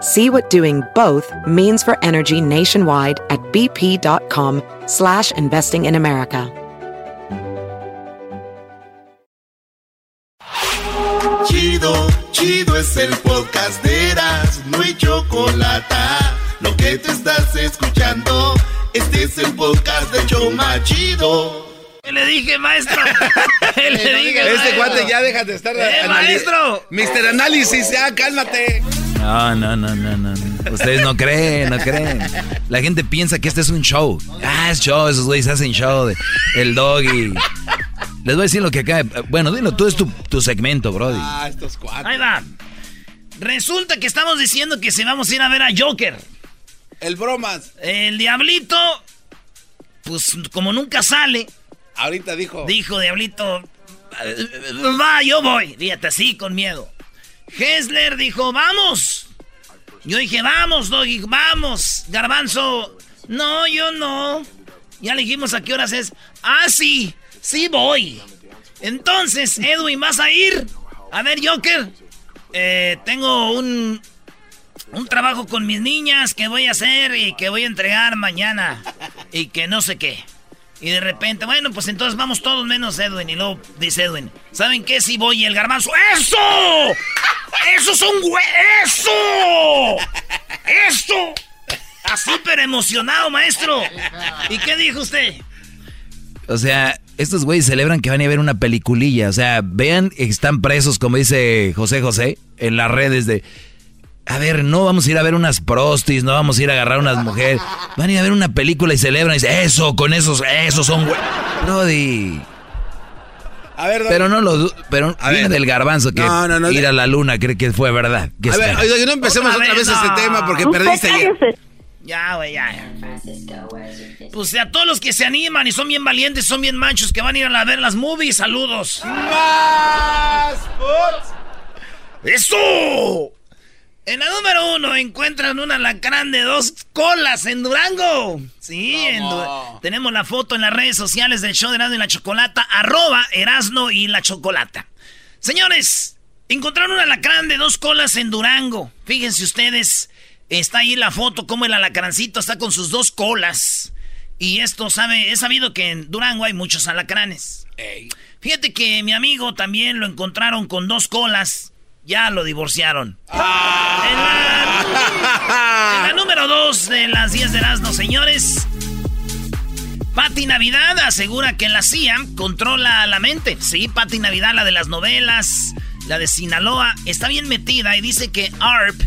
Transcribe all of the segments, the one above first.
See what doing both means for energy nationwide at bp.com slash investing in America. Chido, chido es el podcast de Eras, no hay chocolate. Lo que te estás escuchando, este es el podcast de Choma Chido. Le dije, maestro. Le dije, Este maestro. cuate ya deja de estar. ¡Eh, maestro! Mister Análisis, ya cálmate. No, no, no, no, no. Ustedes no creen, no creen. La gente piensa que este es un show. Ah, es show, esos güeyes hacen show. de- el doggy. Les voy a decir lo que acá. Bueno, dilo, tú es tu, tu segmento, Brody. Ah, estos cuatro. Ahí va. Resulta que estamos diciendo que si vamos a ir a ver a Joker. El bromas. El diablito, pues como nunca sale, Ahorita dijo. dijo Diablito, va, yo voy. Fíjate, así, con miedo. Hessler dijo, vamos. Yo dije, vamos, Doggy, vamos. Garbanzo, no, yo no. Ya le dijimos a qué horas es. Ah, sí, sí voy. Entonces, Edwin, ¿vas a ir? A ver, Joker. Eh, tengo un, un trabajo con mis niñas que voy a hacer y que voy a entregar mañana. Y que no sé qué. Y de repente, bueno, pues entonces vamos todos menos Edwin. Y luego dice Edwin, ¿saben qué? Si voy el garbanzo. ¡Eso! ¡Eso es un güey! ¡Eso! ¡Eso! Así pero emocionado, maestro. ¿Y qué dijo usted? O sea, estos güeyes celebran que van a ver una peliculilla. O sea, vean, están presos, como dice José José, en las redes de... A ver, no vamos a ir a ver unas prostis, no vamos a ir a agarrar unas mujeres. Van a ir a ver una película y celebran y dicen, eso, con esos, esos son güey. Brody. A ver. Pero no lo pero A viene ver. del garbanzo que No, no, no. ir a la luna cree que fue verdad. ¿Qué A ver, oiga, no empecemos Otra otra, vez, vez este tema porque perdiste. Ya, güey, ya. ya. Pues a todos los que se animan y son bien valientes, son bien machos, que van a ir a la- ver las movies, saludos. ¡Más! ¡Eso! En la número uno encuentran un alacrán de dos colas en Durango. Sí, en Du- tenemos la foto en las redes sociales del show de Erasmo y la Chocolata, arroba Erasno y la Chocolata. Señores, encontraron un alacrán de dos colas en Durango. Fíjense ustedes, está ahí la foto, como el alacrancito está con sus dos colas. Y esto sabe, es sabido que en Durango hay muchos alacranes. Fíjate que mi amigo también lo encontraron con dos colas. Ya lo divorciaron. En, la, en la número dos de las 10 de Erasmo, señores. Pati Navidad asegura que la CIA controla la mente. Sí, Pati Navidad, la de las novelas, la de Sinaloa, está bien metida y dice que ARP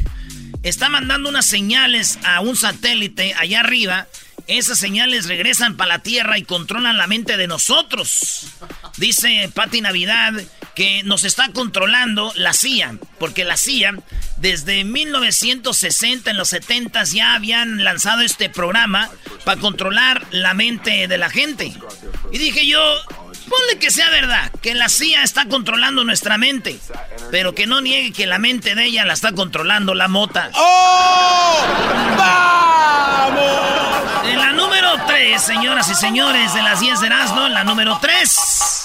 está mandando unas señales a un satélite allá arriba. Esas señales regresan para la Tierra y controlan la mente de nosotros. Dice Pati Navidad que nos está controlando la CIA, porque la CIA desde 1960 en los 70 ya habían lanzado este programa para controlar la mente de la gente. Y dije yo, ponle que sea verdad, que la CIA está controlando nuestra mente, pero que no niegue que la mente de ella la está controlando la mota. ¡Oh! ¡Vamos! En la número 3, señoras y señores, de las 10 de Erasmo, en la número 3.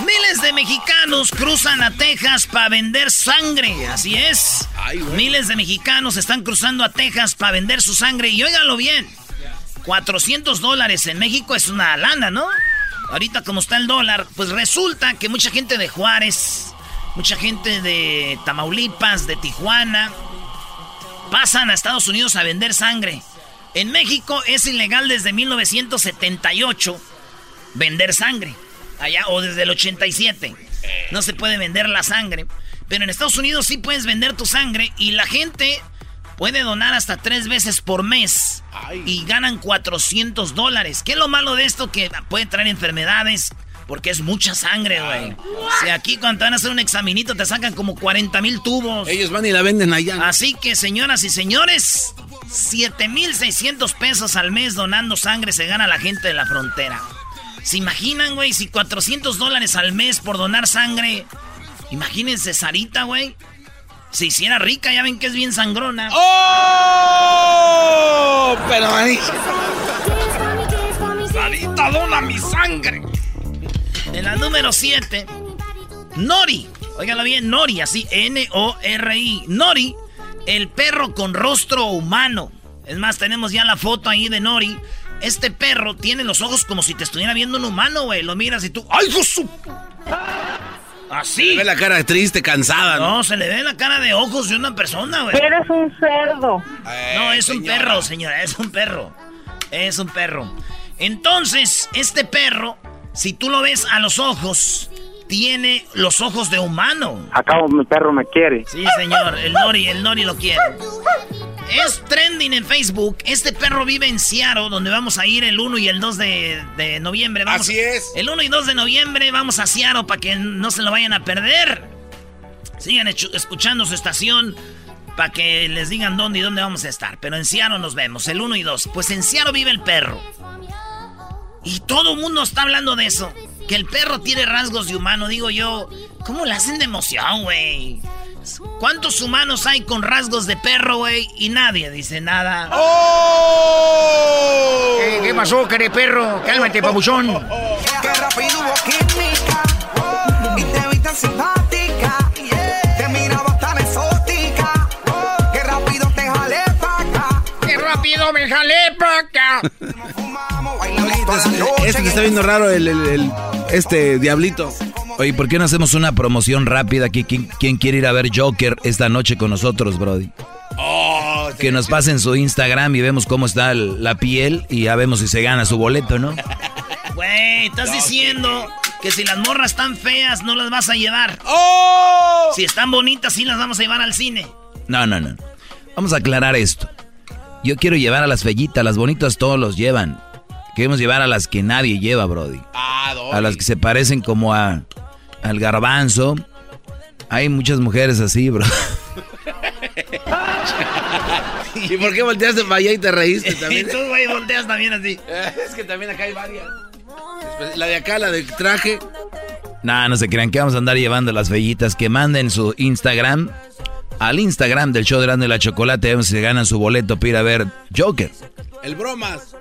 Miles de mexicanos cruzan a Texas para vender sangre, así es. Ay. Miles de mexicanos están cruzando a Texas para vender su sangre. Y óiganlo bien, 400 dólares en México es una lana, ¿no? Ahorita como está el dólar, pues resulta que mucha gente de Juárez, mucha gente de Tamaulipas, de Tijuana, pasan a Estados Unidos a vender sangre. En México es ilegal desde 1978 vender sangre. Allá, o desde el 87. No se puede vender la sangre. Pero en Estados Unidos sí puedes vender tu sangre y la gente puede donar hasta tres veces por mes y ganan 400 dólares. ¿Qué es lo malo de esto? Que puede traer enfermedades. Porque es mucha sangre, güey. Si aquí cuando te van a hacer un examinito te sacan como 40 mil tubos. Ellos van y la venden allá. Así que, señoras y señores, 7,600 pesos al mes donando sangre se gana la gente de la frontera. ¿Se imaginan, güey? Si 400 dólares al mes por donar sangre. Imagínense Sarita, güey. Se hiciera rica, ya ven que es bien sangrona. ¡Oh! Pero ahí. Sarita dona mi sangre. En la número 7, Nori. Óigalo bien, Nori, así, N-O-R-I. Nori, el perro con rostro humano. Es más, tenemos ya la foto ahí de Nori. Este perro tiene los ojos como si te estuviera viendo un humano, güey. Lo miras y tú. ¡Ay, Josu! Así. Se le ve la cara triste, cansada. No, no se le ve la cara de ojos de una persona, güey. Eres un cerdo. no, es un perro, señora, es un perro. Es un perro. Entonces, este perro, si tú lo ves a los ojos, tiene los ojos de humano. Acabo, mi perro me quiere. Sí, señor, el Nori, el Nori lo quiere. Es trending en Facebook. Este perro vive en Seattle, donde vamos a ir el 1 y el 2 de, noviembre. Vamos, Así es. El 1 y 2 de noviembre vamos a Seattle para que no se lo vayan a perder. Sigan escuchando su estación para que les digan dónde y dónde vamos a estar. Pero en Seattle nos vemos, el 1 y 2. Pues en Seattle vive el perro. Y todo el mundo está hablando de eso. Que el perro tiene rasgos de humano. Digo yo, ¿cómo le hacen de emoción, güey? ¿Cuántos humanos hay con rasgos de perro, güey? Y nadie dice nada. ¡Oh! ¿Qué, qué pasó, querido perro? Cálmate, pabuchón. Qué rápido hubo química y te vi tan simpática. Te miraba tan exótica. Qué rápido te jalé pa' acá. Qué rápido me jalé pa' acá. Noche. Este que está viendo raro, el, el- el- este diablito. Oye, ¿por qué no hacemos una promoción rápida aquí? ¿Quién, quién quiere ir a ver Joker esta noche con nosotros, Brody? Oh, Que nos pasen su Instagram y vemos cómo está el- la piel y ya vemos si se gana su boleto, ¿no? Güey, estás diciendo que si las morras están feas no las vas a llevar. ¡Oh! Si están bonitas sí las vamos a llevar al cine. No, no, no. Vamos a aclarar esto. Yo quiero llevar a las fellitas, las bonitas todos los llevan. Queremos llevar a las que nadie lleva, Brody. Ah. A las que se parecen como a al garbanzo. Hay muchas mujeres así, bro. ¿Y por qué volteaste para allá y te reíste Y también? tú, güey, volteas también así. es que también acá hay varias. Después, La de acá, la de traje. Nah, no se crean que vamos a andar llevando las fellitas. Que manden su Instagram al Instagram del show de Grande y la Chocolate. Vemos si se ganan su boleto para ir a ver Joker. El bromas.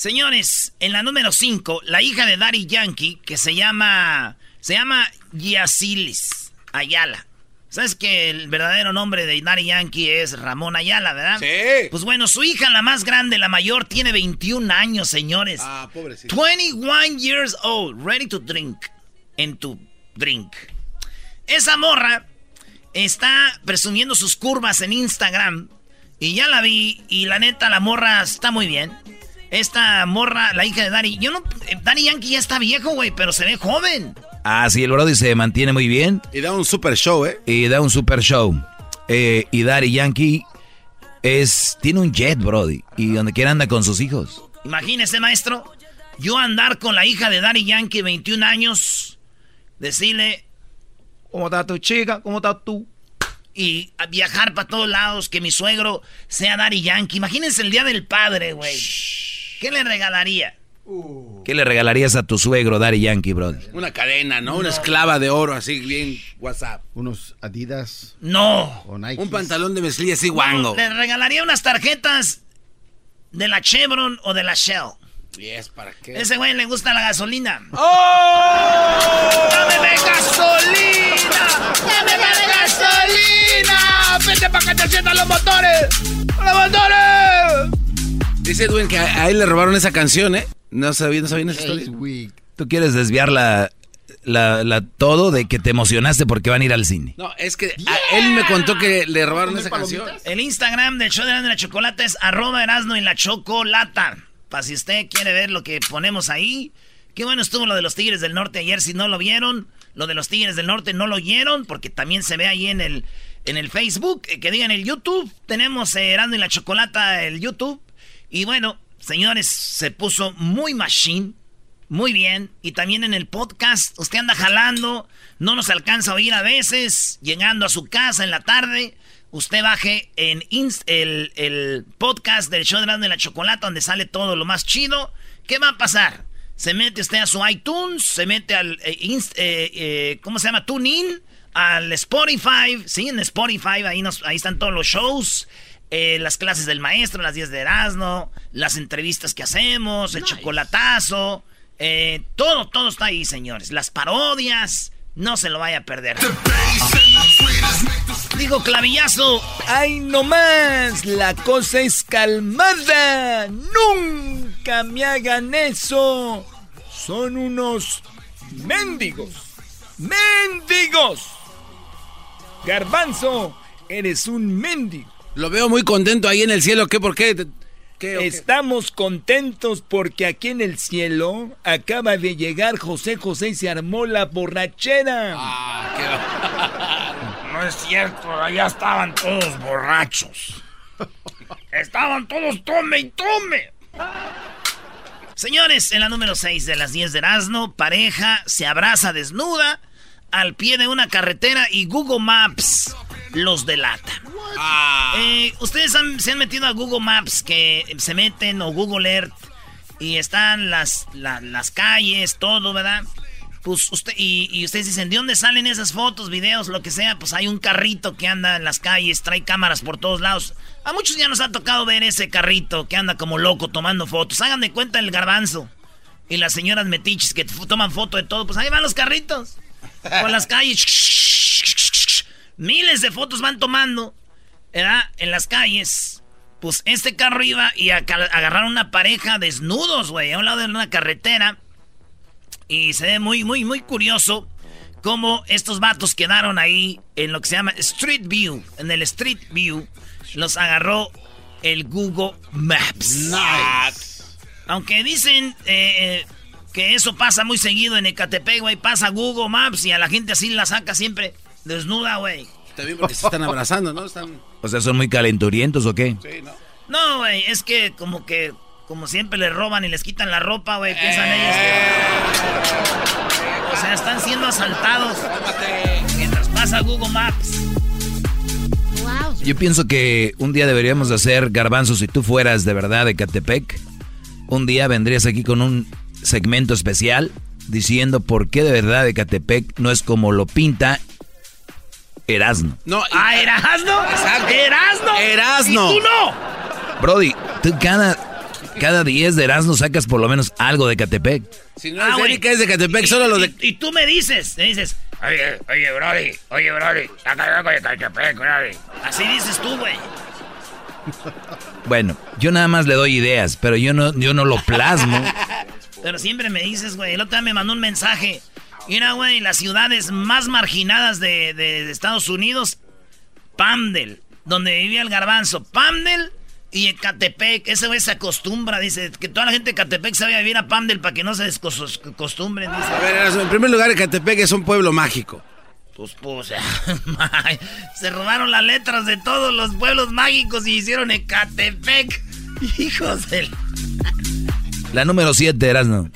Señores, en la número 5, la hija de Daddy Yankee, que se llama. Se llama Yasilis Ayala. ¿Sabes que el verdadero nombre de Daddy Yankee es Ramón Ayala, verdad? Sí. Pues bueno, su hija, la más grande, la mayor, tiene 21 años, señores. Ah, pobrecito. 21 years old, ready to drink. En tu drink. Esa morra está presumiendo sus curvas en Instagram. Y ya la vi. Y la neta, la morra está muy bien. Esta morra, la hija de Daddy. Yo no. eh, Daddy Yankee ya está viejo, güey, pero se ve joven. Ah, sí, el Brody se mantiene muy bien Y da un super show, ¿eh? y da un super show. Eh, y Daddy Yankee es tiene un jet, Brody. Y donde quiera anda con sus hijos. Imagínese, maestro. Yo andar con la hija de Daddy Yankee, 21 años. Decirle. ¿Cómo está tu chica? ¿Cómo estás tú? Y a viajar para todos lados, que mi suegro sea Daddy Yankee. Imagínense el día del padre, güey. ¿Qué le regalaría? ¿Qué le regalarías a tu suegro, Daddy Yankee, Brody? Una cadena, ¿no? Una esclava de oro, así bien WhatsApp. Unos Adidas No. o Nike. Un pantalón de mezclilla así guango. Le regalaría unas tarjetas de la Chevron o de la Shell. ¿Y es para qué? Ese güey le gusta la gasolina. ¡Oh! ¡Dame gasolina! ¡Dame gasolina! ¡Vete para que te enciendan los motores! ¡Los motores! Dice Edwin que a, a él le robaron esa canción, ¿eh? No sabía, no sabía esa historia. Week. ¿Tú quieres desviar la, la, la- todo de que te emocionaste porque van a ir al cine? No, es que a él me contó que le robaron esa canción. El Instagram del show de Erasmo y la Chocolata es arroba Erasmo y la Chocolata. Para si usted quiere ver lo que ponemos ahí. Qué bueno estuvo lo de los Tigres del Norte ayer. Si no lo vieron, lo de los Tigres del Norte no lo oyeron, porque también se ve ahí en el, en el Facebook. Eh, que digan el YouTube. Tenemos eh, y la Chocolata, el YouTube. Y bueno, señores, se puso muy machine. Muy bien. Y también en el podcast, usted anda jalando, no nos alcanza a oír a veces, llegando a su casa en la tarde. Usted baje en el, el, podcast del show de la Chocolata, donde sale todo lo más chido. ¿Qué va a pasar? Se mete usted a su iTunes, se mete al, eh, eh, eh, ¿cómo se llama? TuneIn, al Spotify, sí, en Spotify, ahí, nos, ahí están todos los shows. Las clases del maestro, las 10 de Erasmo, las entrevistas que hacemos, el chocolatazo, todo, todo está ahí, señores. Las parodias, no se lo vaya a perder. Digo clavillazo, ay no más, la cosa es calmada, nunca me hagan eso. Son unos mendigos, mendigos. Garbanzo, eres un mendigo. Lo veo muy contento ahí en el cielo, ¿qué? ¿Por qué? Estamos contentos porque aquí en el cielo acaba de llegar José José y se armó la borrachera. Ah, no es cierto, allá estaban todos borrachos. Estaban todos tome y tome. Señores, en la número 6 de las 10 de Erasmo, pareja se abraza desnuda al pie de una carretera y Google Maps los delata. Ah. Eh, Ustedes se han metido a Google Maps, que se meten, o Google Earth, y están las, las calles, todo, ¿verdad? Pues usted, y, ustedes dicen, ¿de dónde salen esas fotos, videos, lo que sea? Pues hay un carrito que anda en las calles, trae cámaras por todos lados. A muchos ya nos ha tocado ver ese carrito que anda como loco tomando fotos. Hagan de cuenta el garbanzo. Y las señoras metiches que toman foto de todo, pues ahí van los carritos. Por las calles. Miles de fotos van tomando, ¿verdad? En las calles. Pues este carro iba y agarraron una pareja desnudos, güey, a un lado de una carretera. Y se ve muy, muy, muy curioso cómo estos vatos quedaron ahí en lo que se llama Street View. En el Street View los agarró el Google Maps. Nice. Aunque dicen eh, eh, que eso pasa muy seguido en Ecatepec, güey. Pasa Google Maps y a la gente así la saca siempre desnuda, güey. Está bien porque se están abrazando, ¿no? Están... O sea, ¿son muy calenturientos o qué? Sí, ¿no? No, güey, es que como que, como siempre les roban y les quitan la ropa, güey. Piensan eh. ellos que... O sea, están siendo asaltados mientras pasa Google Maps. Yo pienso que un día deberíamos hacer, Garbanzo, si tú fueras de verdad de Catepec, un día vendrías aquí con un segmento especial diciendo por qué de verdad de Catepec no es como lo pinta Erasno. No, ah, Erasno. Erasno. Erasno. ¿Y tú no. Brody, tú cada, cada 10 de Erasno sacas por lo menos algo de Catepec. Si no ah, es de Catepec, solo lo de. Y, tú me dices, me dices, oye, oye, Brody, oye, Brody, saca algo de Catepec, Brody. Así dices tú, güey. Bueno, yo nada más le doy ideas, pero yo no, yo no lo plasmo. Pero siempre me dices, güey. El otro día me mandó un mensaje. Mira, güey, las ciudades más marginadas de, Estados Unidos, Pamdel, donde vivía el garbanzo. Pamdel y Ecatepec. Ese güey se acostumbra, dice, que toda la gente de Ecatepec se vaya a vivir a Pamdel para que no se descostumbren. A ver, en primer lugar, Ecatepec es un pueblo mágico. Pues, pues, se robaron las letras de todos los pueblos mágicos y hicieron Ecatepec. Hijos del... La número 7, Erasno.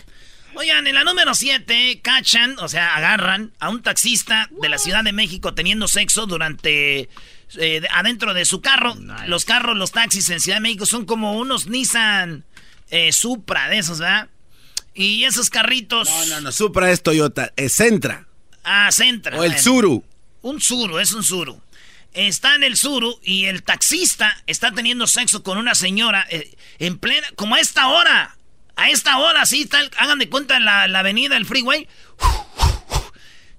Oigan, en la número 7 cachan, o sea, agarran a un taxista de la Ciudad de México teniendo sexo durante eh, adentro de su carro. Los carros, los taxis en Ciudad de México son como unos Nissan eh, Supra de esos, ¿verdad? Y esos carritos. No, no, no, Supra es Toyota, es Centra. Ah, Centra. O el Suru. Un Suru, es un Suru. Está en el Suru y el taxista está teniendo sexo con una señora eh, en plena, como a esta hora. A esta hora, sí, tal, hagan de cuenta en la, avenida, el freeway.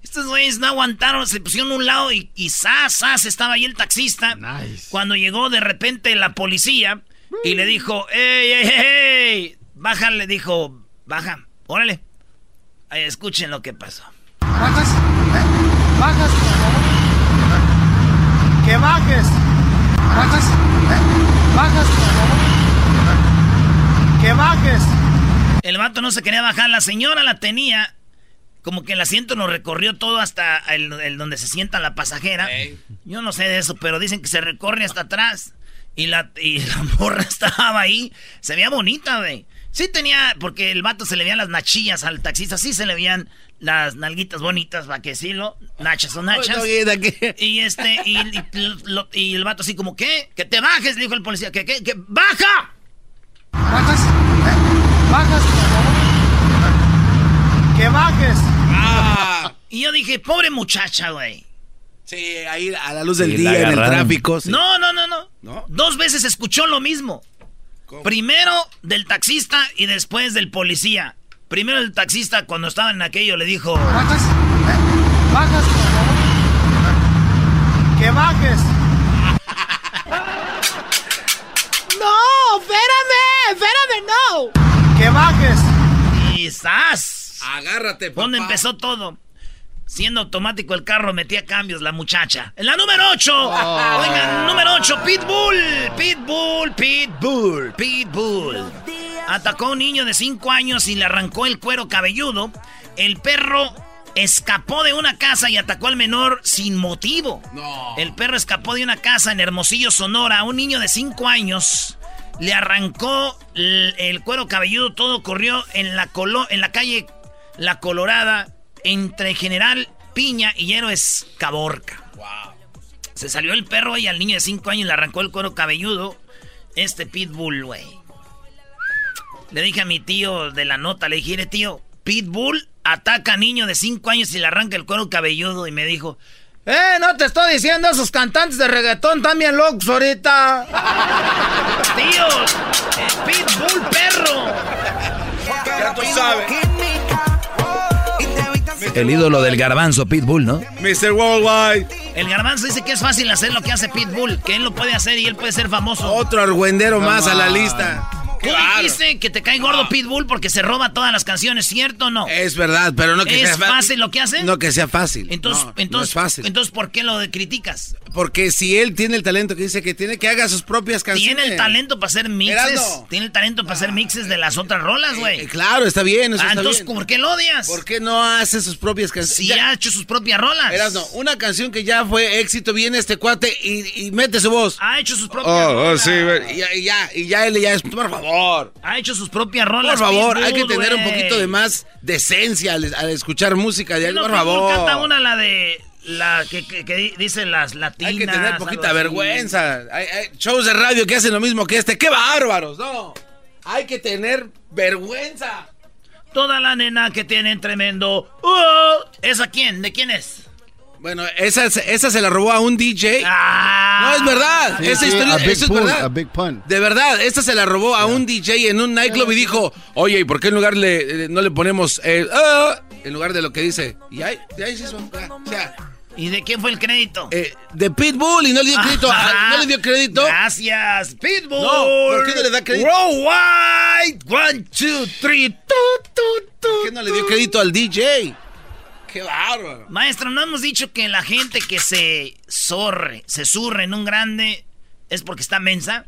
Estos güeyes no aguantaron, se pusieron a un lado y, y sas, estaba ahí el taxista. Cuando llegó de repente la policía y le dijo, ¡Ey, ey, ey! Baja, le dijo, baja, órale. Ahí, escuchen lo que pasó. ¿Bajas? ¿Eh? ¿Bajas, por favor? ¡Que bajes! ¿Bajas? ¿Eh? ¿Bajas, por favor? ¡Que bajes! El vato no se quería bajar. La señora la tenía. Como que el asiento nos recorrió todo hasta el, el donde se sienta la pasajera. Yo no sé de eso, pero dicen que se recorre hasta atrás. Y la, y la morra estaba ahí. Se veía bonita, güey. Sí tenía, porque el vato se le veían las nachillas al taxista. Sí se le veían las nalguitas bonitas, para que decirlo. Nachas o nachas. Y este, y, y lo- y el vato así como, ¿qué? Que te bajes, le dijo el policía. ¿Qué, qué, qué? ¡Baja! ¿Bajas? ¿Bajas, por favor? ¡Que bajes! Y yo dije, pobre muchacha, güey. Sí, ahí a la luz del Sí, día, en el tráfico. sí. No, no, no, no, ¿No? Dos veces escuchó lo mismo. Primero del taxista y después del policía. Primero el taxista cuando estaba en aquello le dijo... ¿Bajas? ¿Eh? ¿Bajas, por favor? ¡Que bajes! ¡No! ¡Espérame! ¡Espérame, no! Y ¡zas! Agárrate, papá. ¿Dónde empezó todo? Siendo automático el carro, metía cambios la muchacha. En la número 8. Oh. Oigan, número 8, Pitbull. Pitbull, Pitbull, Pitbull. Atacó a un niño de 5 años y le arrancó el cuero cabelludo. El perro escapó de una casa y atacó al menor sin motivo. No. El perro escapó de una casa en Hermosillo, Sonora. Un niño de 5 años le arrancó el, el cuero cabelludo. Todo ocurrió en la, colo- en la calle La Colorada, entre General Piña y Héroes Caborca. Se salió el perro y al niño de 5 años le arrancó el cuero cabelludo. Este pitbull, güey. Le dije a mi tío de la nota, le dije, "Mire, tío, pitbull ataca a niño de 5 años y le arranca el cuero cabelludo. Y me dijo, ¡Eh, no te estoy diciendo! Esos cantantes de reggaetón también locos ahorita. tío, el pitbull perro. Ya tú sabes. El ídolo del garbanzo, Pitbull, ¿no? Mr. Worldwide. El garbanzo dice que es fácil hacer lo que hace pitbull, que él lo puede hacer y él puede ser famoso. Otro argüendero más a la lista. Tú dijiste que te cae gordo Pitbull porque se roba todas las canciones, ¿cierto o no? Es verdad, pero no que ¿Es sea fácil lo que hace? No que sea fácil. Entonces, No, no entonces, es fácil. entonces, ¿por qué lo criticas? Porque si él tiene el talento que dice que tiene, que haga sus propias canciones. Tiene el talento para hacer mixes. Tiene el talento para hacer mixes de las otras rolas, güey. Eh, claro, está bien, eso ah, está entonces, bien. ¿por qué lo odias? ¿Por qué no hace sus propias canciones? Si ya ha hecho sus propias rolas. Erasno, una canción que ya fue éxito, viene este cuate y, y mete su voz. Ha hecho sus propias Oh, oh, sí, y ya, y ya, y ya él ya es, por favor. Ha hecho sus propias rolas. Por favor, hay que tener un poquito de más decencia al, al escuchar música de Sí, no, por Pitbull favor. canta una, la de... La que, que- que di- dice las latinas. Hay que tener poquita vergüenza. Hay, hay shows de radio que hacen lo mismo que este. ¡Qué bárbaros! No. Hay que tener vergüenza. Toda la nena que tienen tremendo... ¡Oh! ¿Esa quién? ¿De quién es? Bueno, esa, esa se la robó a un DJ. Ah. No, es verdad. Sí, esa sí, historia a big eso es verdad. a big pun. De verdad, esta se la robó a un DJ en un nightclub y dijo, oye, ¿y por qué en lugar le, eh, no le ponemos el ah, en lugar de lo que dice? Y ahí, y ahí se hizo. O sea, ¿Y de quién fue el crédito? eh, de Pitbull y no le dio crédito. a- Ajá. no le dio crédito. Gracias, Pitbull. No, ¿por qué no le da crédito? Worldwide, one, two, three, tu, tu, tu, ¿Por qué no le dio crédito al DJ? ¡Qué bárbaro! Maestro, no hemos dicho que la gente que se zorre, se surre en un grande, es porque está mensa.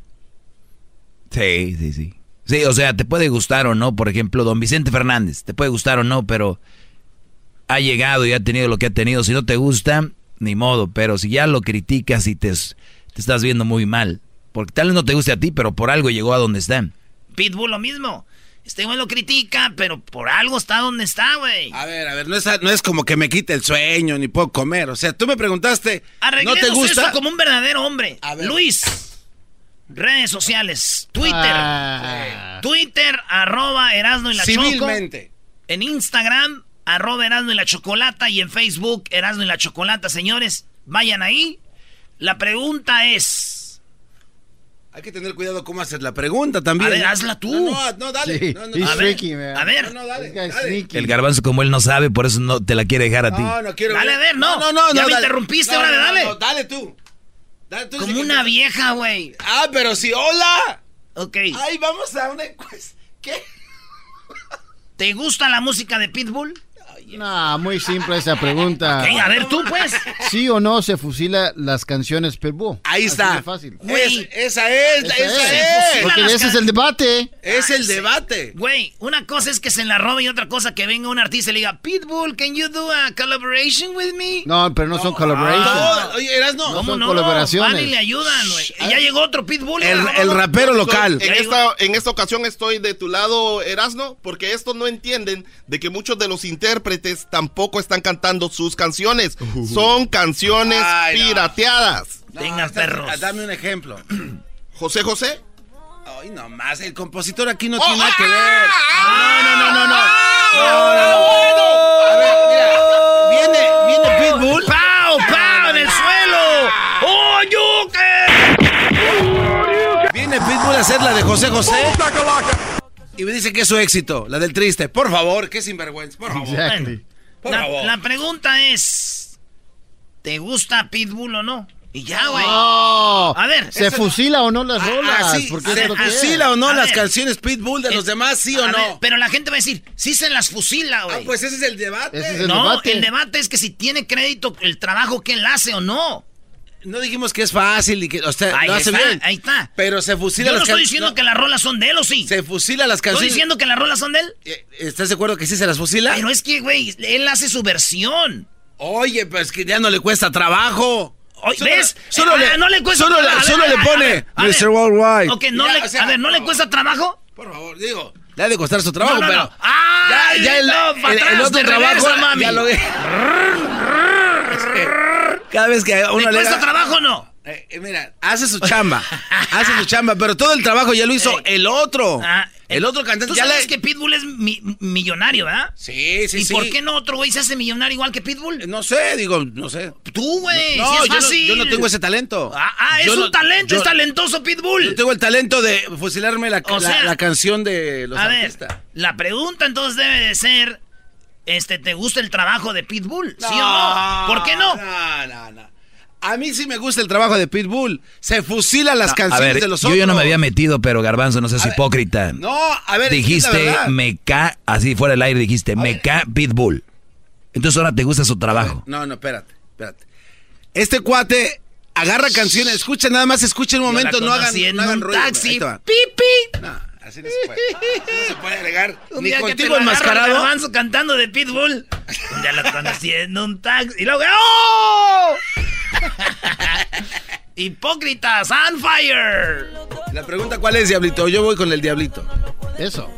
Sí, sí, sí. Sí, o sea, te puede gustar o no, por ejemplo, don Vicente Fernández, te puede gustar o no, pero ha llegado y ha tenido lo que ha tenido. Si no te gusta, ni modo, pero si ya lo criticas y te, te estás viendo muy mal, porque tal vez no te guste a ti, pero por algo llegó a donde está. Pitbull lo mismo. Este güey lo critica, pero por algo está donde está, güey. A ver, a ver, no es, no es como que me quite el sueño ni puedo comer. O sea, tú me preguntaste, ¿no te gusta? como un verdadero hombre. A ver. Luis, redes sociales, Twitter. Ah. Twitter, arroba Erasno y la Choco. Civilmente. En Instagram, arroba Erasno y la Chocolata. Y en Facebook, Erasno y la Chocolata. Señores, vayan ahí. La pregunta es... Hay que tener cuidado cómo hacer la pregunta también. A ver, hazla tú. No, no, no, dale. Sí, No, no, a ver, tricky, a ver. No, no, dale, dale. El garbanzo como él no sabe, por eso no te la quiere dejar a ti. No, no quiero Dale, a ver, no. No, no, Ya no, me dale. interrumpiste, No, órale, no, no, dale. no, dale tú. Dale tú, Como sí que una te- vieja, güey. Ah, pero sí, hola. Ok. Ay, vamos a una encuesta. ¿Qué? ¿Te gusta la música de Pitbull? No, muy simple esa pregunta. A ver tú, pues. ¿Sí o no se fusila las canciones Pitbull? Ahí Así está. de fácil. Es- esa es, esa, Esa es. es. Porque ese es el debate. Es el sí. debate. Güey, una cosa es que se la robe y otra cosa que venga un artista y le diga, Pitbull, can you do a collaboration with me? No, pero no son collaborations. Todo- oye, Erasno. ¿Cómo son no? colaboraciones. Van y le ayudan, güey. Y ya llegó otro Pitbull. El, el rapero local. En esta, en esta ocasión estoy de tu lado, Erasno, porque estos no entienden de que muchos de los intérpretes tampoco están cantando sus canciones. Son canciones Ay, no. pirateadas. Venga, perros. Dame un ejemplo. José José. Ay, no más. El compositor aquí no Oh, tiene nada que ah, ver. ah, no, no, no, no, no. No, no, no. A ver, mira. Viene, viene Pitbull. ¡Pau, pau, en el suelo! ¡Oh, Yuke! Viene Pitbull a hacer la de José José. Y me dice que es su éxito, la del triste. Por favor, qué sinvergüenza. Por favor. Exactly. Por La, favor. la pregunta es, ¿te gusta Pitbull o no? Y ya, güey. No. A ver, ¿Se fusila o no las rolas? Ah, sí, Porque ¿Se fusila o no A las ver. canciones Pitbull de los demás, sí o no? ver, pero la gente va a decir, sí se las fusila, güey. Ah, pues ese es el debate. Ese es el no, debate. el debate es que si tiene crédito el trabajo que él hace o no. No dijimos que es fácil y que, o sea, Ahí lo hace está, bien. ahí está. Pero se fusila Yo no las estoy diciendo no, que las rolas son de él o sí. Se fusila las Estoy canciones. diciendo que las rolas son de él. Eh, ¿Estás de acuerdo que sí se las fusila? Pero es que, güey, él hace su versión. Oye, pues que ya no le cuesta trabajo. Oye, Solo- ¿Ves? Solo, Eh, le, ah, no le cuesta solo, le- a ver, solo le pone a ver, a ver. Mr. Worldwide. Ok, no Ya, le, o sea, a ver, ¿no le cuesta trabajo? Por favor, digo, le ha de costar su trabajo, No, no, pero. no. ¡Ay, ya, ya el, no, otro trabajo. reversa, mami! Ya lo Cada vez que uno ¿Le da- trabajo o no? Eh, eh, mira, hace su chamba. hace su chamba, pero todo el trabajo ya lo hizo Ey. el otro. Ah, el otro cantante Tú ya sabes le. que Pitbull es mi- millonario, ¿verdad? Sí, sí, ¿Y sí. por qué no otro güey se hace millonario igual que Pitbull? No sé, digo, no sé. Tú, güey, No, si es yo, no, fácil. yo no tengo ese talento. Ah, ah, es Yo un no- talento, yo- es talentoso Pitbull. Yo tengo el talento de fusilarme la, O la- sea, la canción de los A ver, artistas. la pregunta entonces debe de ser, este, ¿te gusta el trabajo de Pitbull? ¿Sí o no? ¿Por qué no? No, no, no. A mí sí me gusta el trabajo de Pitbull. Se fusila las A canciones ver, de los yo ya no me había metido, pero Garbanzo, no seas hipócrita. No, a ver, dijiste, me ca, así fuera del aire dijiste, me ver. ca Pitbull. Entonces ahora te gusta su trabajo. No, no, espérate, espérate. Este cuate agarra canciones, escucha, nada más escucha un Yo momento, no hagan, no hagan ruido. Taxi. ¡Pipi! No, así no se puede. Así no se puede agregar. Un Ni día que te contigo enmascarado. garbanzo cantando de Pitbull. Un día lo conocí en un taxi. Y luego, ¡oh! Hipócritas, on fire. La pregunta cuál es, Diablito. Yo voy con el Diablito. Eso.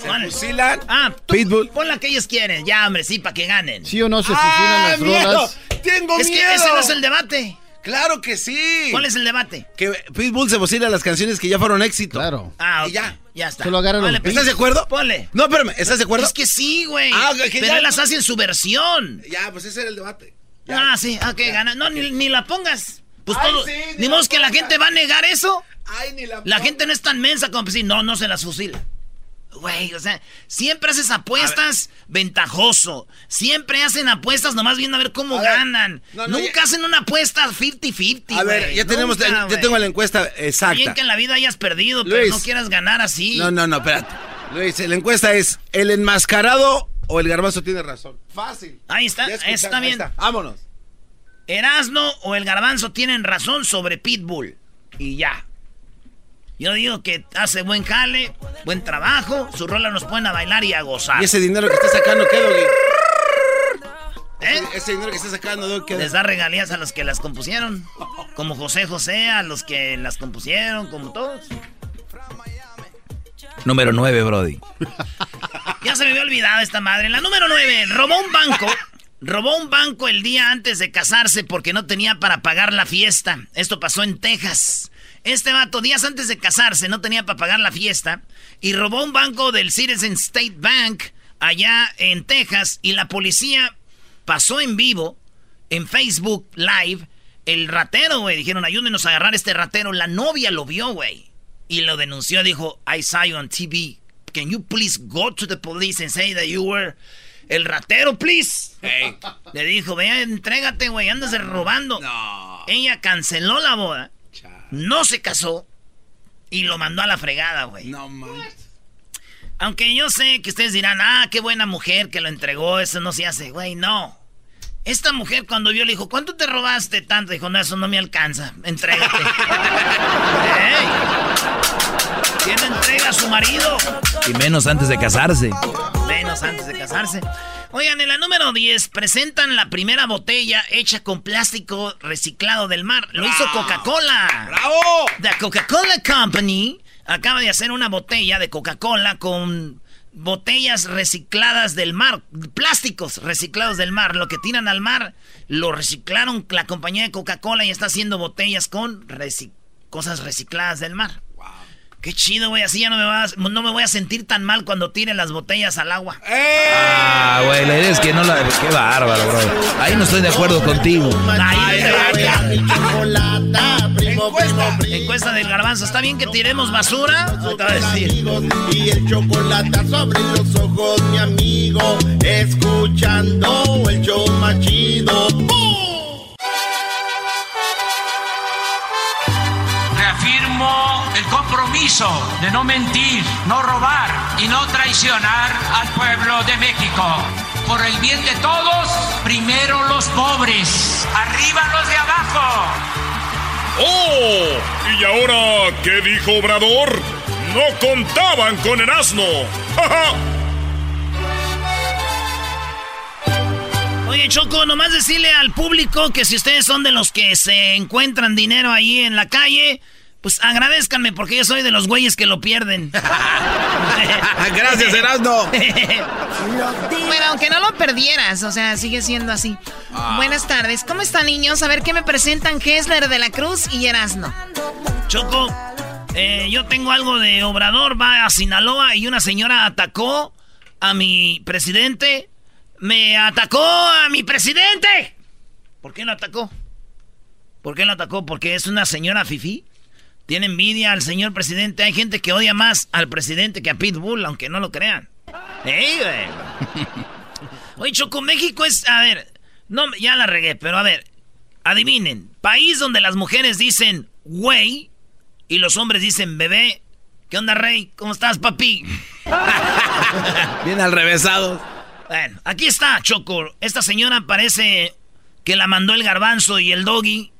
Se fusilan. Ah, tú Pitbull. Pon la que ellos quieren, ya, hombre, sí, para que ganen. ¿Sí o no se ¡Ah, fusilan las miedo! rolas? ¡Tengo es que miedo! ese no es el debate. Claro que sí. ¿Cuál es el debate? Que Pitbull se fusila las canciones que ya fueron éxito. Claro. Ah, Y ok, ya. ya está. Solo Vale, pues, ¿Estás de acuerdo? Ponle. No, espérame, ¿estás de acuerdo? Es que sí, güey. Ah, que Pero ya- él las hace en su versión. Ya, pues ese era el debate. Ya. Ah, sí, ok, gana. No, ni, ni la pongas. Pues Ay, todo. sí, ni ni modo que la gente va a negar eso. Ay, ni la... La gente no es tan mensa como decir, no, no se las fusila. Güey, o sea, siempre haces apuestas ventajoso. Siempre hacen apuestas nomás viendo a ver cómo A ver, ganan. no, no, Nunca ya- hacen una apuesta 50-50. A ver, ya tenemos, Nunca, ya tengo la encuesta Bien exacta. que en la vida hayas perdido, pero no quieras ganar así. No, no, no, espérate. Luis, la encuesta es, ¿el enmascarado o el garbanzo tiene razón? Fácil. Ahí está, está ahí bien. Vámonos. Erasno o el garbanzo tienen razón sobre Pitbull. Y ya. Yo digo que hace buen jale, buen trabajo, su rola nos pueden a bailar y a gozar. ¿Y ese dinero que está sacando qué, Doggy? ¿Eh? Ese dinero que está sacando, Doggy, ¿qué? Les da regalías a los que las compusieron. Como José José, a los que las compusieron, como todos. Número 9, Brody. Ya se me había olvidado esta madre. La número 9, robó un banco. Robó un banco el día antes de casarse porque no tenía para pagar la fiesta. Esto pasó en Texas. Este vato, días antes de casarse, no tenía para pagar la fiesta. Y robó un banco del Citizen State Bank allá en Texas. Y la policía pasó en vivo, en Facebook Live, el ratero, güey. Dijeron, ayúdenos a agarrar a este ratero. La novia lo vio, güey. Y lo denunció, dijo, I saw you on TV. Can you please go to the police and say that you were el ratero, please? Le dijo, ve, entrégate, güey, andas robando. No. Ella canceló la boda, no se casó y lo mandó a la fregada, güey. No, man. Aunque yo sé que ustedes dirán, ah, qué buena mujer que lo entregó, eso no se hace. Güey, no. Esta mujer cuando vio le dijo, ¿cuánto te robaste tanto? Dijo, no, eso no me alcanza. Entrégate. ¡Ey! ¿Quién entrega a su marido? Y menos antes de casarse. Menos antes de casarse. Oigan, en la número 10 presentan la primera botella hecha con plástico reciclado del mar. Lo hizo Coca-Cola. ¡Bravo! The Coca-Cola Company acaba de hacer una botella de Coca-Cola con botellas recicladas del mar, plásticos reciclados del mar. Lo que tiran al mar lo reciclaron la compañía de Coca-Cola y está haciendo botellas con cosas recicladas del mar. Qué chido, güey. Así ya no me, vas- no me voy a sentir tan mal cuando tiren las botellas al agua. Ah, güey, la idea es que no la... Qué bárbaro, bro. Ahí no estoy de acuerdo contigo. Ahí encuesta, encuesta del garbanzo. ¿Está bien que tiremos basura? Ahorita va a decir. Y el chocolate sobre los ojos, mi amigo. Escuchando el show más compromiso de no mentir, no robar y no traicionar al pueblo de México. Por el bien de todos, primero los pobres, arriba los de abajo. ¡Oh! ¿Y ahora qué dijo Obrador? No contaban con el asno. ¡Ja, ja! Oye, Choco, nomás decirle al público que si ustedes son de los que se encuentran dinero ahí en la calle, pues agradezcanme porque yo soy de los güeyes que lo pierden. Gracias, Erasmo. Bueno, aunque no lo perdieras, o sea, sigue siendo así. Buenas tardes. ¿Cómo están, niños? A ver qué me presentan Hessler de la Cruz y Erasno. Choco, eh, yo tengo algo de Obrador, va a Sinaloa y una señora atacó a mi presidente. Me atacó a mi presidente. ¿Por qué lo atacó? ¿Por qué lo atacó? Porque es una señora fifí. Tiene envidia al señor presidente. Hay gente que odia más al presidente que a Pitbull, aunque no lo crean. ¡Ey, güey! Oye, Choco, México es. A ver, no, ya la regué, pero a ver, adivinen. País donde las mujeres dicen güey y los hombres dicen bebé. ¿Qué onda, Rey? ¿Cómo estás, papi? Bien al revésado. Bueno, aquí está, Choco. Esta señora parece que la mandó el garbanzo y el doggy.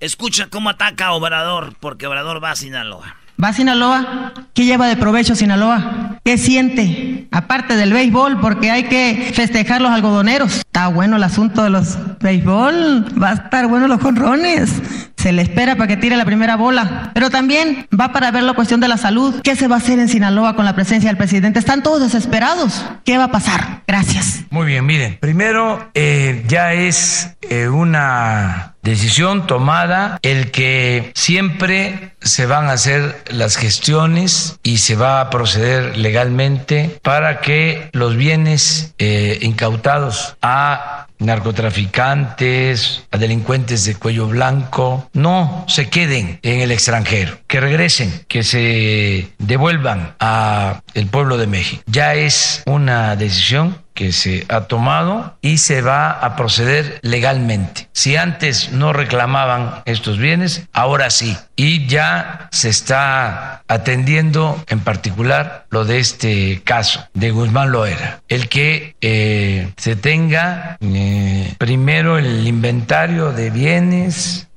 Escucha cómo ataca a Obrador, porque Obrador va a Sinaloa. ¿Va a Sinaloa? ¿Qué lleva de provecho Sinaloa? ¿Qué siente? Aparte del béisbol, porque hay que festejar los algodoneros. Está bueno el asunto de los béisbol. Va a estar bueno los jonrones. Se le espera para que tire la primera bola. Pero también va para ver la cuestión de la salud. ¿Qué se va a hacer en Sinaloa con la presencia del presidente? Están todos desesperados. ¿Qué va a pasar? Gracias. Muy bien, miren. Primero, eh, ya es eh, una decisión tomada el que siempre se van a hacer las gestiones y se va a proceder legalmente para que los bienes eh, incautados a narcotraficantes, a delincuentes de cuello blanco, no se queden en el extranjero, que regresen, que se devuelvan a el pueblo de México. Ya es una decisión que se ha tomado y se va a proceder legalmente. Si antes no reclamaban estos bienes, ahora sí. Y ya se está atendiendo en particular lo de este caso de Guzmán Loera. El que eh, se tenga eh, primero el inventario de bienes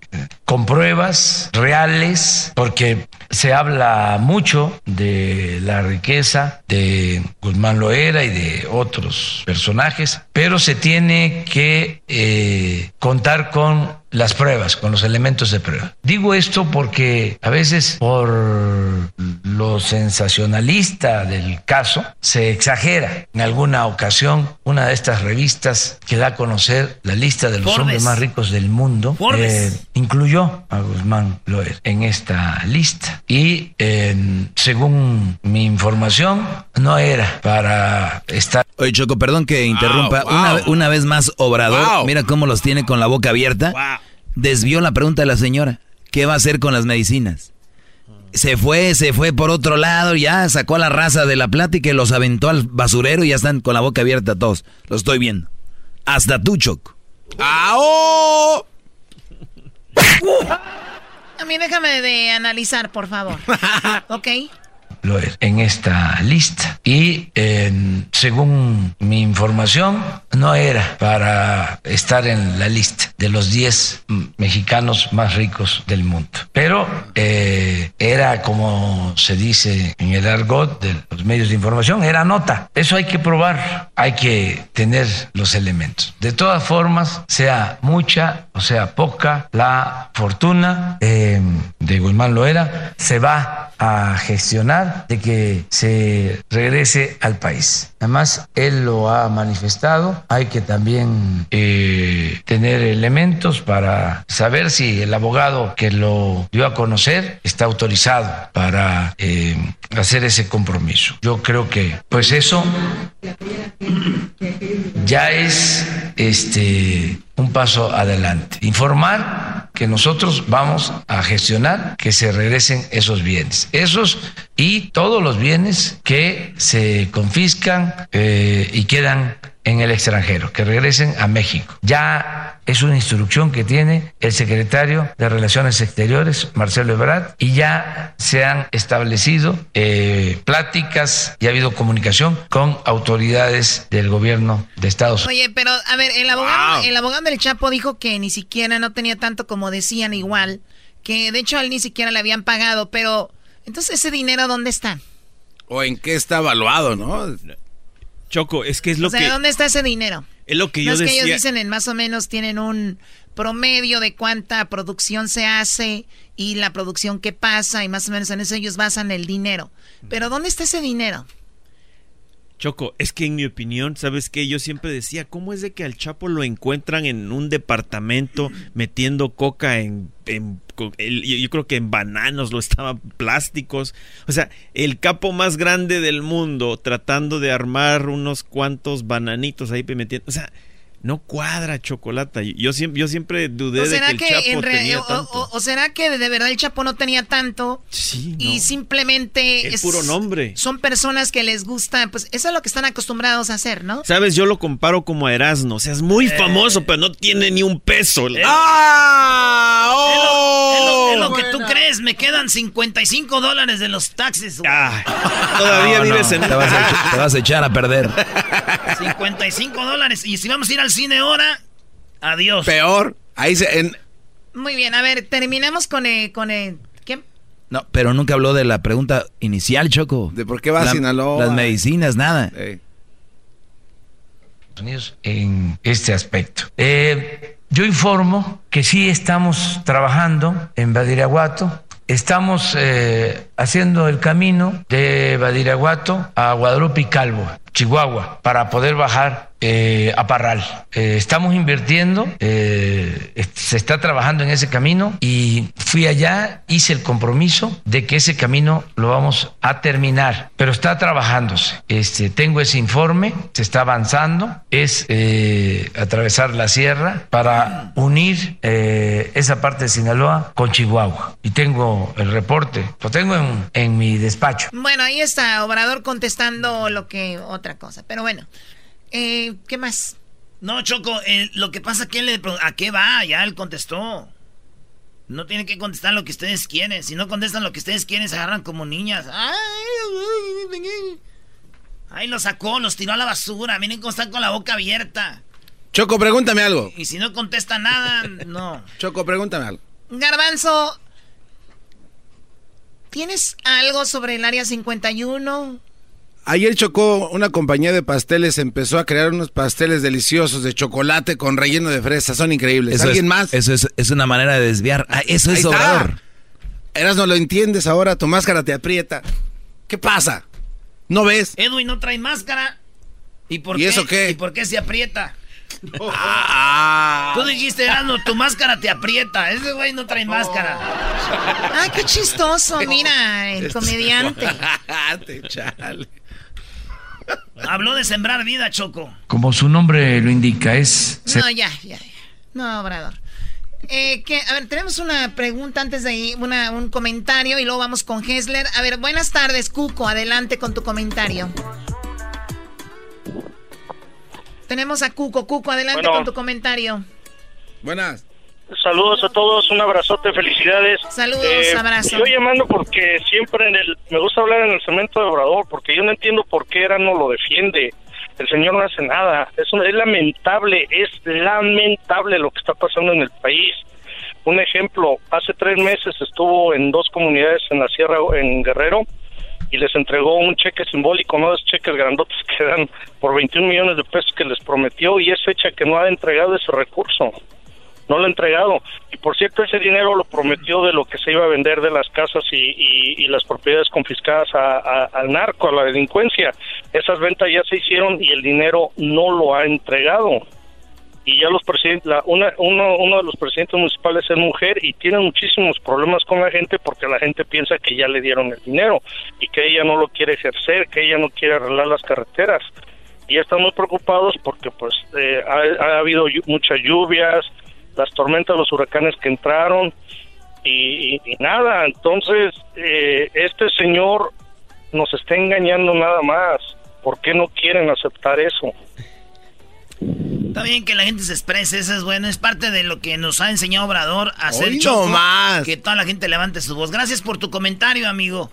con pruebas reales, porque se habla mucho de la riqueza de Guzmán Loera y de otros personajes, pero se tiene que eh, contar con las pruebas, con los elementos de prueba. Digo esto porque a veces por lo sensacionalista del caso se exagera. En alguna ocasión, una de estas revistas que da a conocer la lista de los Forbes. hombres más ricos del mundo eh, incluyó a Guzmán Loer en esta lista. Y eh, según mi información, no era para estar Oye, Choco, perdón que interrumpa. wow. Una, una vez más, Obrador, Wow. mira cómo los tiene con la boca abierta. Desvió la pregunta de la señora. ¿Qué va a hacer con las medicinas? Se fue, se fue por otro lado, ya sacó a la raza de la plática y los aventó al basurero y ya están con la boca abierta todos. Lo estoy viendo. Hasta tú, Choco. ¡Ao! A mí déjame de analizar, por favor. ¿Ok? Loer en esta lista. Y eh, según mi información, no era para estar en la lista de los 10 mexicanos más ricos del mundo. Pero eh, era, como se dice en el argot de los medios de información, era nota. Eso hay que probar, hay que tener los elementos. De todas formas, sea mucha o sea poca, la fortuna eh, de Guzmán Loera se va a gestionar de que se regrese al país. Además, él lo ha manifestado. Hay que también eh, tener elementos para saber si el abogado que lo dio a conocer está autorizado para eh, hacer ese compromiso. Yo creo que, pues eso ya es este un paso adelante. Informar que nosotros vamos a gestionar que se regresen esos bienes. Esos y todos los bienes que se confiscan eh, y quedan en el extranjero, que regresen a México. Ya es una instrucción que tiene el secretario de Relaciones Exteriores, Marcelo Ebrard, y ya se han establecido eh, pláticas y ha habido comunicación con autoridades del gobierno de Estados Unidos. Oye, pero a ver, el abogado, el abogado del Chapo dijo que ni siquiera no tenía tanto como decían igual, que de hecho a él ni siquiera le habían pagado, pero entonces ese dinero ¿dónde está? O en qué está evaluado, ¿no? Choco, es que es lo o sea, que... ¿dónde está ese dinero? Es lo que yo no es decía. que ellos dicen en más o menos tienen un promedio de cuánta producción se hace y la producción que pasa y más o menos en eso ellos basan el dinero. Pero ¿dónde está ese dinero? Choco, es que en mi opinión, ¿sabes qué? Yo siempre decía, ¿cómo es de que al Chapo lo encuentran en un departamento metiendo coca en... en yo creo que en bananos lo estaban plásticos. O sea, el capo más grande del mundo tratando de armar unos cuantos bananitos ahí metiendo... O sea, no cuadra chocolate. Yo siempre, yo siempre dudé de que el Chapo tenía o, tanto. O, o, será que de verdad el Chapo no tenía tanto? Sí, Y simplemente El puro nombre. Son personas que les gusta, pues eso es lo que están acostumbrados a hacer, ¿no? Sabes, yo lo comparo como a Erasmo. O sea, es muy famoso, pero no tiene ni un peso. ¡Ah! ¡Oh! Es lo, es lo que tú crees, me quedan 55 dólares de los taxis. güey. Todavía No, vives no, en te vas, a, te vas a echar a perder. 55 dólares. Y si vamos a ir al cine ahora, adiós. Peor. Ahí se. En... Muy bien, a ver, terminamos con el, con el, ¿qué? No, pero nunca habló de la pregunta inicial, Choco. ¿De por qué va a La- Sinaloa? Las medicinas, nada. Unidos en este aspecto. Eh, yo informo que sí estamos trabajando en Badiraguato. Estamos eh, haciendo el camino de Badiraguato a Guadalupe y Calvo, Chihuahua, para poder bajar eh, a Parral. Eh, estamos invirtiendo, eh, se está trabajando en ese camino y fui allá, hice el compromiso de que ese camino lo vamos a terminar, pero está trabajándose. Este, tengo ese informe, se está avanzando, es atravesar la sierra para unir esa parte de Sinaloa con Chihuahua. Y tengo el reporte, lo tengo en, en mi despacho. Bueno, ahí está Obrador contestando lo que otra cosa, pero bueno, eh, ¿qué más? No, Choco, eh, lo que pasa que él le ¿a qué va? Ya él contestó. No tiene que contestar lo que ustedes quieren. Si no contestan lo que ustedes quieren, se agarran como niñas. Ay, Ahí lo sacó, los tiró a la basura. Miren cómo están con la boca abierta. Choco, pregúntame algo. Y si no contesta nada, no. Choco, pregúntame algo. Garbanzo, ¿tienes algo sobre el área 51? Ayer chocó una compañía de pasteles, empezó a crear unos pasteles deliciosos de chocolate con relleno de fresa, son increíbles. Eso ¿Alguien es, más? Eso es, es una manera de desviar. Ah, eso Ahí es. Obrador. Eras no lo entiendes ahora, tu máscara te aprieta. ¿Qué pasa? ¿No ves? Edwin no trae máscara. ¿Y por ¿Y qué? eso qué? ¿Y por qué se aprieta? Ah. Tú dijiste, Erasmo, tu máscara te aprieta. Ese güey no trae máscara. ¡Ay, qué chistoso! Mira, el comediante. Te chale. Habló de sembrar vida, Choco. Como su nombre lo indica, es... No, ya, ya, ya. No, Obrador. Eh, que, a ver, tenemos una pregunta antes de ir, una, un comentario y luego vamos con Hessler. A ver, buenas tardes, Cuco. Adelante con tu comentario. Tenemos a Cuco. Cuco, adelante Bueno. con tu comentario. Buenas. Saludos a todos, un abrazote, felicidades. Saludos, Eh, abrazo. Yo llamando porque siempre en el, me gusta hablar en el cemento de Obrador, porque yo no entiendo por qué era no lo defiende. El señor no hace nada. Es, un- es lamentable, es lamentable lo que está pasando en el país. Un ejemplo, hace tres meses estuvo en dos comunidades en la sierra, en Guerrero, y les entregó un cheque simbólico, no cheques grandotes que dan por 21 millones de pesos que les prometió y es fecha que no ha entregado ese recurso. No lo ha entregado. Y por cierto, ese dinero lo prometió de lo que se iba a vender de las casas y, y- las propiedades confiscadas a- al narco, a la delincuencia. Esas ventas ya se hicieron y el dinero no lo ha entregado. Y ya los presidentes, la- una, uno, uno de los presidentes municipales es mujer y tiene muchísimos problemas con la gente porque la gente piensa que ya le dieron el dinero y que ella no lo quiere ejercer, que ella no quiere arreglar las carreteras. Y están muy preocupados porque pues eh, ha, ha habido muchas lluvias, las tormentas, los huracanes que entraron y, y- y nada. Entonces, eh, este señor nos está engañando nada más. ¿Por qué no quieren aceptar eso? Está bien que la gente se exprese, eso es bueno, es parte de lo que nos ha enseñado Obrador a hacer Choco, nomás. que toda la gente levante su voz. Gracias por tu comentario, amigo.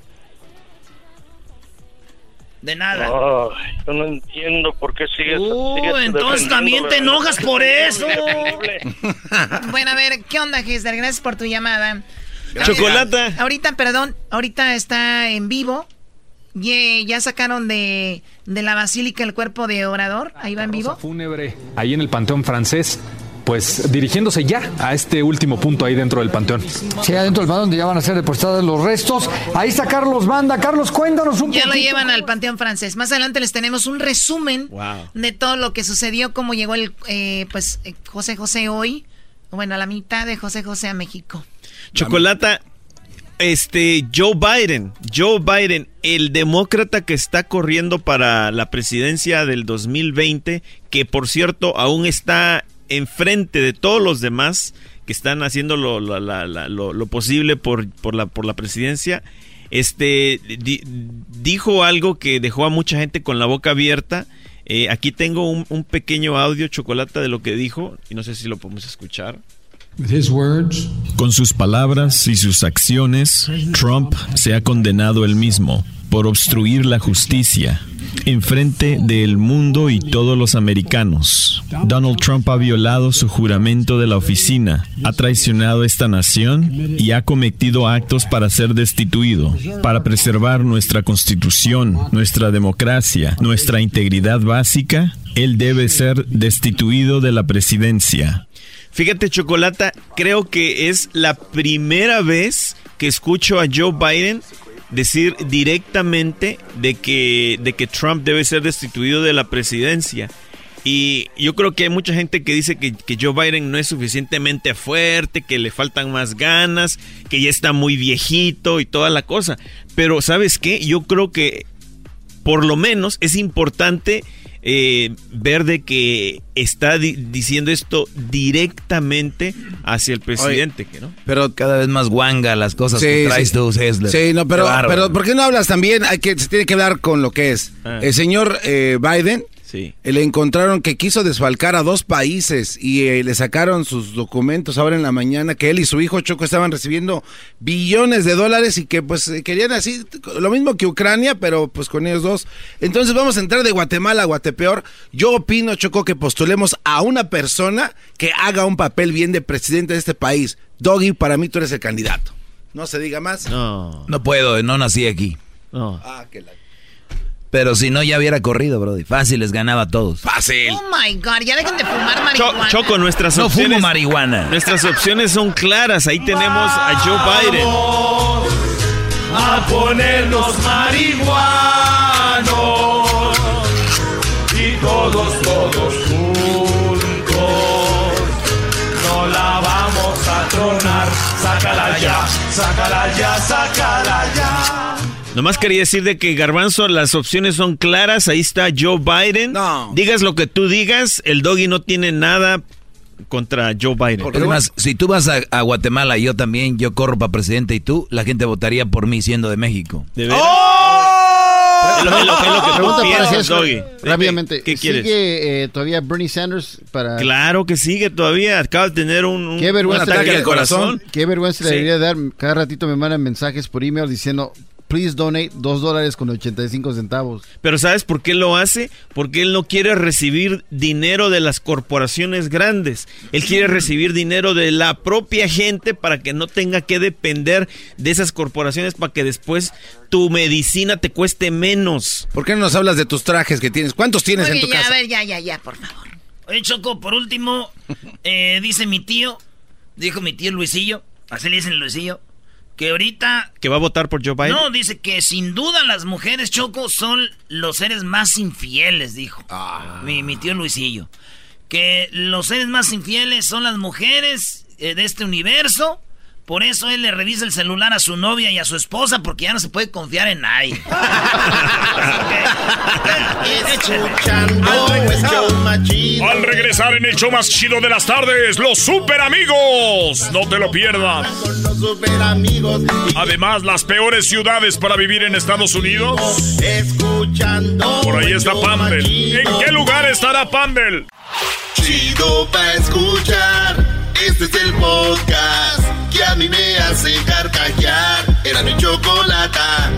De nada. Ay, yo no entiendo por qué sigues. Uh, sigues entonces también te enojas por eso. Bueno, a ver, ¿qué onda, Gisler? Gracias por tu llamada. Chocolata. Ahorita, perdón, ahorita está en vivo. Ye- ya sacaron de, de la basílica el cuerpo de Obrador. Ahí va en vivo. fúnebre ahí en el Panteón francés, pues dirigiéndose ya a este último punto ahí dentro del Panteón. Sí, adentro del mar donde ya van a ser depositados los restos. Ahí está Carlos Banda. Carlos, cuéntanos un Ya lo llevan al Panteón Francés. Más adelante les tenemos un resumen Wow. de todo lo que sucedió, cómo llegó el eh, pues eh, José José hoy. Bueno, a la mitad de José José a México. Chocolata, este, Joe Biden, Joe Biden, el demócrata que está corriendo para la presidencia del 2020, que por cierto aún está enfrente de todos los demás que están haciendo lo, la- la- la- lo- lo posible por, por, la, por la presidencia, este, di- dijo algo que dejó a mucha gente con la boca abierta. Eh, aquí tengo un, un pequeño audio, Chocolata, de lo que dijo, y no sé si lo podemos escuchar. Con sus palabras y sus acciones, Trump se ha condenado él mismo por obstruir la justicia en frente del mundo y todos los americanos. Donald Trump ha violado su juramento de la oficina, ha traicionado esta nación y ha cometido actos para ser destituido, para preservar nuestra constitución, nuestra democracia, nuestra integridad básica. Él debe ser destituido de la presidencia. Fíjate, Chocolata, creo que es la primera vez que escucho a Joe Biden decir directamente de que, de que Trump debe ser destituido de la presidencia. Y yo creo que hay mucha gente que dice que, que Joe Biden no es suficientemente fuerte, que le faltan más ganas, que ya está muy viejito y toda la cosa. Pero ¿sabes qué? Yo creo que por lo menos es importante eh, ver de que está di- diciendo esto directamente hacia el presidente, que ¿no? Pero cada vez más guanga las cosas Sí, que traes sí. tú, Hessler. Sí, no, pero ¿por qué no hablas también? Hay que, se tiene que hablar con lo que es. Ah. El señor eh, Biden Sí. eh, le encontraron que quiso desfalcar a dos países y eh, le sacaron sus documentos ahora en la mañana que él y su hijo Choco estaban recibiendo billones de dólares y que pues eh, querían así, lo mismo que Ucrania, pero pues con ellos dos. Entonces vamos a entrar de Guatemala a Guatepeor. Yo opino, Choco, que postulemos a una persona que haga un papel bien de presidente de este país. Doggy, para mí tú eres el candidato. No se diga más. No. No puedo, no nací aquí. No. Ah, que la... Pero si no, ya hubiera corrido, Brody. Fácil, les ganaba a todos. Fácil. Oh my God, ya dejen de fumar Cho- marihuana. Choco, nuestras No opciones. fumo marihuana. Nuestras opciones son claras. Ahí tenemos a Joe Biden. a ponernos marihuanos y todos, todos juntos no la vamos a tronar. Sácala ya, sácala ya, sácala. Nomás quería decir de que Garbanzo, las opciones son claras. Ahí está Joe Biden. Digas lo que tú digas, el doggy no tiene nada contra Joe Biden. Es más, si tú vas a, a Guatemala y yo también, yo corro para presidente y tú, la gente votaría por mí siendo de México. ¿De veras? ¡Oh! Es lo, es lo- es lo que tú Pregunta para piensas, Jesús, Doggy. Rápidamente. ¿Qué quieres? ¿Sigue eh, todavía Bernie Sanders para...? Claro que sigue todavía. Acaba de tener un, un- Qué un vergüenza, ataque al corazón. Qué vergüenza le Sí. debería dar. Cada ratito me mandan mensajes por email diciendo, please donate dos dólares con 85 centavos. Pero ¿sabes por qué lo hace? Porque él no quiere recibir dinero de las corporaciones grandes. Él quiere recibir dinero de la propia gente para que no tenga que depender de esas corporaciones para que después tu medicina te cueste menos. ¿Por qué no nos hablas de tus trajes que tienes? ¿Cuántos tienes en tu ya, casa? a ver, ya, ya, ya, por favor. Oye, Choco, por último, eh, dice mi tío, dijo mi tío Luisillo, así le dicen Luisillo, que ahorita... ¿Que va a votar por Joe Biden? No, dice que sin duda las mujeres, Choco, son los seres más infieles, dijo. Mi, mi tío Luisillo. Que los seres más infieles son las mujeres eh, de este universo. Por eso él le revisa el celular a su novia y a su esposa porque ya no se puede confiar en nadie. Escuchando el show más chido. Al regresar en el show más chido de las tardes, los super amigos. No te lo pierdas. Además, las peores ciudades para vivir en Estados Unidos. Escuchando. Por ahí está Pandel. ¿En qué lugar estará Pandel? Chido pa' escuchar. Este es el podcast que a mí me hace carcajear. Era mi chocolata.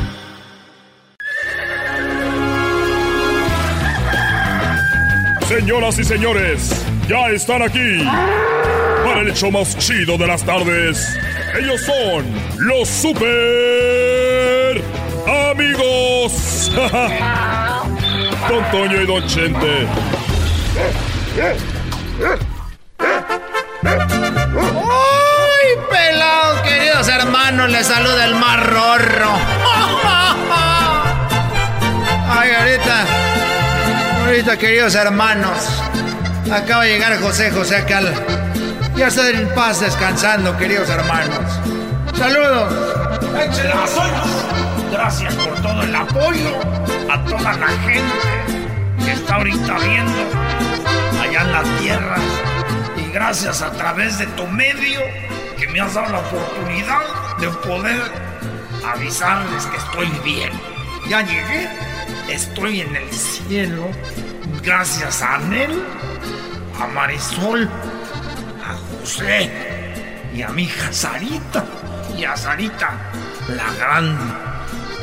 Señoras y señores, ya están aquí para el show más chido de las tardes. Ellos son los super amigos. Don Toño y Don Chente. ¡Ay, pelado, queridos hermanos! Les saluda el mar rorro. Ay, ahorita, ahorita, queridos hermanos, acaba de llegar José José Acal. Ya está en paz descansando, queridos hermanos. ¡Saludos! ¡Échelas, Gracias por todo el apoyo a toda la gente que está ahorita viendo allá en la tierra. Y gracias a través de tu medio que me has dado la oportunidad de poder avisarles que estoy bien. Ya llegué, estoy en el cielo. Gracias a Anel, a Marisol, a José y a mi hija Sarita y a Sarita la grande.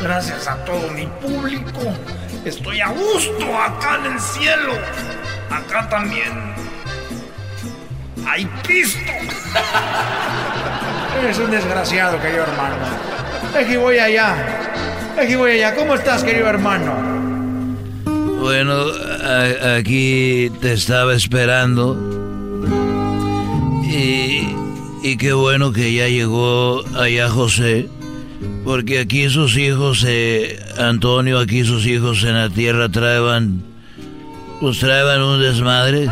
Gracias a todo mi público. Estoy a gusto acá en el cielo. Acá también hay pisto. Eres un desgraciado, querido hermano. Aquí voy allá. Aquí voy allá. ¿Cómo estás, querido hermano? Bueno, aquí te estaba esperando. Y, qué bueno que ya llegó allá José. Porque aquí sus hijos, eh, Antonio, aquí sus hijos en la tierra traeban, pues traeban un desmadre.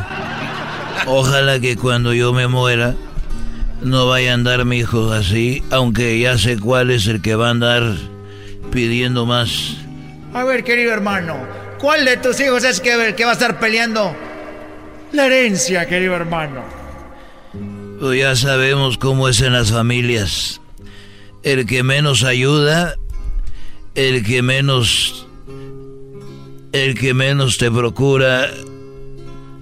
Ojalá que cuando yo me muera no vaya a andar mi hijo así, aunque ya sé cuál es el que va a andar pidiendo más. A ver, querido hermano, ¿cuál de tus hijos es que, el que va a estar peleando la herencia, querido hermano? Pues ya sabemos cómo es en las familias. El que menos ayuda, el que menos... El que menos te procura,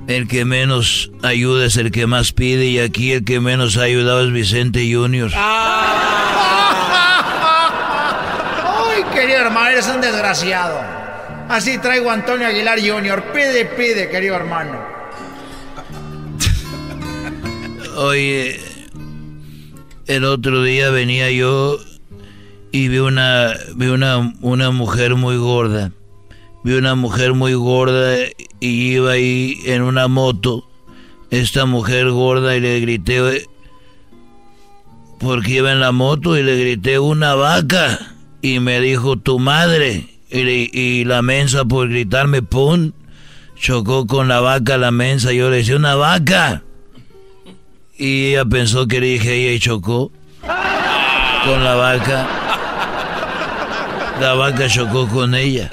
el que menos ayuda es el que más pide y aquí el que menos ha ayudado es Vicente Junior. Ay, querido hermano, eres un desgraciado. Así traigo a Antonio Aguilar Jr. Pide, pide, querido hermano. Oye, el otro día venía yo y vi una, vi una, una mujer muy gorda. Vi una mujer muy gorda y iba ahí en una moto. Esta mujer gorda y le grité, porque iba en la moto y le grité una vaca. Y me dijo tu madre. Y, la mensa por gritarme, ¡pum! Chocó con la vaca la mensa. Yo le decía, una vaca. Y ella pensó que le dije ella y chocó con la vaca. La vaca chocó con ella.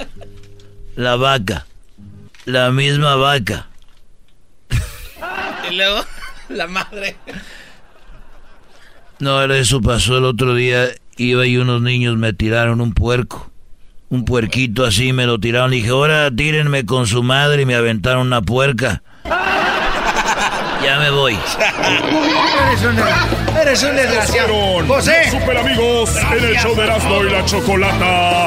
La vaca. La misma vaca. Y luego, la madre. No, eso pasó el otro día. Iba y unos niños me tiraron un puerco. un puerquito así, me lo tiraron. Dije, ahora tírenme con su madre y me aventaron una puerca. Ya me voy. Eres un, eres un desgraciado. José. Super amigos en el show de Erasmo y la Chocolata.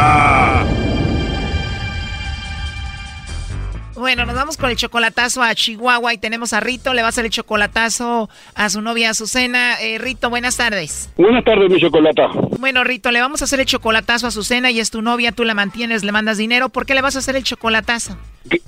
Bueno, nos vamos con el chocolatazo a Chihuahua y tenemos a Rito. Le va a hacer el chocolatazo a su novia Azucena. Eh, Rito, buenas tardes. Buenas tardes, mi chocolata. Bueno, Rito, le vamos a hacer el chocolatazo a Azucena y es tu novia, tú la mantienes, le mandas dinero. ¿Por qué le vas a hacer el chocolatazo?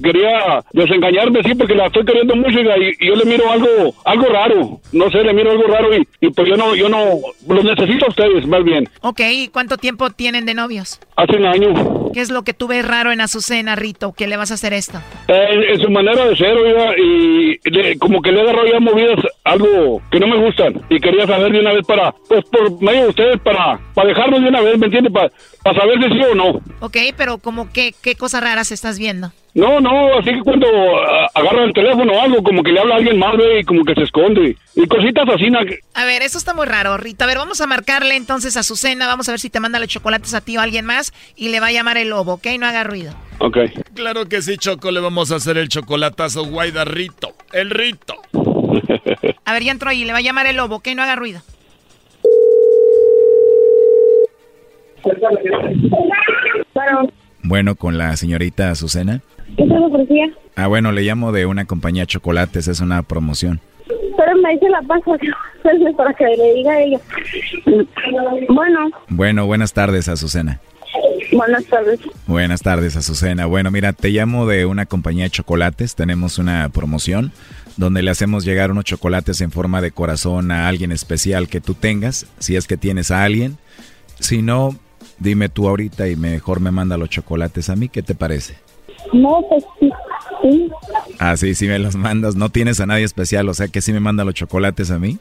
quería desengañarme, sí, porque la estoy queriendo mucho y, yo le miro algo algo raro. No sé, le miro algo raro y, pues yo no, yo no, los necesito a ustedes, más bien. Ok, ¿y cuánto tiempo tienen de novios? Hace un año. ¿Qué es lo que tú ves raro en Azucena, Rito? ¿Qué le vas a hacer esto? Eh, en su manera de ser, oiga, y como que le he agarrado ya movidas algo que no me gustan y quería saber de una vez para, pues por medio de ustedes, para, para dejarnos de una vez, ¿me entiende? Para, para saber si sí o no. Ok, pero como qué, qué cosas raras estás viendo? No, no, así que cuando ah, agarra el teléfono o algo, como que le habla a alguien más, y como que se esconde. Y cositas así. A ver, eso está muy raro, Rita. A ver, vamos a marcarle entonces a su cena, vamos a ver si te manda los chocolates a ti o a alguien más y le va a llamar el lobo, ¿ok? No haga ruido. Ok. Claro que sí, Choco, le vamos a hacer el chocolatazo guayda Rito, el Rito. a ver, ya entró ahí, le va a llamar el lobo, ¿ok? No haga ruido. Bueno, con la señorita Azucena. ¿Qué tal, policía? Ah, bueno, le llamo de una compañía de chocolates, es una promoción. Pero me dice la pasa para que le diga a ella. Bueno. Bueno, buenas tardes, Azucena. Buenas tardes. Buenas tardes, Azucena. Bueno, mira, te llamo de una compañía de chocolates. Tenemos una promoción donde le hacemos llegar unos chocolates en forma de corazón a alguien especial que tú tengas, si es que tienes a alguien. Si no, dime tú ahorita y mejor me manda los chocolates a mí. ¿Qué te parece? No, pues sí. Ah, sí, sí me los mandas. ¿No tienes a nadie especial? O sea, que sí me manda los chocolates a mí.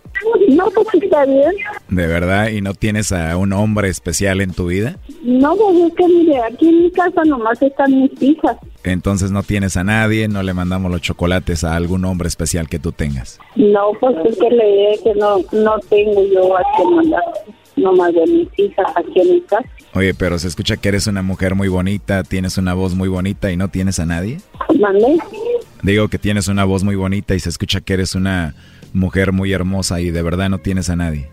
No, pues está bien. ¿De verdad? ¿Y no tienes a un hombre especial en tu vida? No, pues es que mire, aquí en mi casa nomás están mis hijas. Entonces no tienes a nadie, no le mandamos los chocolates a algún hombre especial que tú tengas. No, pues es que le que no, no tengo yo a que mandar nomás de mis hijas aquí en mi casa. Oye, pero se escucha que eres una mujer muy bonita, tienes una voz muy bonita y no tienes a nadie. ¿Mande? Digo que tienes una voz muy bonita y se escucha que eres una mujer muy hermosa y de verdad no tienes a nadie.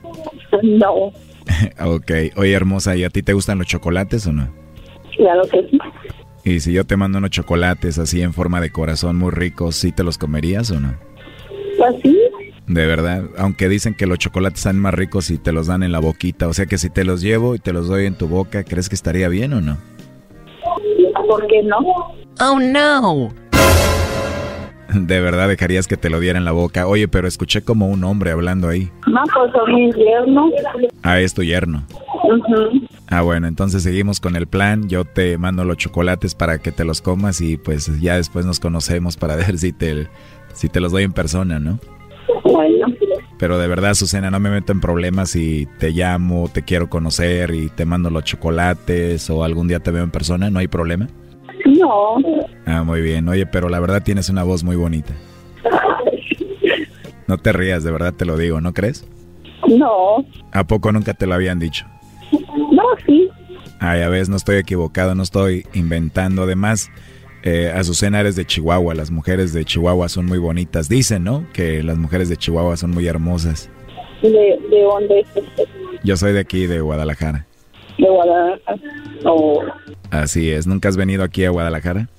No. ok. Oye, hermosa, ¿y a ti te gustan los chocolates o no? Claro que sí. Y si yo te mando unos chocolates así en forma de corazón muy ricos, ¿sí te los comerías o no? Pues sí. De verdad, aunque dicen que los chocolates están más ricos si te los dan en la boquita, o sea que si te los llevo y te los doy en tu boca, ¿crees que estaría bien o no? ¿Por qué no? Oh no. De verdad dejarías que te lo diera en la boca. Oye, pero escuché como un hombre hablando ahí. No, pues son mi yerno. Ah, es tu yerno. Ah, bueno, entonces seguimos con el plan. Yo te mando los chocolates para que te los comas y pues ya después nos conocemos para ver si te, si te los doy en persona, ¿no? Bueno. Pero de verdad, Susana, no me meto en problemas si te llamo, te quiero conocer y te mando los chocolates o algún día te veo en persona, ¿no hay problema? No. Ah, muy bien. Oye, pero la verdad tienes una voz muy bonita. No te rías, de verdad te lo digo, ¿no crees? No. ¿A poco nunca te lo habían dicho? No, sí. Ay, a veces no estoy equivocado, no estoy inventando. Además, eh, Azucena eres de Chihuahua, las mujeres de Chihuahua son muy bonitas. Dicen, ¿no? Que las mujeres de Chihuahua son muy hermosas. ¿De, de dónde es Yo soy de aquí, de Guadalajara. ¿De Guadalajara? Oh. Así es. ¿Nunca has venido aquí a Guadalajara?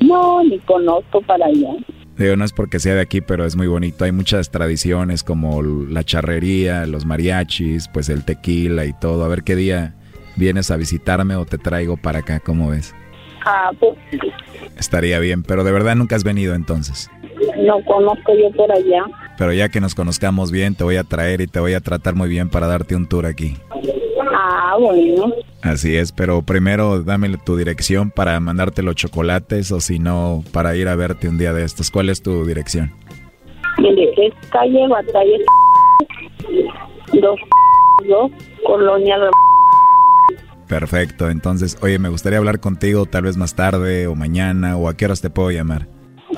No, ni conozco para allá. Digo, no es porque sea de aquí, pero es muy bonito. Hay muchas tradiciones como la charrería, los mariachis, pues el tequila y todo. A ver qué día vienes a visitarme o te traigo para acá, ¿cómo ves? Estaría bien, pero de verdad nunca has venido entonces. No conozco yo por allá. Pero ya que nos conozcamos bien, te voy a traer y te voy a tratar muy bien para darte un tour aquí. Ah, bueno. Así es, pero primero dame tu dirección para mandarte los chocolates o si no, para ir a verte un día de estos. ¿Cuál es tu dirección? Mire, es calle Batalla dos, dos Colonia Perfecto, entonces, oye, me gustaría hablar contigo tal vez más tarde o mañana o a qué horas te puedo llamar.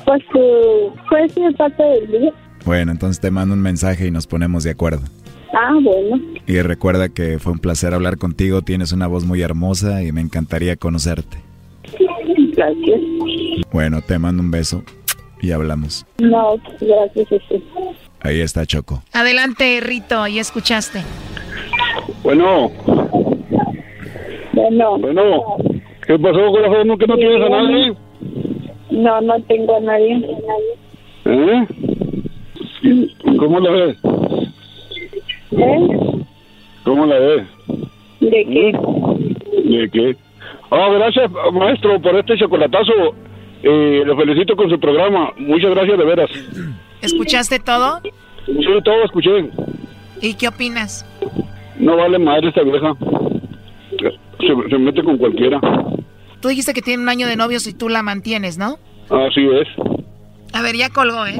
Pues, eh, pues, parte del día. Bueno, entonces te mando un mensaje y nos ponemos de acuerdo. Ah, bueno. Y recuerda que fue un placer hablar contigo, tienes una voz muy hermosa y me encantaría conocerte. Gracias. Bueno, te mando un beso y hablamos. No, gracias. Ahí está Choco. Adelante, Rito, y escuchaste. Bueno. Bueno. Bueno. ¿Qué pasó, corazón? ¿Que no tienes a nadie? No, no tengo a nadie. ¿Eh? ¿Cómo la ves? ¿Eh? ¿Cómo la ves? ¿De qué? ¿De qué? Ah, gracias, maestro, por este chocolatazo. Eh, lo felicito con su programa. Muchas gracias, de veras. ¿Escuchaste todo? Sí, todo escuché. ¿Y qué opinas? No vale madre esta vieja. Se, se mete con cualquiera. Tú dijiste que tiene un año de novios y tú la mantienes, ¿no? Así es. A ver, ya colgó, ¿eh?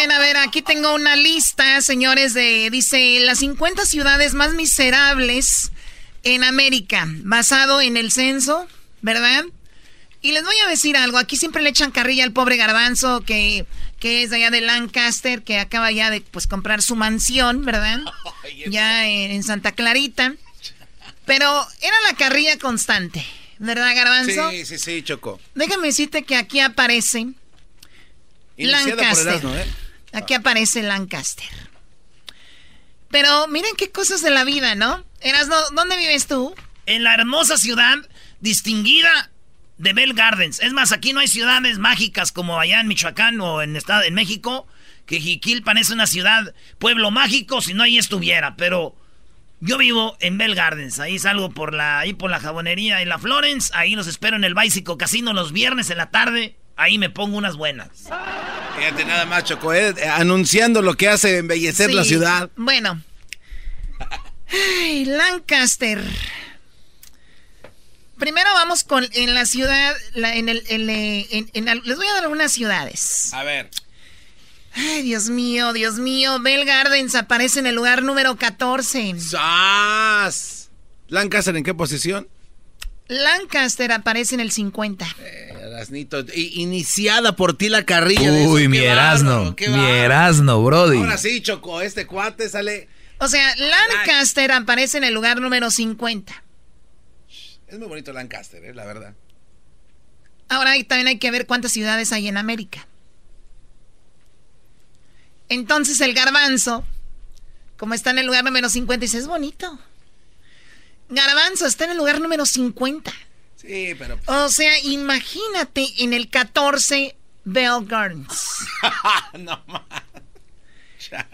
bien, a ver, aquí tengo una lista, señores, de, dice, las 50 ciudades más miserables en América, basado en el censo, ¿verdad? Y les voy a decir algo, aquí siempre le echan carrilla al pobre garbanzo que, que es de allá de Lancaster, que acaba ya de pues comprar su mansión, ¿verdad? Ya en, Santa Clarita. Pero era la carrilla constante, ¿verdad, garbanzo? Sí, sí, sí, Choco. Déjame decirte que aquí aparece Lancaster. ¿eh? Aquí aparece Lancaster. Pero miren qué cosas de la vida, ¿no? Erasno, ¿dónde vives tú? En la hermosa ciudad distinguida de Bell Gardens. Es más, aquí no hay ciudades mágicas como allá en Michoacán o en, estado, en México, que Jiquilpan es una ciudad, pueblo mágico, si no ahí estuviera. Pero yo vivo en Bell Gardens. Ahí salgo por la, ahí por la jabonería y la Florence. Ahí los espero en el Bicycle Casino los viernes en la tarde. Ahí me pongo unas buenas. Fíjate nada más, Choco, ¿eh? anunciando lo que hace embellecer la ciudad. Bueno. Ay, Lancaster. Primero vamos con en la ciudad, en el, les voy a dar algunas ciudades. A ver. Ay, Dios mío, Dios mío. Bell Gardens aparece en el lugar número 14. ¡Sas! ¿Lancaster en qué posición? Lancaster aparece en el 50. Eh, iniciada por ti la carrilla. Uy, mi Erasno. Mi Erasno, Brody. Ahora sí, Choco, este cuate sale. O sea, Lancaster aparece en el lugar número 50. Es muy bonito Lancaster, eh, la verdad. Ahora también hay que ver cuántas ciudades hay en América. Entonces el garbanzo, como está en el lugar número 50, dice, es bonito. Garbanzo está en el lugar número 50. Sí, pero. O sea, imagínate en el 14 Bell Gardens. no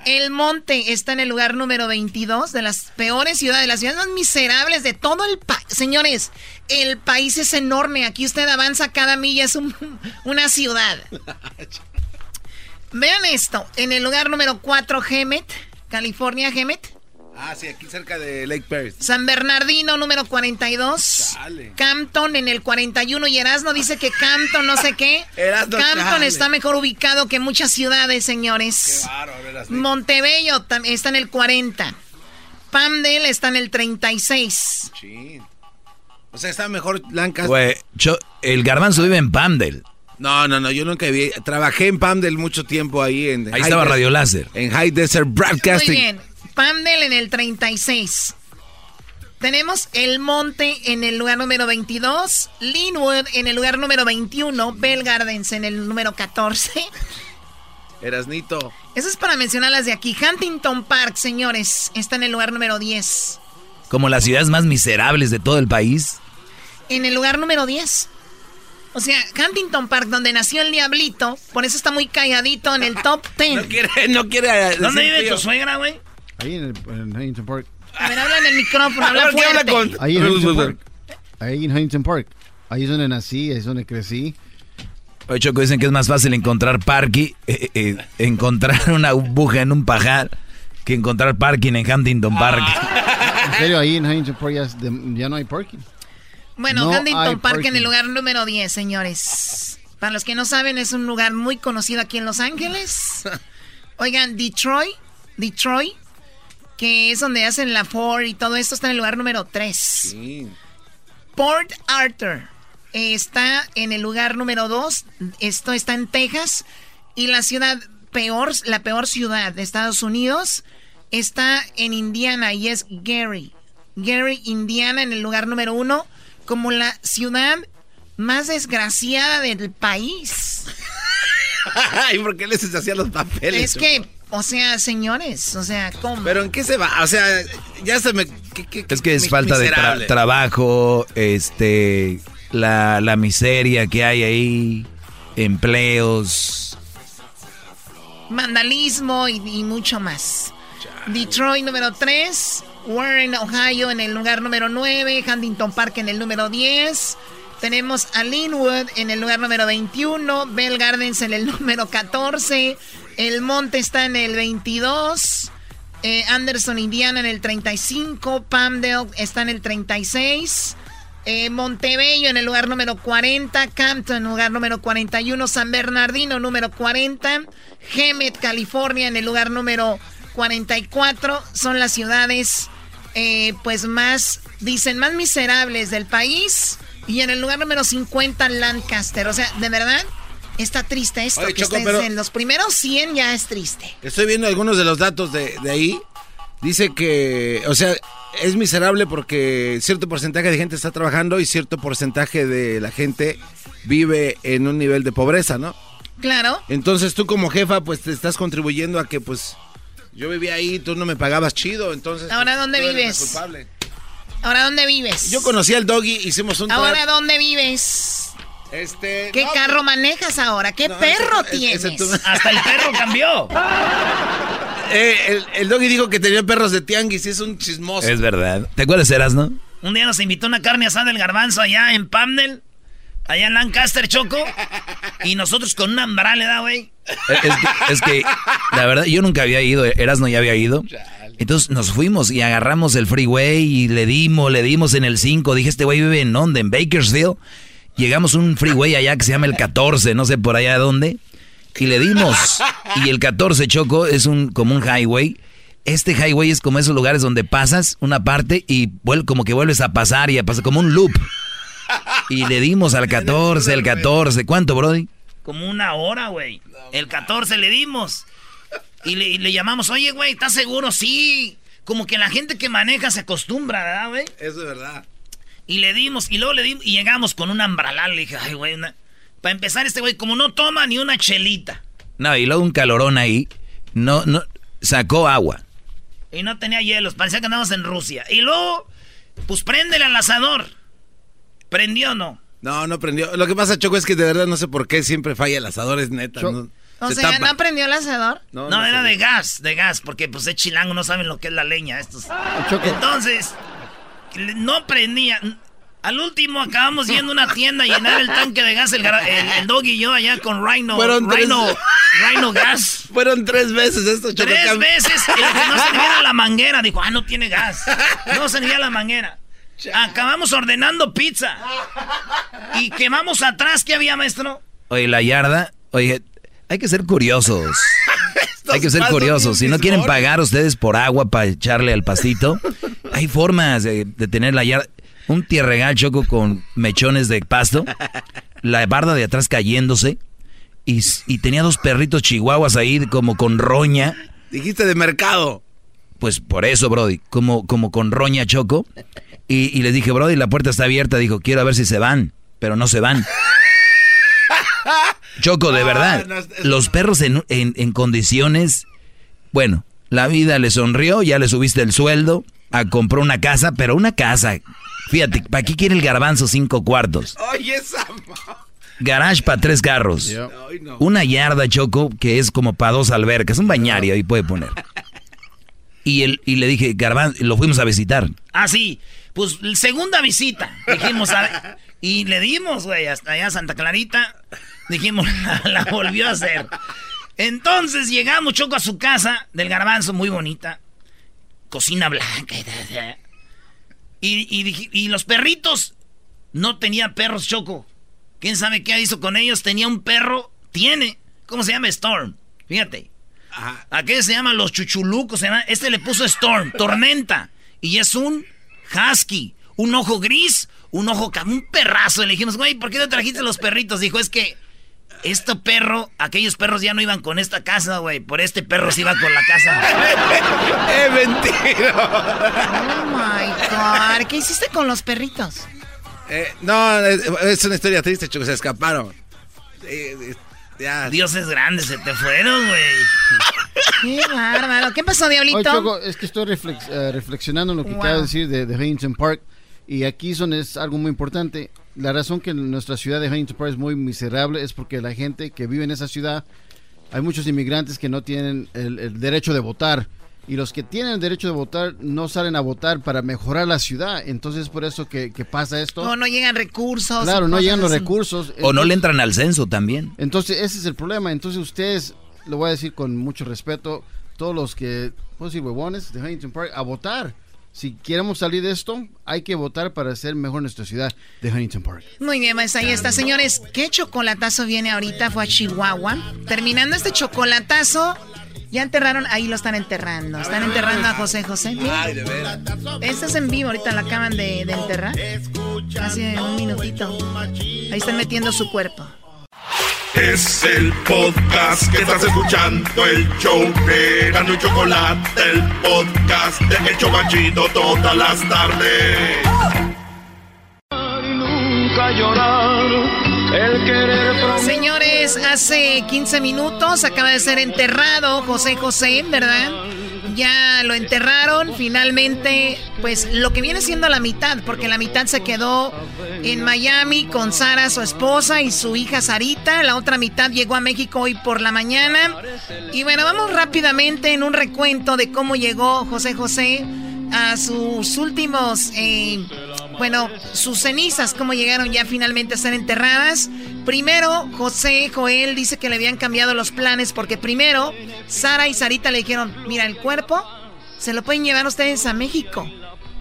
El Monte está en el lugar número 22 de las peores ciudades, de las ciudades más miserables de todo el país. Señores, el país es enorme. Aquí usted avanza cada milla, es una ciudad. Vean esto. En el lugar número 4, Hemet, California, Hemet. Ah, sí, aquí cerca de Lake Perry. San Bernardino, número 42. Campton en el 41. Y Erasmo dice que Campton no sé qué. Campton está mejor ubicado que muchas ciudades, señores. Qué bárbaro, Montebello está en el 40. Pamdel está en el 36. Sí. O sea, está mejor Lancaster. Güey, el garbanzo vive en Pamdel. No, no, no, yo nunca vi. Trabajé en Pamdel mucho tiempo ahí. En ahí estaba Radio Láser. En High Desert Broadcasting. Muy bien. Pamdel en el 36. Tenemos El Monte en el lugar número 22, Linwood en el lugar número 21, Bell Gardens en el número 14. Erasnito. Eso es para mencionar las de aquí. Huntington Park, señores, está en el lugar número 10. como las ciudades más miserables de todo el país. En el lugar número 10. O sea, Huntington Park, donde nació el diablito, por eso está muy calladito en el top 10. No quiere, no quiere. ¿Dónde vive tu suegra, güey? Ahí en, el, en Huntington Park. A ver, habla en el micrófono, habla fuerte. Ahí en Huntington Park. Ahí en Huntington Park. Ahí es donde nací, ahí es donde crecí. Oye, Choco, dicen que es más fácil encontrar parking, eh, eh, encontrar una buja en un pajar que encontrar parking en Huntington Park. En serio, ahí en Huntington Park ya, ya no hay parking. Bueno, No Huntington Park en parking. el lugar número 10, señores. Para los que no saben, es un lugar muy conocido aquí en Los Ángeles. Oigan, Detroit, Detroit, que es donde hacen la Ford y todo esto, está en el lugar número 3. Port Arthur eh, está en el lugar número 2. Esto está en Texas. Y la ciudad peor, la peor ciudad de Estados Unidos está en Indiana y es Gary. Gary, Indiana, en el lugar número uno, como la ciudad más desgraciada del país. Ay, ¿por qué les hacían los papeles? Es que, o sea, señores, o sea, ¿cómo? ¿Pero en qué se va? O sea, ya se me... ¿qué- qué- Es que es mi- falta de tra- trabajo, este, la, la miseria que hay ahí, empleos. vandalismo y, y mucho más. Detroit número 3, Warren, Ohio en el lugar número 9, Huntington Park en el número 10. Tenemos a Linwood en el lugar número 21, Bell Gardens en el número 14, El Monte está en el 22, eh, Anderson, Indiana en el 35, Palmdale está en el 36, eh, Montebello en el lugar número 40, Campton lugar número 41, San Bernardino número 40, Hemet, California en el lugar número 44. Son las ciudades eh, pues más, dicen, más miserables del país. Y en el lugar número 50, Lancaster. O sea, de verdad, está triste esto. Oye, que Choco, estés pero- en los primeros 100 ya es triste. Estoy viendo algunos de los datos de, de ahí. Dice que, o sea, es miserable porque cierto porcentaje de gente está trabajando y cierto porcentaje de la gente vive en un nivel de pobreza, ¿no? Claro. Entonces tú como jefa, pues te estás contribuyendo a que, pues, yo vivía ahí, tú no me pagabas chido, entonces... Ahora, pues, ¿dónde vives? culpable. Ahora, ¿dónde vives? Yo conocí al doggy, hicimos un... Ahora. ¿dónde vives? Este... ¿Qué no, carro manejas ahora? ¿Qué perro ese- tienes? ese tú- Hasta el perro cambió. Eh, el, el doggy dijo que tenía perros de tianguis y es un chismoso. Es verdad. ¿Te acuerdas, Eras, no? Un día nos invitó una carne asada del garbanzo allá en Pamdel, allá en Lancaster, Choco. Y nosotros con una ambral, ¿da, güey? Es que, es que, la verdad, yo nunca había ido, Eras no ya había ido. Entonces nos fuimos y agarramos el freeway y le dimos, le dimos en el 5. Dije, este güey vive en dónde, en Bakersfield. Llegamos a un freeway allá que se llama el 14, no sé por allá dónde. Y le dimos. Y el 14, Choco, es un como un highway. Este highway es como esos lugares donde pasas una parte y como que vuelves a pasar y a pasar, como un loop. Y le dimos al 14, el 14. ¿Cuánto, Brody? Como una hora, güey. El 14 le dimos. Y le, y le llamamos, oye, güey, ¿estás seguro? Sí. Como que la gente que maneja se acostumbra, ¿verdad, güey? Eso es verdad. Y le dimos, y luego le dimos, y llegamos con una ambralal. Le dije, ay, güey, una... para empezar, este güey, como no toma ni una chelita. No, y luego un calorón ahí. No, no, sacó agua. Y no tenía hielos, parecía que andábamos en Rusia. Y luego, pues préndele al asador. ¿Prendió o no? No, no prendió. Lo que pasa, Choco, es que de verdad no sé por qué siempre falla el asador, es neta. no- O se sea, tapa. ¿no aprendió el asador? No, no era de gas, de gas, porque pues es chilango, no saben lo que es la leña. Estos. Entonces, le- no prendía. Al último acabamos yendo a una tienda a llenar el tanque de gas, el, gara- el, el dog y yo allá con Rhino, Fueron tres- Rhino, Rhino Gas. Fueron tres veces esto, Choco. Tres veces y que no era la manguera. Dijo, ah, no tiene gas. No servía la manguera. Acabamos ordenando pizza. Y quemamos atrás, ¿qué había, maestro? Oye, la yarda. Oye, hay que ser curiosos. hay que ser curiosos. Si no quieren pagar ustedes por agua para echarle al pastito, hay formas de, de tener la yarda. Un tierregal choco con mechones de pasto, la barda de atrás cayéndose y, y tenía dos perritos chihuahuas ahí como con roña. Dijiste de mercado. Pues por eso, Brody, como, como con roña choco. Y, y les dije, Brody, la puerta está abierta. Dijo, quiero ver si se van, pero no se van. Choco, de verdad. no, es- Los perros en, en- en condiciones. Bueno, la vida le sonrió, ya le subiste el sueldo. A compró una casa, pero una casa. Fíjate, ¿para qué quiere el garbanzo cinco cuartos? Oye, esa... Garage para tres carros. Una yarda, Choco, que es como para dos albercas. Un bañario ahí puede poner. Y, el, y le dije, Garbanzo, lo fuimos a visitar. Ah, sí. Pues segunda visita. Dijimos, a, y le dimos, güey, hasta allá Santa Clarita. Dijimos, la, volvió a hacer. Entonces llegamos, Choco, a su casa del garbanzo, muy bonita. Cocina blanca. Y, y, y los perritos, no tenía perros, Choco. ¿Quién sabe qué hizo con ellos? Tenía un perro, tiene, ¿cómo se llama? Storm. Fíjate. Ajá. qué se llaman los chuchulucos. Este le puso Storm, tormenta. Y es un husky, un ojo gris, un ojo, un perrazo. le dijimos, güey, ¿por qué no trajiste los perritos? Dijo, es que este perro, aquellos perros ya no iban con esta casa, güey. Por este perro se iba con la casa. ¡Es mentira! Oh my God. ¿Qué hiciste con los perritos? Eh, no, es, una historia triste, chicos, se escaparon. Dios es grande, se te fueron, güey. Qué bárbaro. ¿Qué pasó, Diablito? Choco, es que estoy eh, reflexionando en lo que wow. acaba de decir de, de Huntington Park. Y aquí son, es algo muy importante. La razón que nuestra ciudad de Huntington Park es muy miserable es porque la gente que vive en esa ciudad, hay muchos inmigrantes que no tienen el derecho de votar y los que tienen el derecho de votar no salen a votar para mejorar la ciudad. Entonces es por eso que, pasa esto. O no llegan recursos. Claro, no llegan los recursos. o no le entran al censo también. Entonces ese es el problema. Entonces ustedes, lo voy a decir con mucho respeto, todos los que, puedo decir, huevones de Huntington Park, a votar. Si queremos salir de esto, hay que votar para hacer mejor nuestra ciudad de Huntington Park. Muy bien, pues ahí está. Señores, ¿qué chocolatazo viene ahorita? Fue a Chihuahua. Terminando este chocolatazo, ya enterraron, ahí lo están enterrando. Están enterrando a José José. Ay, de veras. Este es en vivo, ahorita lo acaban de, enterrar. Hace un minutito. Ahí están metiendo su cuerpo. Es el podcast que estás escuchando, el show de Gano y Chocolate, el podcast de El Chocachito todas las tardes. Señores, hace 15 minutos acaba de ser enterrado José José, ¿verdad? Ya lo enterraron, finalmente, pues lo que viene siendo la mitad, porque la mitad se quedó en Miami con Sara, su esposa, y su hija Sarita. La otra mitad llegó a México hoy por la mañana. Y bueno, vamos rápidamente en un recuento de cómo llegó José José a sus últimos, eh, bueno, sus cenizas, cómo llegaron ya finalmente a ser enterradas. Primero, José Joel dice que le habían cambiado los planes porque primero Sara y Sarita le dijeron, mira, el cuerpo se lo pueden llevar ustedes a México.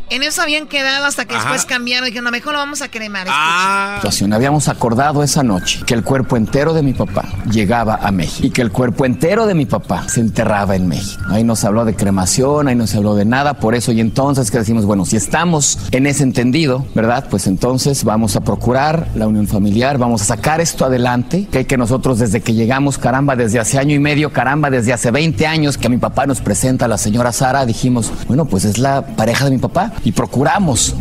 En eso habían quedado hasta que después cambiaron y dijeron, no, mejor lo vamos a cremar. Ah. Habíamos acordado esa noche que el cuerpo entero de mi papá llegaba a México y que el cuerpo entero de mi papá se enterraba en México. Ahí no se habló de cremación, ahí no se habló de nada, por eso y entonces que decimos, bueno, si estamos en ese entendido, ¿verdad? Pues entonces vamos a procurar la unión familiar, vamos a sacar esto adelante, que hay que nosotros desde que llegamos, caramba, desde hace año y medio, caramba, desde hace 20 años que mi papá nos presenta a la señora Sara, dijimos, bueno, pues es la pareja de mi papá y procuramos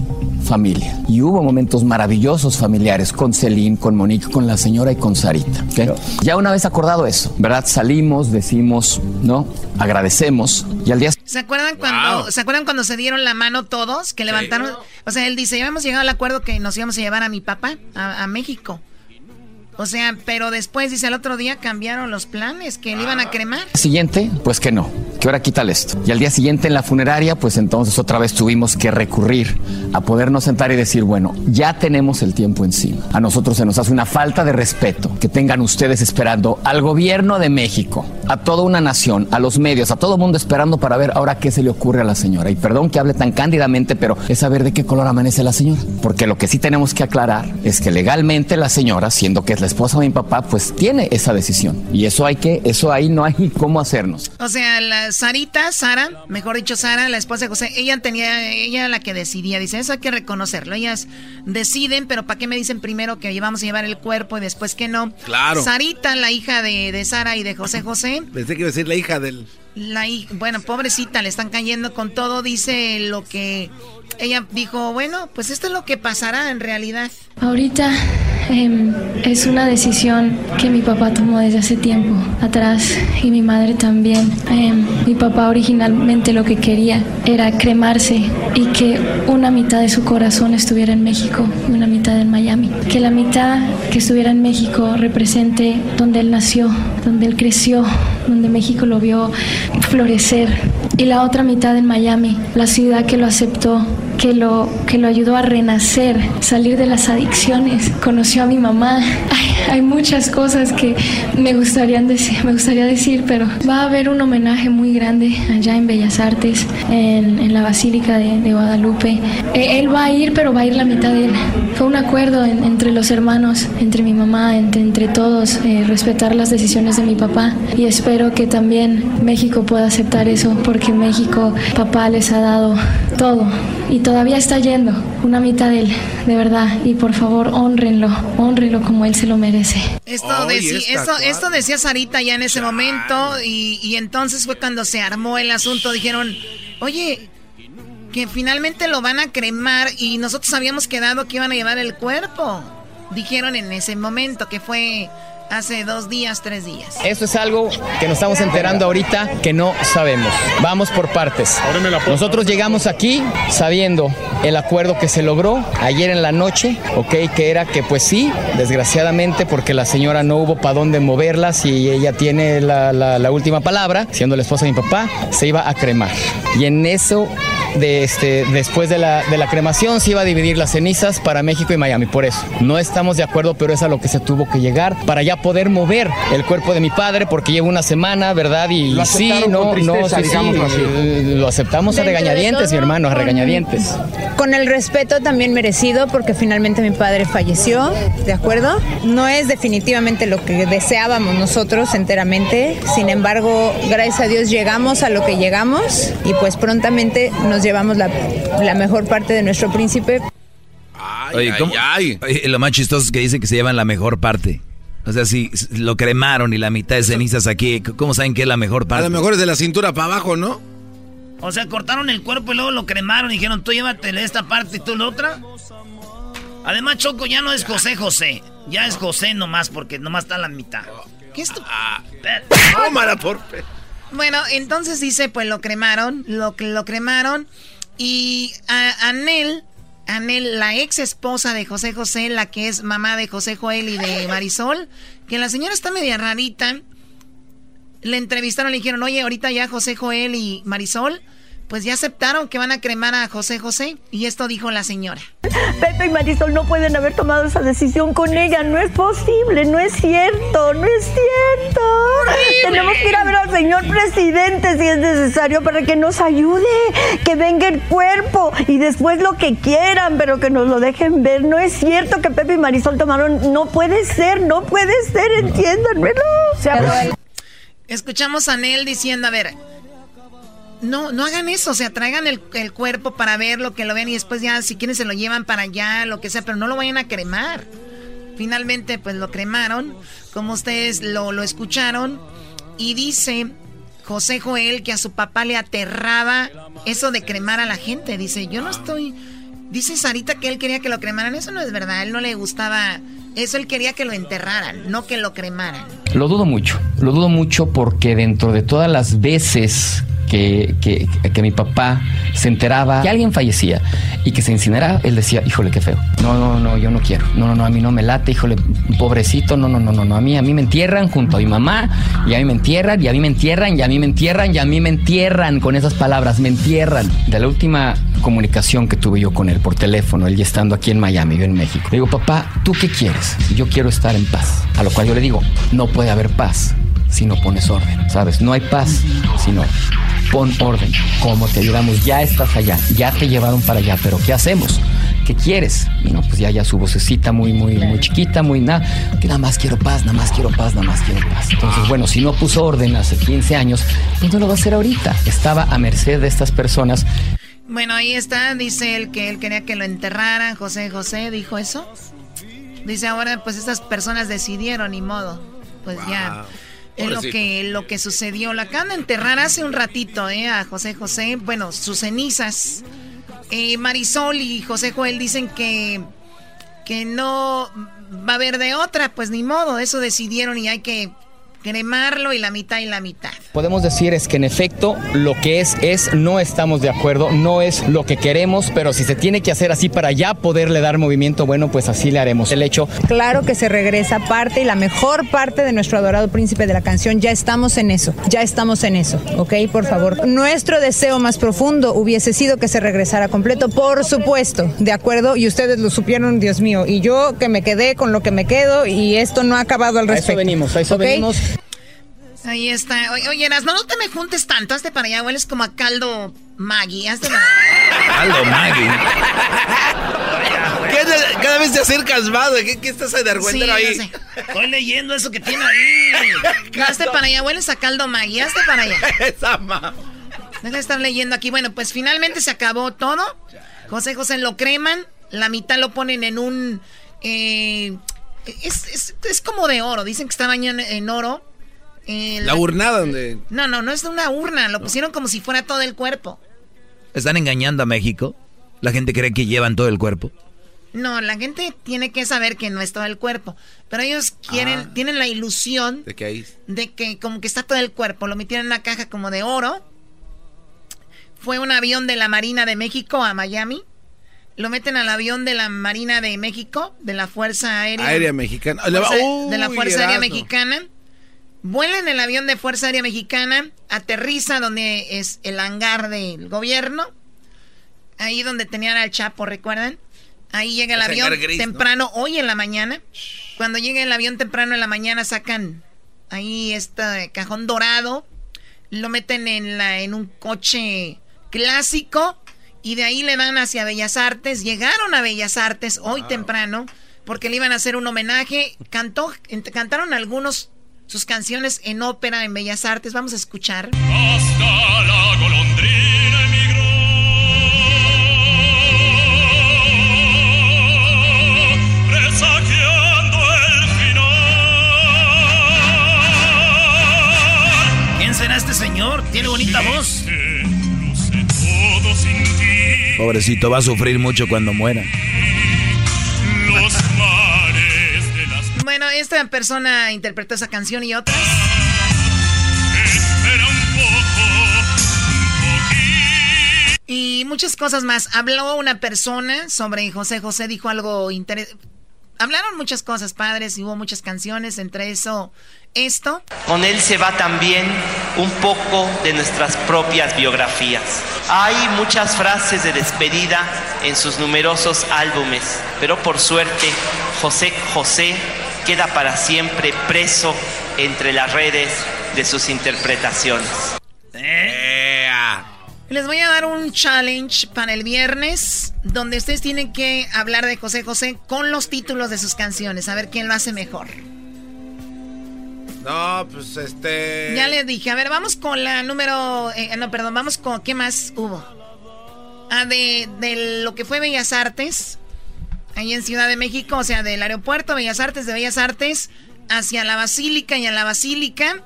familia. Y hubo momentos maravillosos familiares con Celine, con Monique, con la señora y con Sarita. Ya una vez acordado eso, ¿verdad? Salimos, decimos, ¿no? Agradecemos y al día... ¿Se acuerdan cuando, ¿se, acuerdan cuando se dieron la mano todos? Que levantaron... O sea, él dice, ya hemos llegado al acuerdo que nos íbamos a llevar a mi papá a México. O sea, pero después, dice, el otro día cambiaron los planes, que le iban a cremar. Siguiente, pues que no, que ahora quítale esto. Y al día siguiente en la funeraria, pues entonces otra vez tuvimos que recurrir a podernos sentar y decir, bueno, ya tenemos el tiempo encima. A nosotros se nos hace una falta de respeto que tengan ustedes esperando al gobierno de México, a toda una nación, a los medios, a todo mundo esperando para ver ahora qué se le ocurre a la señora. Y perdón que hable tan cándidamente, pero es saber de qué color amanece la señora. Porque lo que sí tenemos que aclarar es que legalmente la señora, siendo que es la esposa de mi papá, pues tiene esa decisión. Y eso hay que, eso ahí no hay cómo hacernos. O sea, la Sarita, Sara, mejor dicho Sara, la esposa de José, ella tenía, ella era la que decidía. Dice, eso hay que reconocerlo. Ellas deciden, pero ¿para qué me dicen primero que vamos a llevar el cuerpo y después que no? Claro. Sarita, la hija de, de Sara y de José José. Pensé que iba a decir la hija del... La bueno, pobrecita, le están cayendo con todo, dice lo que ella dijo, bueno, pues esto es lo que pasará en realidad. Ahorita em, es una decisión que mi papá tomó desde hace tiempo atrás y mi madre también. Em, mi papá originalmente lo que quería era cremarse y que una mitad de su corazón estuviera en México y una mitad en Miami. Que la mitad que estuviera en México represente donde él nació, donde él creció, donde México lo vio florecer y la otra mitad en Miami, la ciudad que lo aceptó, que lo, que lo ayudó a renacer, salir de las adicciones, conoció a mi mamá. Hay muchas cosas que me, gustarían decir, me gustaría decir, pero va a haber un homenaje muy grande allá en Bellas Artes, en, la Basílica de, Guadalupe. E, él va a ir, pero va a ir la mitad de él. Fue un acuerdo entre los hermanos, entre mi mamá, entre, entre todos, eh, respetar las decisiones de mi papá y espero que también México pueda aceptar eso porque México, papá les ha dado todo y todavía está yendo una mitad de él, de verdad. Y por favor, honrenlo, honrenlo como él se lo merece. Esto, esto, decía Sarita ya en ese momento y, y entonces fue cuando se armó el asunto. Dijeron, oye, que finalmente lo van a cremar y nosotros habíamos quedado que iban a llevar el cuerpo. Dijeron en ese momento que fue Hace dos días, tres días. Eso es algo que nos estamos enterando ahorita que no sabemos. Vamos por partes. Nosotros llegamos aquí sabiendo el acuerdo que se logró ayer en la noche, ok, que era que pues sí, desgraciadamente porque la señora no hubo para dónde moverlas y ella tiene la, la última palabra, siendo la esposa de mi papá, se iba a cremar. Y en eso de este, después de la, de la cremación se iba a dividir las cenizas para México y Miami, por eso. No estamos de acuerdo, pero es a lo que se tuvo que llegar para ya poder mover el cuerpo de mi padre, porque lleva una semana, ¿verdad? Y, sí, no, no, sí, sí, lo aceptamos a regañadientes, mi hermano, a regañadientes. Con el respeto también merecido, porque finalmente mi padre falleció, ¿de acuerdo? No es definitivamente lo que deseábamos nosotros enteramente, sin embargo, gracias a Dios llegamos a lo que llegamos y pues prontamente nos llevamos la, mejor parte de nuestro príncipe. Oye, lo más chistoso es que dicen que se llevan la mejor parte. O sea, si lo cremaron y la mitad de cenizas aquí, ¿cómo saben que es la mejor parte? A lo mejor es de la cintura para abajo, ¿no? O sea, cortaron el cuerpo y luego lo cremaron y dijeron, tú llévatele esta parte y tú la otra. Además, Choco ya no es José José. Ya es José nomás, porque nomás está la mitad. ¿Qué es esto? Ah, tómala por bueno, entonces dice, pues lo cremaron, lo, lo cremaron. Y a Anel, Anel, la ex esposa de José José, la que es mamá de José Joel y de Marisol, que la señora está media rarita. Le entrevistaron, le dijeron, oye, ahorita ya José Joel y Marisol pues ya aceptaron que van a cremar a José José. Y esto dijo la señora. Pepe y Marisol no pueden haber tomado esa decisión con ella. No es posible, no es cierto, no es cierto. Tenemos que ir a ver al señor presidente si es necesario para que nos ayude, que venga el cuerpo y después lo que quieran, pero que nos lo dejen ver. No es cierto que Pepe y Marisol tomaron. No puede ser, no puede ser, entiéndanmelo. Escuchamos a Nel diciendo, a ver, no, no hagan eso, o sea, traigan el, cuerpo para ver lo que lo vean y después ya si quieren se lo llevan para allá, lo que sea, pero no lo vayan a cremar. Finalmente, pues lo cremaron, como ustedes lo, lo escucharon, y dice José Joel que a su papá le aterraba eso de cremar a la gente. Dice, yo no estoy... Dice Sarita que él quería que lo cremaran, eso no es verdad, él no le gustaba eso él quería que lo enterraran, no que lo cremaran. Lo dudo mucho, lo dudo mucho porque dentro de todas las veces que, que, mi papá se enteraba que alguien fallecía y que se incineraba, él decía, híjole, qué feo. No, no, no, yo no quiero. No, no, no, a mí no me late, híjole, pobrecito, no, no, no, no, no. A mí, a mí me entierran junto a mi mamá, y a mí me entierran, y a mí me entierran, y a mí me entierran, y a mí me entierran con esas palabras, me entierran. De la última comunicación que tuve yo con él por teléfono, él ya estando aquí en Miami, yo en México. Le digo, papá, ¿tú qué quieres? Yo quiero estar en paz. A lo cual yo le digo, no puede haber paz si no pones orden, ¿sabes? No hay paz si no pon orden. ¿Cómo te ayudamos? Ya estás allá, ya te llevaron para allá, pero ¿qué hacemos? ¿Qué quieres? Y no, pues ya, ya su vocecita muy, muy, muy chiquita, muy nada, que nada más quiero paz, nada más quiero paz, nada más quiero paz. Entonces, bueno, si no puso orden hace 15 años, pues no lo va a hacer ahorita. Estaba a merced de estas personas. Bueno, ahí está, dice él que él quería que lo enterraran, José José dijo eso. Dice ahora, pues estas personas decidieron, ni modo. Pues ya. Es lo que, lo que sucedió. La acaban de enterrar hace un ratito, ¿eh? A José José. Bueno, sus cenizas. Eh, Marisol y José Joel dicen que que no va a haber de otra, pues ni modo, eso decidieron y hay que cremarlo y la mitad y la mitad. Podemos decir es que en efecto lo que es es no estamos de acuerdo, no es lo que queremos, pero si se tiene que hacer así para ya poderle dar movimiento, bueno, pues así le haremos. El hecho Claro que se regresa parte y la mejor parte de nuestro adorado príncipe de la canción, ya estamos en eso, ya estamos en eso, ¿ok? Por favor. Nuestro deseo más profundo hubiese sido que se regresara completo, por supuesto, ¿de acuerdo? Y ustedes lo supieron, Dios mío, y yo que me quedé con lo que me quedo y esto no ha acabado al A respecto. eso venimos, a eso venimos. Ahí está. Oye, Erasmo, no te me juntes tanto. Hazte para allá. Hueles como a caldo Maggie. Hazte para allá. Aldo Maggie. ¿Qué te- cada vez te acercas más. ¿Qué, qué estás de argüentero Sí, ahí? sé. Estoy leyendo eso que tiene ahí. Hazte para allá. Hueles a caldo Maggie. Hazte para allá. Esa ma- Deja de estar leyendo aquí. Bueno, pues finalmente se acabó todo. José José lo creman. La mitad lo ponen en un... eh, es, es- es como de oro. Dicen que está bañado en oro. Eh, La urnada donde... No, no, no es de una urna. Lo pusieron como si fuera todo el cuerpo. ¿Están engañando a México? ¿La gente cree que llevan todo el cuerpo? No, la gente tiene que saber que no es todo el cuerpo. Pero ellos quieren, Ah. tienen la ilusión De que ahí... de que como que está todo el cuerpo. Lo metieron en una caja como de oro. Fue un avión de la Marina de México a Miami. Lo meten al avión de la Marina de México, de la Fuerza Aérea. Aérea Mexicana. De la Fuerza Aérea. Mexicana. Vuela en el avión de Fuerza Aérea Mexicana, aterriza donde es el hangar del gobierno, ahí donde tenían al Chapo, ¿recuerdan? Ahí llega el avión temprano, hoy en la mañana. Cuando llega el avión temprano en la mañana, sacan ahí este cajón dorado, lo meten en, la, en un coche clásico y de ahí le van hacia Bellas Artes. Llegaron a Bellas Artes hoy temprano porque le iban a hacer un homenaje. Cantó, cantaron algunos sus canciones en ópera en Bellas Artes. Vamos a escuchar. Hasta la golondrina emigró, presagiando el final. ¿Quién será este señor? Tiene bonita voz. Todo sin ti, Pobrecito, va a sufrir mucho cuando muera. Esta persona interpretó esa canción y otras. espera un poco, Y muchas cosas más. Habló una persona sobre José José, dijo algo interesante. Hablaron muchas cosas padres y hubo muchas canciones, entre eso esto. Con él se va también un poco de nuestras propias biografías. Hay muchas frases de despedida en sus numerosos álbumes, pero por suerte José José queda para siempre preso entre las redes de sus interpretaciones. Les voy a dar un challenge para el viernes, donde ustedes tienen que hablar de José José con los títulos de sus canciones, a ver quién lo hace mejor. No, pues este... Ya les dije, a ver, vamos con la número, eh, no, perdón, vamos con, ¿qué más hubo? Ah, de, de lo que fue Bellas Artes, ahí en Ciudad de México, o sea, del aeropuerto Bellas Artes, de Bellas Artes, hacia la Basílica y a la Basílica,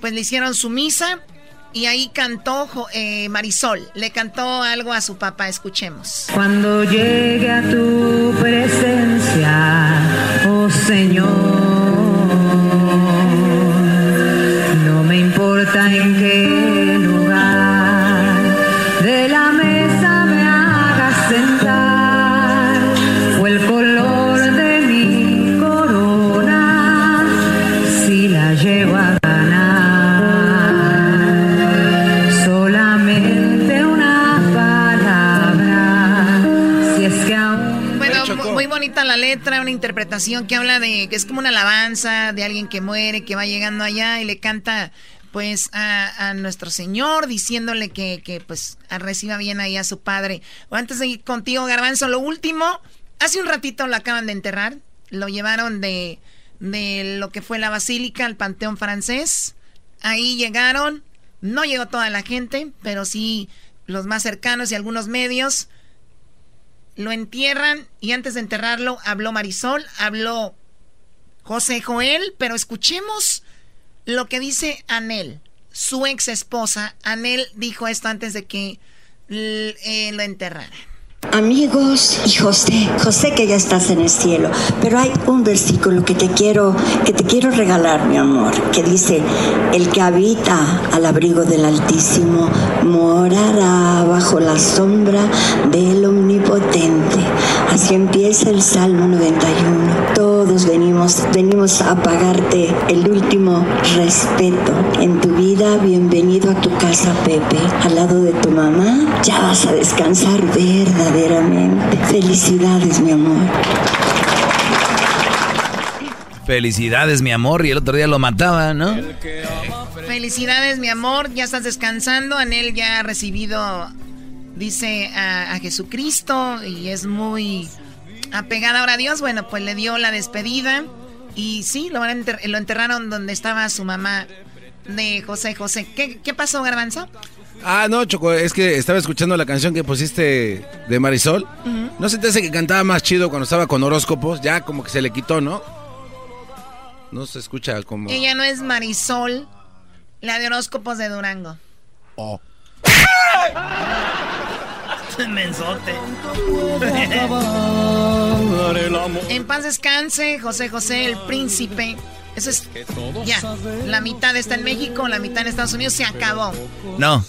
pues le hicieron su misa y ahí cantó eh, Marisol, le cantó algo a su papá, escuchemos. Cuando llegue a tu presencia, oh Señor, que habla de que es como una alabanza de alguien que muere, que va llegando allá y le canta pues a, a nuestro Señor diciéndole que, que, pues reciba bien ahí a su padre. O antes de ir contigo, Garbanzo, lo último, hace un ratito lo acaban de enterrar, lo llevaron de, de lo que fue la basílica al Panteón francés, ahí llegaron, no llegó toda la gente, pero sí los más cercanos y algunos medios lo entierran y antes de enterrarlo habló Marisol, habló José Joel, pero escuchemos lo que dice Anel, su ex esposa. Anel dijo esto antes de que eh, lo enterraran. Amigos y José, José que ya estás en el cielo, pero hay un versículo que te quiero que te quiero regalar, mi amor, que dice, el que habita al abrigo del Altísimo morará bajo la sombra del Omnipotente. Así empieza el Salmo 91. Todos venimos venimos a pagarte el último respeto en tu vida. Bienvenido a tu casa, Pepe, al lado de tu mamá. Ya vas a descansar verdaderamente. Felicidades, mi amor. Felicidades, mi amor. Y el otro día lo mataba, ¿no? Felicidades, mi amor. Ya estás descansando. Anel ya ha recibido, dice, a, a Jesucristo y es muy apegada ahora a Dios. Bueno, pues le dio la despedida. Y sí, lo, enter- lo enterraron donde estaba su mamá de José José. ¿Qué, qué pasó, Garbanzo? Ah, no, Choco, es que estaba escuchando la canción que pusiste de Marisol. ¿No se te hace que cantaba más chido cuando estaba con horóscopos? Ya como que se le quitó, ¿no? No se escucha como... Ella no es Marisol, la de horóscopos de Durango. Oh. Mensote. En paz descanse, José José, el príncipe. Eso es ya. La mitad está en México, la mitad en Estados Unidos. Se acabó. No.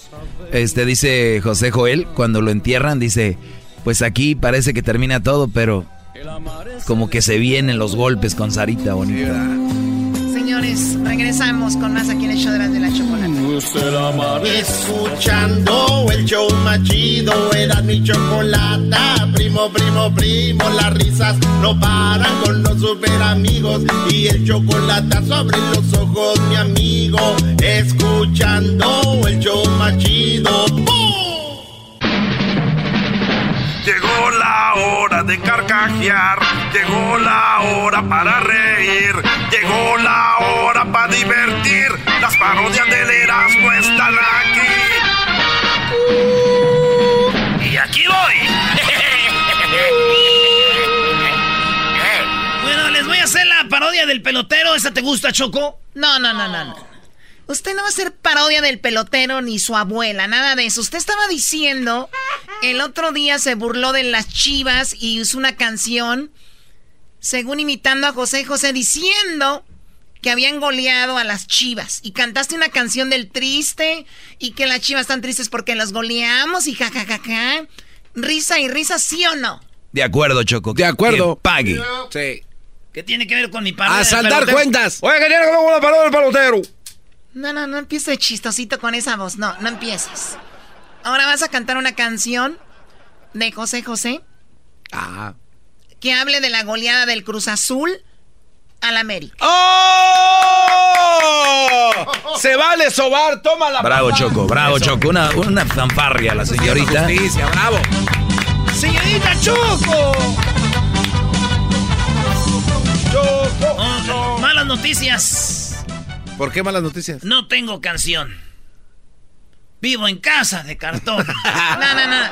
Este dice José Joel, cuando lo entierran, dice, pues aquí parece que termina todo, pero como que se vienen los golpes con Sarita bonita. Señores, regresamos con más aquí en el show de la, de la chocolate. Escuchando el show más chido, era mi chocolata. Primo, primo, primo, las risas no paran con los super amigos. Y el chocolate sobre los ojos, mi amigo. Escuchando el show más chido. ¡Bum! Llegó la hora de carcajear, llegó la hora para reír, llegó la hora para divertir. Las parodias del Erasmo están aquí. Y aquí voy. bueno, les voy a hacer la parodia del pelotero. ¿Esa te gusta, Choco? No, no, no, no, no. Usted no va a hacer parodia del pelotero ni su abuela, nada de eso. Usted estaba diciendo, el otro día se burló de las chivas y hizo una canción, según imitando a José José, diciendo que habían goleado a las chivas. Y cantaste una canción del triste y que las chivas están tristes porque los goleamos y jajajaja. Risa y risa, ¿sí o no? De acuerdo, Choco. De acuerdo. Que pague. Sí. ¿Qué tiene que ver con mi parodia? A saldar cuentas. Oye, que tiene que ver con la parodia del pelotero. No, no, no empieces chistosito con esa voz. No, no empieces. Ahora vas a cantar una canción de José José Ah. que hable de la goleada del Cruz Azul al América. ¡Oh! Se vale sobar, toma la Bravo, pasada. Choco, bravo, Eso. Choco. Una, una fanfarria la señorita. Justicia, bravo. ¡Señorita Choco! Oh, malas noticias. ¿Por qué malas noticias? No tengo canción. Vivo en casa de cartón. No, no, no.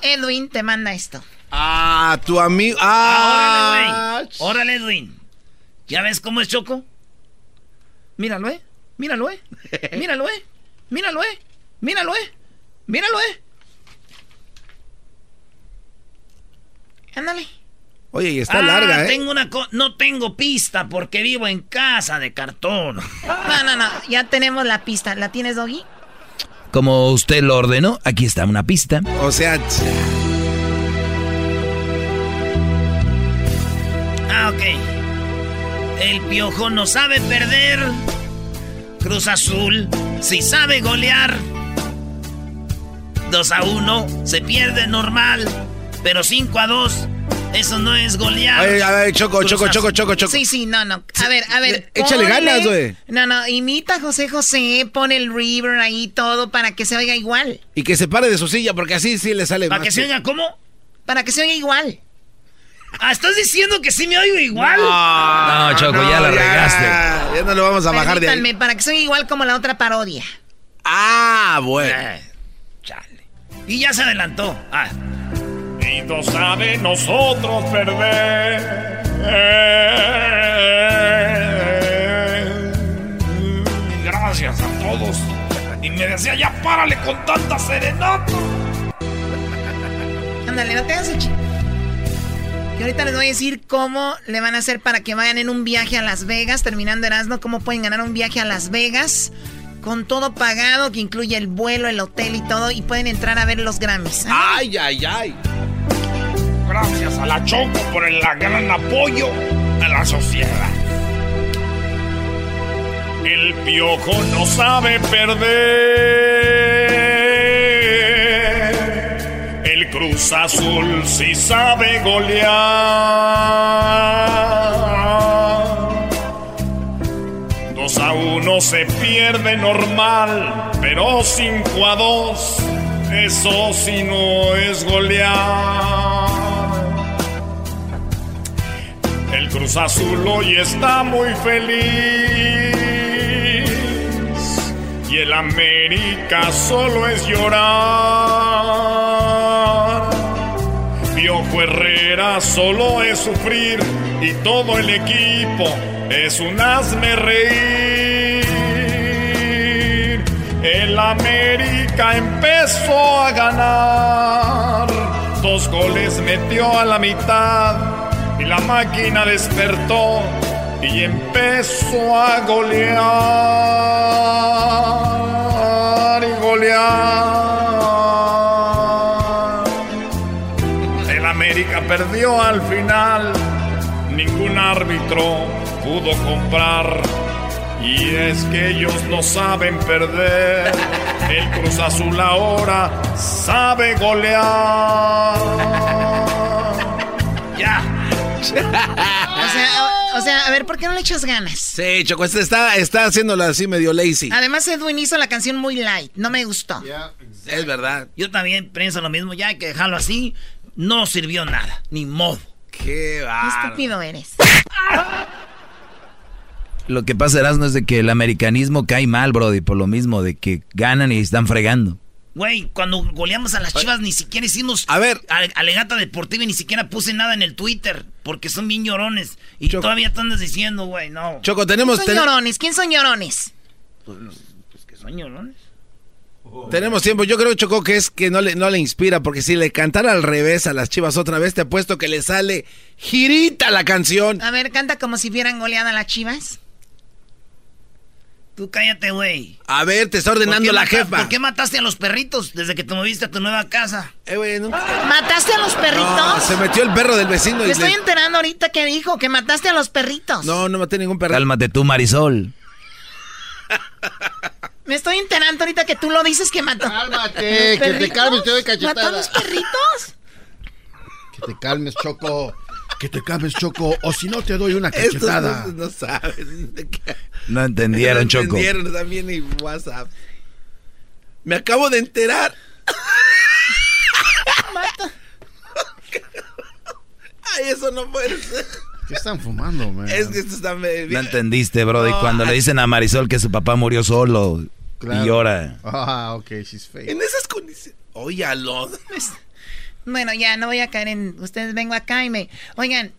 Edwin te manda esto. Ah, tu amigo. Ah, órale, güey. Órale, Edwin. ¿Ya ves cómo es Choco? Míralo, eh. Míralo, eh. Míralo, eh. Míralo, eh. Míralo, eh. Míralo, eh. Ándale. Oye, y está Ah, larga, ¿eh? Tengo una co- no tengo pista porque vivo en casa de cartón. No, no, no. Ya tenemos la pista. ¿La tienes, Doggy? Como usted lo ordenó, aquí está una pista. O sea, Ah, ok. El piojo no sabe perder. Cruz Azul sí sabe golear. 2 a 1 se pierde normal. Pero 5 a 2, eso no es golear. Ay, a ver, Choco, Choco. Choco, Choco, Choco. Sí, sí, no, no. A ver, a ver. Échale ponle- ganas, güey. No, no, imita a José José, pone el River ahí todo para que se oiga igual. Y que se pare de su silla porque así sí le sale ¿Para más que se oiga cómo? Para que se oiga igual. Ah, ¿estás diciendo que sí me oigo igual? No, Choco, ya la regaste. Ya no lo vamos a bajar de ahí. Para que se oiga igual como la otra parodia. Ah, bueno. Eh, chale. Y ya se adelantó. Ah. No sabe nosotros perder. Gracias a todos. Y me decía, ya párale con tanta serenata. Ándale, no te hagas. Y ahorita les voy a decir cómo le van a hacer para que vayan en un viaje a Las Vegas, terminando Erasmo, cómo pueden ganar un viaje a Las Vegas con todo pagado, que incluye el vuelo, el hotel y todo, y pueden entrar a ver los Grammys. Ay, ay, ay. Gracias a la Choco por el gran apoyo a la sociedad. El piojo no sabe perder. El Cruz Azul sí sabe golear. A uno se pierde normal, pero 5 a 2, eso sí no es golear. El Cruz Azul hoy está muy feliz y el América solo es llorar. Piojo Herrera solo es sufrir y todo el equipo es un hazme reír. El América empezó a ganar, dos goles metió a la mitad y la máquina despertó y empezó a golear y golear. El América perdió al final, árbitro pudo comprar. Y es que ellos no saben perder. El Cruz Azul ahora sabe golear. Ya. o, sea, o, sea, a ver, ¿por qué no le echas ganas? Sí, Choco, este está, está haciéndolo así medio lazy. Además, Edwin hizo la canción muy light. No me gustó. Es verdad. Yo también pienso lo mismo, ya hay que dejarlo así. No sirvió nada, ni modo. Qué Qué estúpido eres. Lo que pasa, Erasmo, es de que el americanismo cae mal, Brody, por lo mismo, de que ganan y están fregando. Güey, cuando goleamos a las chivas ni siquiera hicimos a ver. alegata deportiva y ni siquiera puse nada en el Twitter porque son bien llorones. Y todavía te andas diciendo, güey, no. Choco, tenemos, ¿Quién ten- son llorones? ¿Quién son llorones? Pues, pues que son llorones. Tenemos tiempo. Yo creo, Choco, que es que no le, no le inspira, porque si le cantara al revés a las chivas otra vez, te apuesto que le sale girita la canción. A ver, canta como si vieran goleada a las chivas. Tú cállate, güey. A ver, te está ordenando ¿Por qué la mata- jefa. ¿Por qué mataste a los perritos desde que te moviste a tu nueva casa? Eh, güey, no- ¿Mataste a los perritos? No, se metió el perro del vecino y Me estoy le- enterando ahorita que dijo que mataste a los perritos. No, no maté ningún perro. Cálmate tú, Marisol. Me estoy enterando ahorita que tú lo dices que mató. Cálmate, ¿Los que te calmes, te doy ¿Mató a cachetada. los perritos? Que te calmes, Choco. Que te calmes, Choco. O si no, te doy una Estos cachetada. no, no qué- No entendieron, No Choco. entendieron también en WhatsApp. Me acabo de enterar. Ay, eso no puede ser. ¿Qué están fumando, man? Es que esto está... me- No entendiste, Brody. No, Cuando le dicen a Marisol que su papá murió solo Claro. y llora. Ah, ok, she's fake. En esas condiciones... Óyalo. Bueno, ya no voy a caer en. Ustedes vengo acá y me. Oigan,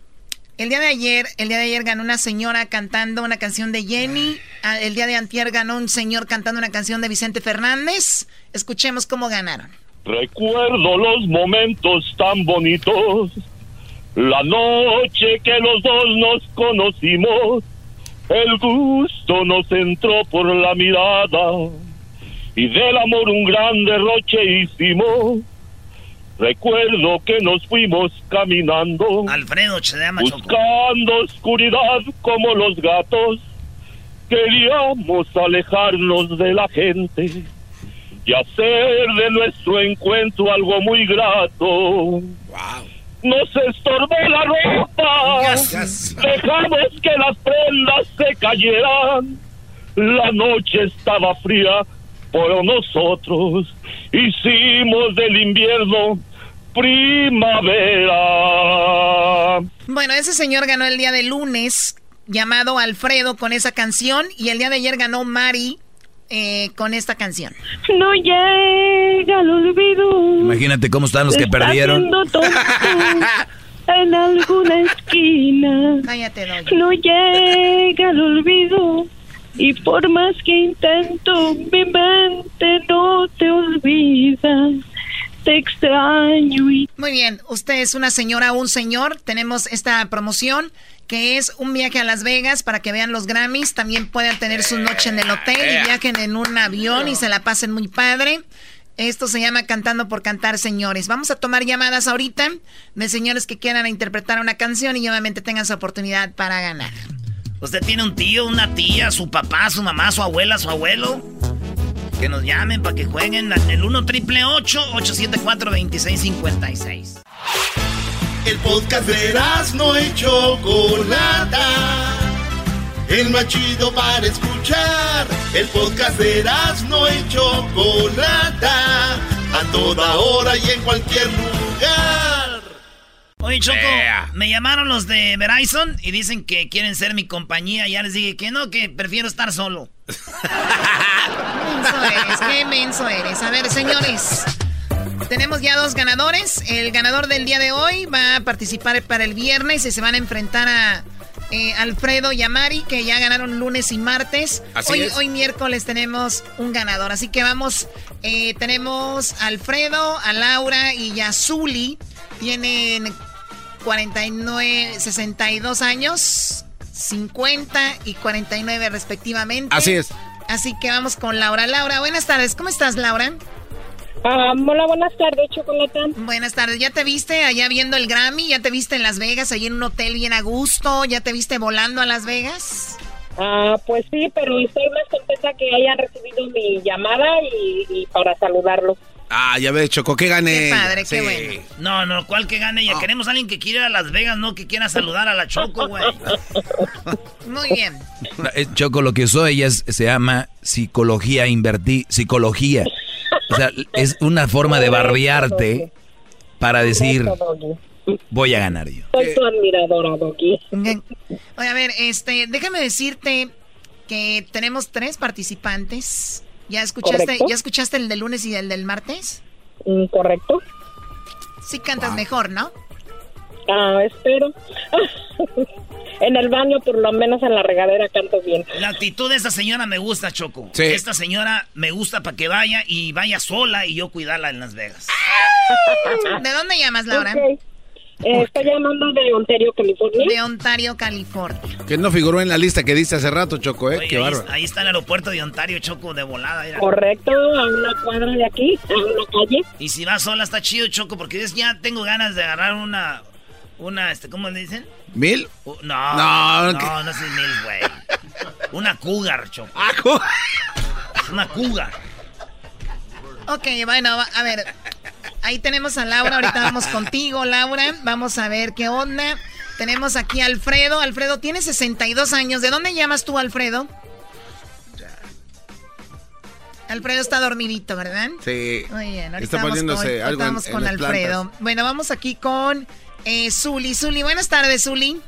el día de ayer, el día de ayer ganó una señora cantando una canción de Jenny. Ah, El día de antier ganó un señor cantando una canción de Vicente Fernández. Escuchemos cómo ganaron. Recuerdo los momentos tan bonitos, la noche que los dos nos conocimos, el gusto nos entró por la mirada y del amor un gran derroche hicimos. Recuerdo que nos fuimos caminando, Alfredo se llama Choco. buscando oscuridad como los gatos. Queríamos alejarnos de la gente y hacer de nuestro encuentro algo muy grato. Nos estorbó la ropa, dejamos que las prendas se cayeran. La noche estaba fría, pero nosotros hicimos del invierno primavera. Bueno, ese señor ganó el día de lunes, llamado Alfredo, con esa canción. Y el día de ayer ganó Mari eh, con esta canción. No llega el olvido. Imagínate cómo están los que Está perdieron. en alguna esquina. Cállate, Doy. No llega el olvido. Y por más que intento, mi mente no te olvida. Te extraño y... Muy Muy bien, usted es una señora o un señor. Tenemos esta promoción que es un viaje a Las Vegas para que vean los Grammys. También pueden tener su noche en el hotel y viajen en un avión y se la pasen muy padre. Esto se llama Cantando por Cantar, señores. Vamos a tomar llamadas ahorita de señores que quieran interpretar una canción y obviamente tengan su oportunidad para ganar. ¿Usted tiene un tío, una tía, su papá, su mamá, su abuela, su abuelo? Que nos llamen para que jueguen el 1 triple 874 2656. El podcast de no hecho Chocolata. El más chido para escuchar. El podcast de no hecho Chocolata. A toda hora y en cualquier lugar. Oye, Choco, me llamaron los de Verizon y dicen que quieren ser mi compañía. Ya les dije que no, que prefiero estar solo. menso eres, qué menso eres. A ver, señores. Tenemos ya dos ganadores. El ganador del día de hoy va a participar para el viernes y se van a enfrentar a eh, Alfredo y a Mari, que ya ganaron lunes y martes. hoy, hoy miércoles tenemos un ganador. Así que vamos, eh, tenemos a Alfredo, a Laura y a Zuli. Tienen 49, 62 años, 50 y 49 respectivamente. Así es. Así que vamos con Laura. Laura, buenas tardes. ¿Cómo estás, Laura? Ah, hola, buenas tardes, Chocolata. Buenas tardes. ¿Ya te viste allá viendo el Grammy? ¿Ya te viste en Las Vegas, allí en un hotel bien a gusto? ¿Ya te viste volando a Las Vegas? Ah, pues sí, pero estoy más contenta que hayan recibido mi llamada y, para saludarlos. Ah, ya ves, Choco, que gane. Qué padre, qué bueno. No, no, ¿cuál que gane? Ya ah. queremos a alguien que quiera ir a Las Vegas, no que quiera saludar a la Choco, güey. Muy bien. Eh, Choco, lo que usó ella se llama psicología invertí, psicología. O sea, es una forma de barbearte para decir, voy a ganar yo. Soy tu admiradora, Doggy. Oye, a ver, este, déjame decirte que tenemos tres participantes ¿Ya escuchaste, ¿Ya escuchaste el del lunes y el del martes? Mm, correcto. Sí cantas mejor, ¿no? Ah, espero. en el baño, por lo menos en la regadera, canto bien. La actitud de esta señora me gusta, Choco. Sí. Esta señora me gusta para que vaya y vaya sola y yo cuidarla en Las Vegas. ¿De dónde llamas, Laura? Eh, estoy llamando de Ontario, California. De Ontario, California. Que no figuró en la lista que diste hace rato, Choco, ¿eh? Qué ahí, ahí, está el aeropuerto de Ontario, Choco, de volada. Correcto, a una cuadra de aquí, a una calle. Y si vas sola está chido, Choco, porque ya tengo ganas de agarrar una, una, este, ¿cómo le dicen? ¿Mil? no, no, no, no, es mil, güey. Una cougar, Choco. Ah, una cougar. Ok, bueno, a ver, Ahí tenemos a Laura, ahorita vamos contigo, Laura. Vamos a ver qué onda. Tenemos aquí a Alfredo. Alfredo tiene 62 años. ¿De dónde llamas tú, Alfredo? Alfredo está dormidito, ¿verdad? Sí. Muy bien, ahorita está poniéndose algo vamos con Alfredo. Bueno, vamos aquí con eh, Zuli. Zuli, buenas tardes, Zuli.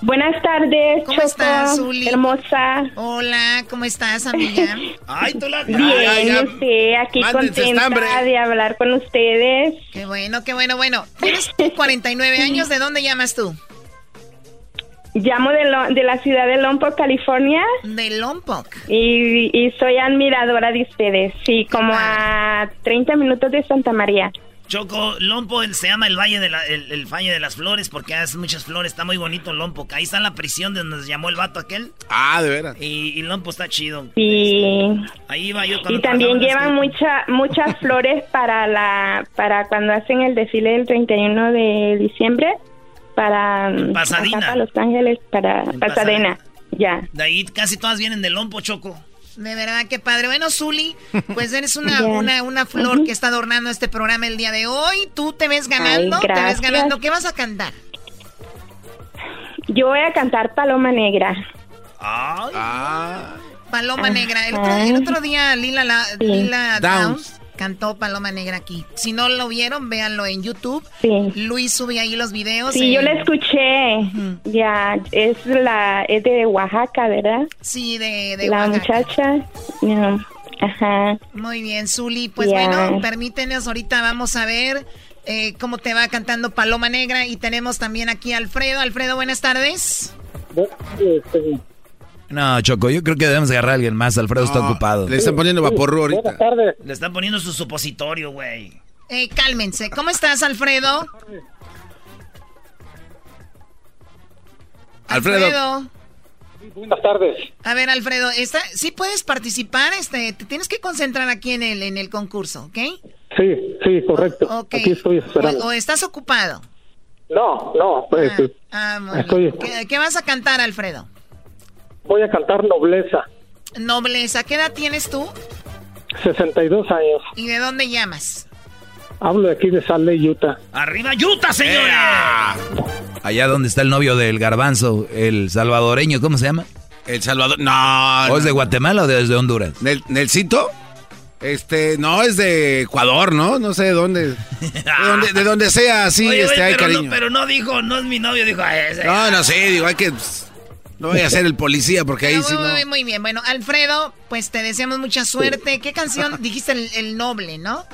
Buenas tardes, ¿Cómo estás, Zuli? Hermosa. Hola, ¿cómo estás, amiga? Ay, tú la Bien, usted, aquí contenta de hablar con ustedes. Qué bueno, qué bueno, bueno. Tienes 49 años, ¿de dónde llamas tú? Llamo de, de la ciudad de Lompoc, California. De Lompoc. Y, y soy admiradora de ustedes, sí, como a 30 minutos de Santa María. Choco, Lompo se llama el Valle de, el, Valle de las Flores porque hace muchas flores. Está muy bonito Lompo. Ahí está la prisión de donde nos llamó el vato aquel. Ah, de veras. Y, Lompo está chido. Sí. Ahí va yo Y también llevan mucha, muchas flores para la para cuando hacen el desfile del 31 de diciembre. Para, Pasadena. Los Ángeles, para Pasadena. Ya. De ahí casi todas vienen de Lompo, Choco. De verdad, qué padre. Bueno, Zuli, pues eres una, una, una, flor que está adornando este programa el día de hoy. Tú te ves ganando, te ves ganando. ¿Qué vas a cantar? Yo voy a cantar Paloma Negra. Ah. Paloma Negra. El otro, día Lila, la, Lila Downs cantó Paloma Negra aquí. Si no lo vieron, véanlo en YouTube. Sí. Luis sube ahí los videos. Sí, yo la escuché. Ya, es la es de Oaxaca, ¿verdad? Sí, de, de la muchacha. Ajá. Muy bien, Zuli. Pues bueno, permítenos, ahorita vamos a ver eh, cómo te va cantando Paloma Negra. Y tenemos también aquí a Alfredo. Alfredo, buenas tardes. No, Choco, yo creo que debemos agarrar a alguien más. Alfredo está ocupado. Le están poniendo vapor ahorita. Le están poniendo su supositorio, güey. Eh, cálmense. ¿Cómo estás, Alfredo? Alfredo. Buenas tardes. A ver, Alfredo, esta, sí puedes participar, este, te tienes que concentrar aquí en el, en el concurso, ¿ok? Sí, sí, correcto. Ok. Aquí estoy esperando. O, o estás ocupado. No, no, pues, Ah, muy estoy, bien. ¿Qué, qué vas a cantar, Alfredo? Voy a cantar Nobleza, Nobleza. ¿Qué edad tienes tú? 62 años. ¿Y de dónde llamas? Hablo de aquí de Salt Lake, Utah. ¡Arriba, Utah, señores! Allá donde está el novio del garbanzo, el salvadoreño, ¿cómo se llama? El Salvador. No. ¿O es de Guatemala o desde Honduras? ¿Nel, ¿Nelsito? Este, no, es de Ecuador, ¿no? No sé de dónde. De donde, de donde sea, sí, Oye, este, oye, hay pero, cariño. no, pero no dijo, no es mi novio, dijo, "Ah, ese". No, no sé, digo, hay que. pues, No voy a ser el policía porque ahí Muy, sí no. muy, muy bien. Bueno, Alfredo, pues te deseamos mucha suerte. ¿Qué canción dijiste el, el noble, no?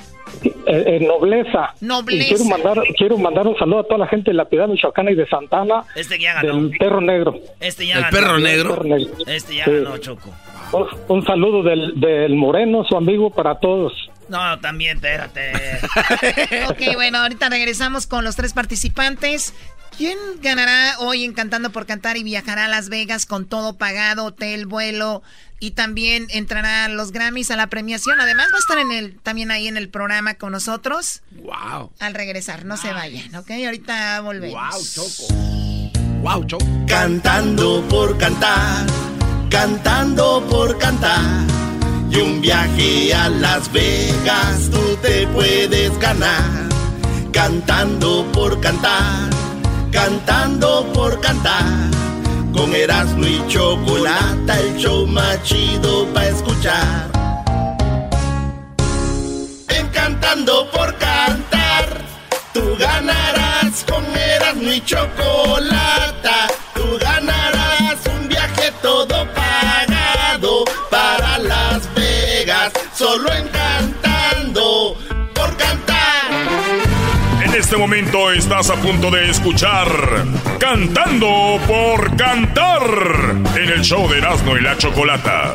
Eh, eh, nobleza. Nobleza. Y quiero mandar, quiero mandar un saludo a toda la gente de la Piedad Michoacana y de Santana. Este ya ganó. Del Perro Negro. Este ya ¿El ganó. perro negro? Perro negro. Este ya Sí. ganó, Choco. Un, un saludo del, del Moreno, su amigo, para todos. No, también, espérate. Ok, bueno, ahorita regresamos con los tres participantes. ¿Quién ganará hoy en Cantando por Cantar y viajará a Las Vegas con todo pagado, hotel, vuelo y también entrará a los Grammys a la premiación? Además va a estar en el, también ahí en el programa con nosotros Wow. al regresar. No se vayan, ¿ok? Ahorita volvemos. Wow, Choco. Cantando por cantar, cantando por cantar. Y un viaje a Las Vegas tú te puedes ganar. Cantando por cantar, cantando por cantar. Con Erasmo y Chocolata, el show más chido para escuchar. En Cantando por cantar, tú ganarás con Erasmo y Chocolata. En este momento estás a punto de escuchar Cantando por Cantar en el show de Erasmo y la Chocolata.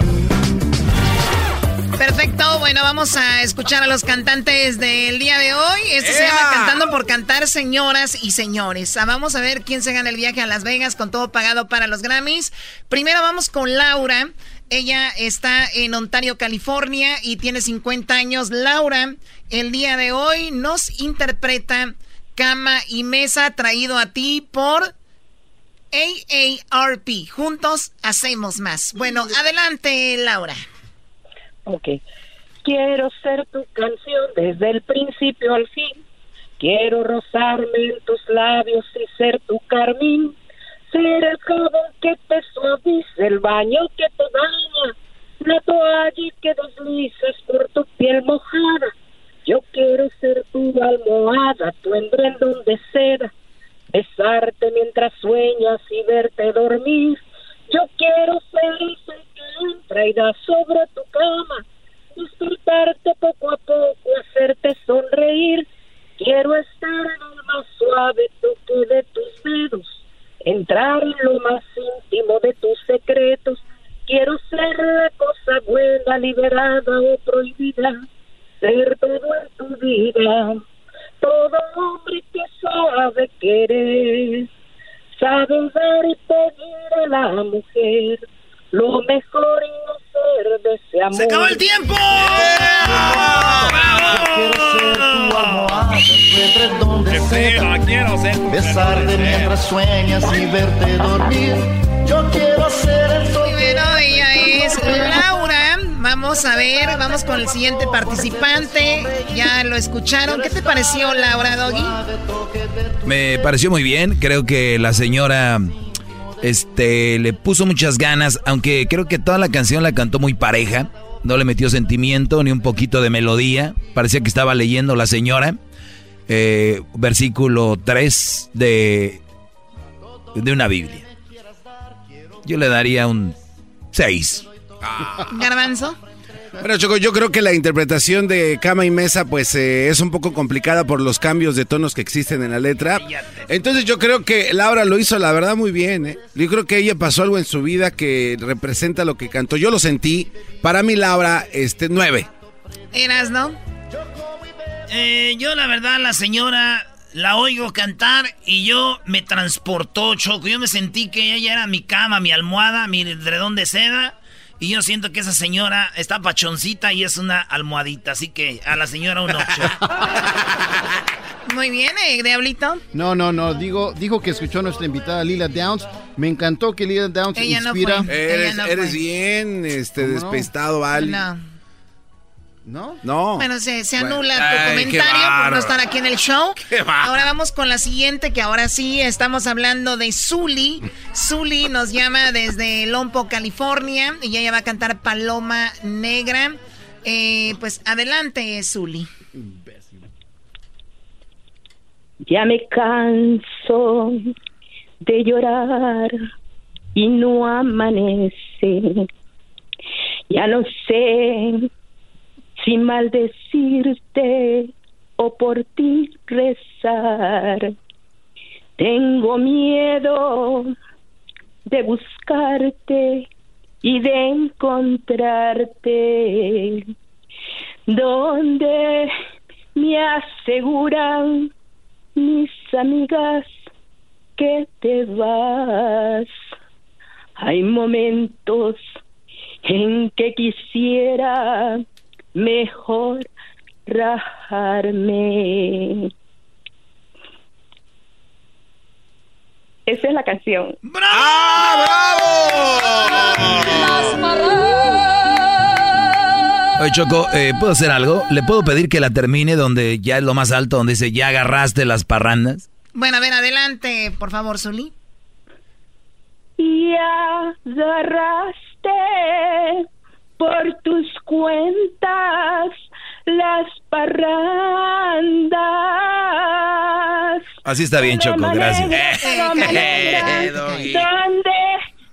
Perfecto, bueno, vamos a escuchar a los cantantes del día de hoy. Esto se llama Cantando por Cantar, señoras y señores. Ah, Vamos a ver quién se gana el viaje a Las Vegas con todo pagado para los Grammys. Primero vamos con Laura. Ella está en Ontario, California y tiene 50 años. Laura, el día de hoy nos interpreta Cama y Mesa traído a ti por AARP. Juntos hacemos más. Bueno, adelante, Laura. Ok. Quiero ser tu canción desde el principio al fin. Quiero rozarme en tus labios y ser tu carmín. Ser el jabón que te suavice, el baño que te daña. La toalla que deslices por tu piel mojada. Yo quiero ser tu almohada, tu endrendón de seda. Besarte mientras sueñas y verte dormir. Yo quiero ser el sol que entra y da sobre tu cama. Disfrutarte poco a poco, hacerte sonreír. Quiero estar en el más suave toque de tus dedos. Entrar en lo más íntimo de tus secretos. Quiero ser la cosa buena, liberada o prohibida. Ser todo en tu vida. Todo hombre que sabe querer. Sabe dar y pedir a la mujer lo mejor y no ese amor. ¡Se acabó el tiempo! Donde sepa, quiero ser besarte mientras sueñas y verte dormir. Yo quiero ser el Y bueno, ella es Laura. Vamos a ver, vamos con el siguiente participante. Ya lo escucharon. ¿Qué te pareció, Laura Doggy? Me pareció muy bien. Creo que la señora este, le puso muchas ganas, aunque creo que toda la canción la cantó muy pareja. No le metió sentimiento ni un poquito de melodía. Parecía que estaba leyendo la señora. Eh, versículo 3 de, de una Biblia. Yo le daría un 6. Garbanzo. Bueno, Choco, yo creo que la interpretación de cama y mesa, pues eh, es un poco complicada por los cambios de tonos que existen en la letra. Entonces yo creo que Laura lo hizo, la verdad, muy bien. ¿eh? Yo creo que ella pasó algo en su vida que representa lo que cantó. Yo lo sentí. Para mí, Laura, este, nueve. Eras, ¿no? Eh, yo la verdad, la señora la oigo cantar y yo me transportó, Choco. Yo me sentí que ella era mi cama, mi almohada, mi edredón de seda. Y yo siento que esa señora está pachoncita y es una almohadita. Así que a la señora un 8. Muy bien, ¿eh, Diablito? No, no, no. Digo, dijo que escuchó a nuestra invitada Lila Downs. Me encantó que Lila Downs Ella no inspira. fue. Eres, Ella no eres fue. bien este, despistado, Ali. No. ¿No? No. Bueno, se, se anula tu comentario por no estar aquí en el show. Ahora vamos con la siguiente, que ahora sí estamos hablando de Zully. Zully nos llama desde Lompo, California, y ella va a cantar Paloma Negra. Eh, pues adelante, Zully. Ya me canso de llorar y no amanece. Ya no sé si maldecirte o por ti rezar. Tengo miedo de buscarte y de encontrarte donde me aseguran mis amigas que te vas. Hay momentos en que quisiera mejor rajarme. Esa es la canción. Oye, Choco, eh, ¿puedo hacer algo? ¿Le puedo pedir que la termine donde ya es lo más alto, donde dice, ya agarraste las parrandas? Bueno, a ver, adelante, por favor, Zully. y agarraste por tus cuentas las parrandas. Así está bien, Choco, gracias. ¿Dónde,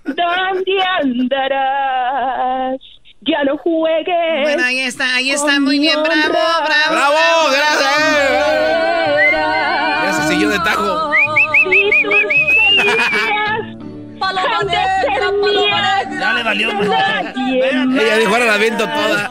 dónde andarás? Ya no juegues. Bueno, ahí está, ahí está, muy bien, bravo, bravo. ¡Bravo! ¡Gracias! Se siguió de tajo. De ser mías. Ya le valió. Ella dijo, ahora la viento toda.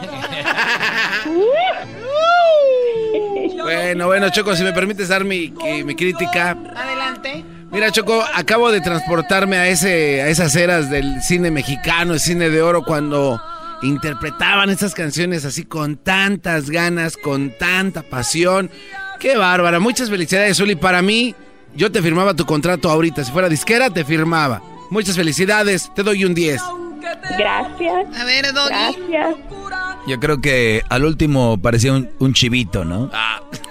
Bueno, bueno, Choco, si me permites dar mi, que- mi crítica. Adelante. Mira, Choco, acabo de transportarme a, ese, a esas eras del cine mexicano, el cine de oro, cuando interpretaban esas canciones así con tantas ganas, con tanta pasión. Qué bárbara. Muchas felicidades, Zuli. Para mí, yo te firmaba tu contrato ahorita. Si fuera disquera, te firmaba. Muchas felicidades. Te doy un 10. Gracias. A ver, Doggy. Gracias. Yo creo que al último parecía un, un chivito, ¿no?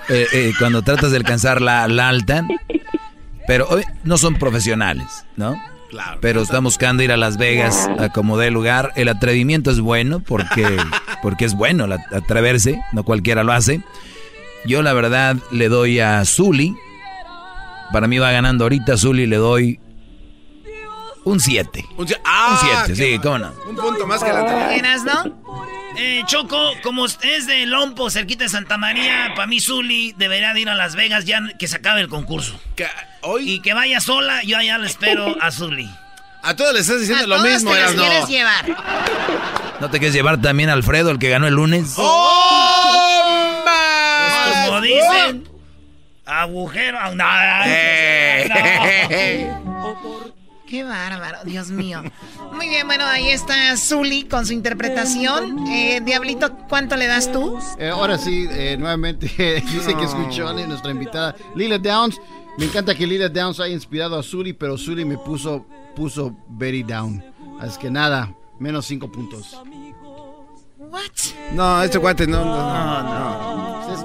Eh, eh, cuando tratas de alcanzar la, la alta. Pero hoy no son profesionales, ¿no? Claro. Pero están buscando ir a Las Vegas a como dé lugar. El atrevimiento es bueno porque, porque es bueno la- atreverse, no cualquiera lo hace. Yo la verdad le doy a Zully. Para mí va ganando ahorita Zully, le doy un 7. Un 7, Un 7, sí, cómo no. Un punto más que la anterior. ¿Eras, no? Eh, Choco, como es de Lompo, cerquita de Santa María, para mí Zuli debería de ir a Las Vegas ya que se acabe el concurso. Que hoy Y que vaya sola, yo allá le espero a Zuli. a todos les estás diciendo A lo todos mismo, te las Erasno. quieres llevar. ¿No te quieres llevar también a Alfredo, el que ganó el lunes? ¡Oh! más! Como dicen, agujero. ah, no, Eh. no. Qué bárbaro, Dios mío. Muy bien, bueno, ahí está Zully con su interpretación. Eh, Diablito, ¿cuánto le das tú? Eh, ahora sí, eh, nuevamente dice que escuchó a nuestra invitada Lila Downs. Me encanta que Lila Downs haya inspirado a Suri, pero Suri me puso, puso very down. Así que nada, menos cinco puntos. What? No, este cuate no, no, no.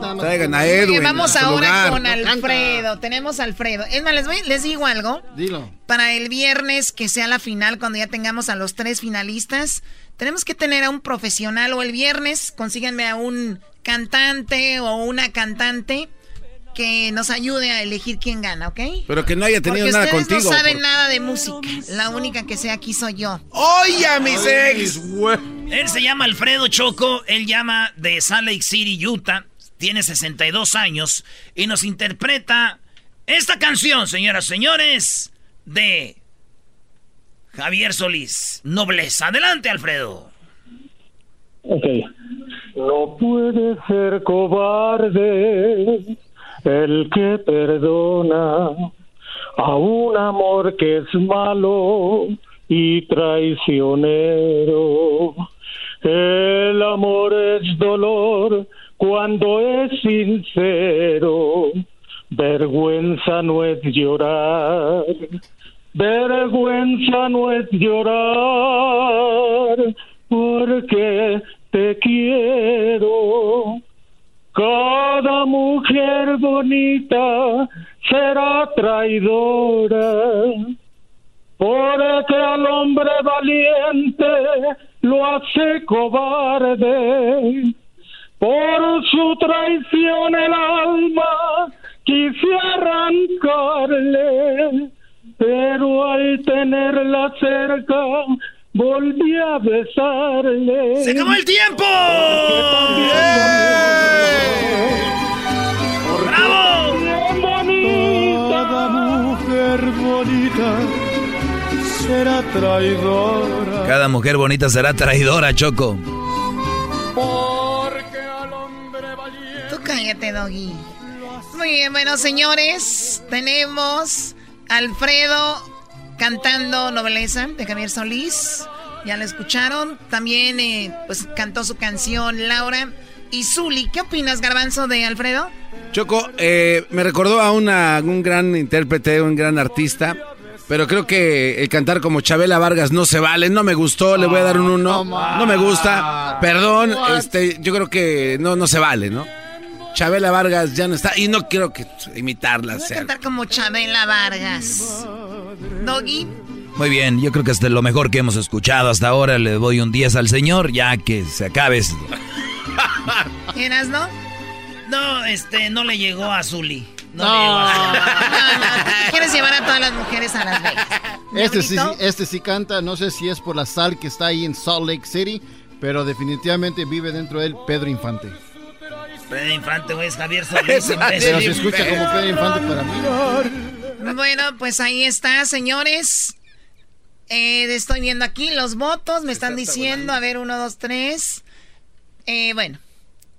no. Traigan a Edwin. Oye, vamos a ahora lugar. con. Alfredo. Tenemos a Alfredo. Es más, les, voy- les digo algo. Dilo. Para el viernes, que sea la final, cuando ya tengamos a los tres finalistas, tenemos que tener a un profesional o el viernes consíganme a un cantante o una cantante que nos ayude a elegir quién gana, ¿ok? Pero que no haya tenido Porque nada ustedes contigo. no saben por- nada de música. La única que sé aquí soy yo. ¡Oye, mis ex! Él se llama Alfredo Choco, él llama de Salt Lake City, Utah, tiene 62 años y nos interpreta esta canción, señoras y señores, de Javier Solís, Nobleza. Adelante, Alfredo. Ok. No puede ser cobarde el que perdona a un amor que es malo y traicionero. El amor es dolor cuando es sincero. Vergüenza no es llorar. Vergüenza no es llorar porque te quiero. Cada mujer bonita será traidora, porque al hombre valiente lo hace cobarde. Por su traición el alma quise arrancarle, pero al tenerla cerca volví a besarle. ¡Se acabó el tiempo! ¡Bravo! Toda mujer bonita será traidora. Cada mujer bonita será traidora, Choco. Porque al hombre valiente. Tú cállate, Doggy. Muy bien, bueno, señores, tenemos a Alfredo cantando Nobleza de Javier Solís. Ya lo escucharon. También, eh, pues, cantó su canción Laura y Zuli. ¿Qué opinas, Garbanzo, de Alfredo? Choco, eh, me recordó a una, un gran intérprete, un gran artista. Pero creo que el cantar como Chabela Vargas no se vale, no me gustó, le voy a dar un uno, no me gusta, perdón, este, yo creo que no, no se vale, ¿no? Chabela Vargas ya no está y no quiero que imitarla. Voy a cantar como Chabela Vargas. Doggy. Muy bien, yo creo que hasta lo mejor que hemos escuchado hasta ahora. Le doy un 10 al señor, ya que se acabe esto. ¿Quieras, no? No, este, no le llegó a Zuli. No, No. le llegó a Zuli. No, quieres llevar a todas las mujeres a Las Vegas. Este sí, este sí canta, no sé si es por la sal que está ahí en Salt Lake City, pero definitivamente vive dentro de él Pedro Infante. Pedro Infante, güey, es Javier Solís. Pero se escucha como Pedro Infante para mí. Bueno, pues ahí está, señores. Eh, estoy viendo aquí los votos, me están diciendo, a ver, uno, dos, tres. Eh, bueno,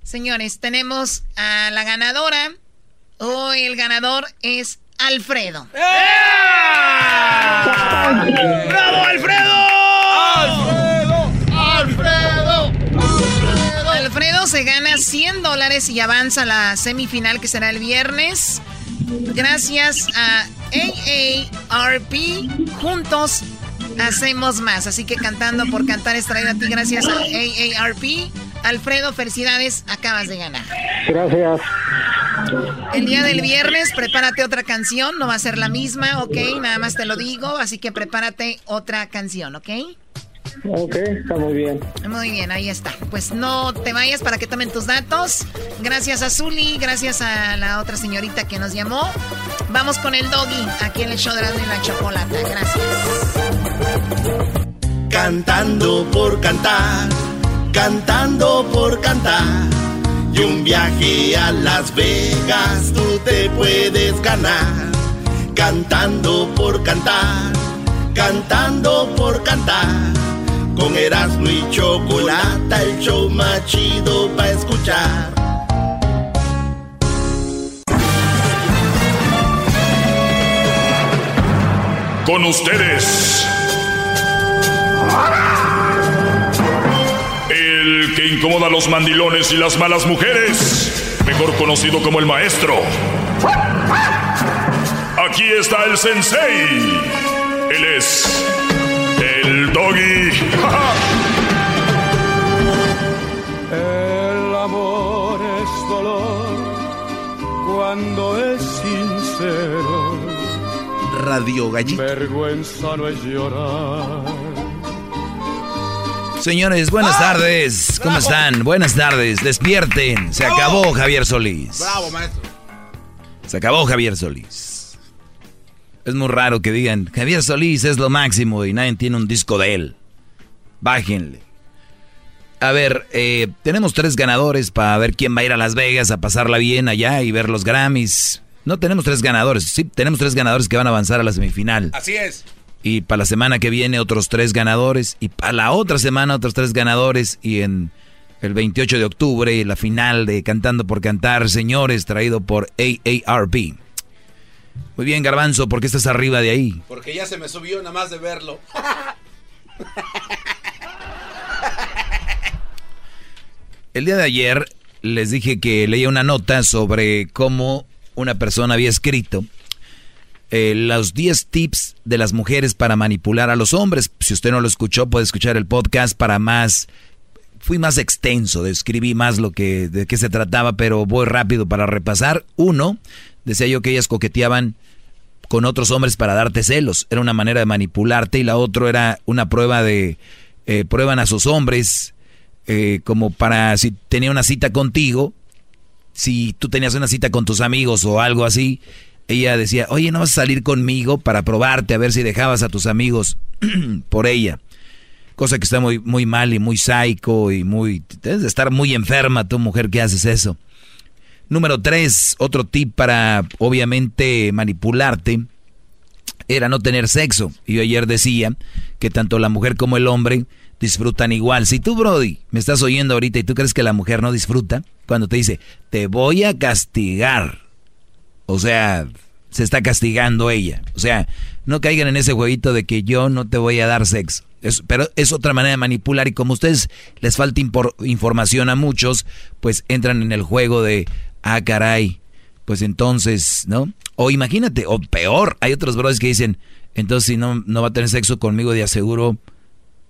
señores, tenemos a la ganadora. Hoy el ganador es Alfredo. ¡Bravo, Alfredo! ¡Alfredo! Alfredo se gana 100 dólares y avanza a la semifinal que será el viernes. Gracias a AARP. Juntos hacemos más. Así que cantando por cantar es traído a ti gracias a AARP. Alfredo, felicidades, acabas de ganar. Gracias. El día del viernes, prepárate otra canción, no va a ser la misma, ok, nada más te lo digo, así que prepárate otra canción, ok. Ok, está muy bien. Muy bien, ahí está. Pues no te vayas para que tomen tus datos. Gracias a Zuli, gracias a la otra señorita que nos llamó. Vamos con el doggy aquí en el show de la, de la chocolata. Gracias. Cantando por cantar, cantando por cantar. Y un viaje a Las Vegas tú te puedes ganar. Cantando por cantar, cantando por cantar. Con Erasmo y Chocolata, el show más chido para escuchar. Con ustedes. El que incomoda a los mandilones y las malas mujeres. Mejor conocido como el maestro. Aquí está el sensei. Él es doggy. El amor es dolor cuando es sincero. Radio Gallito. Vergüenza no es llorar. Señores, buenas tardes. ¿Cómo están? Buenas tardes. Despierten. Se acabó Javier Solís. Bravo, maestro. Se acabó Javier Solís. Es muy raro que digan, Javier Solís es lo máximo y nadie tiene un disco de él. Bájenle. A ver, eh, tenemos tres ganadores para ver quién va a ir a Las Vegas a pasarla bien allá y ver los Grammys. No tenemos tres ganadores, sí, tenemos tres ganadores que van a avanzar a la semifinal. Así es. Y para la semana que viene otros tres ganadores. Y para la otra semana otros tres ganadores. Y en el 28 de octubre, la final de Cantando por Cantar, señores, traído por AARP. Muy bien, Garbanzo, ¿por qué estás arriba de ahí? Porque ya se me subió nada más de verlo. El día de ayer les dije que leía una nota sobre cómo una persona había escrito eh, los 10 tips de las mujeres para manipular a los hombres. Si usted no lo escuchó, puede escuchar el podcast para más. Fui más extenso, describí más lo que de qué se trataba, pero voy rápido para repasar. Uno, decía yo que ellas coqueteaban con otros hombres para darte celos. Era una manera de manipularte y la otra era una prueba de eh, prueban a sus hombres eh, como para si tenía una cita contigo, si tú tenías una cita con tus amigos o algo así, ella decía, oye, ¿no vas a salir conmigo para probarte a ver si dejabas a tus amigos por ella? Cosa que está muy, muy mal y muy psycho y muy... Debes de estar muy enferma tu mujer que haces eso. Número tres, otro tip para obviamente manipularte era no tener sexo. Y yo ayer decía que tanto la mujer como el hombre disfrutan igual. Si tú, Brody, me estás oyendo ahorita y tú crees que la mujer no disfruta, cuando te dice, te voy a castigar. O sea, se está castigando ella. O sea, no caigan en ese jueguito de que yo no te voy a dar sexo. pero es otra manera de manipular y como a ustedes les falta información a muchos, pues entran en el juego de, ah, caray, pues entonces, ¿no? O imagínate, o peor, hay otros brothers que dicen, entonces si no, no va a tener sexo conmigo, de aseguro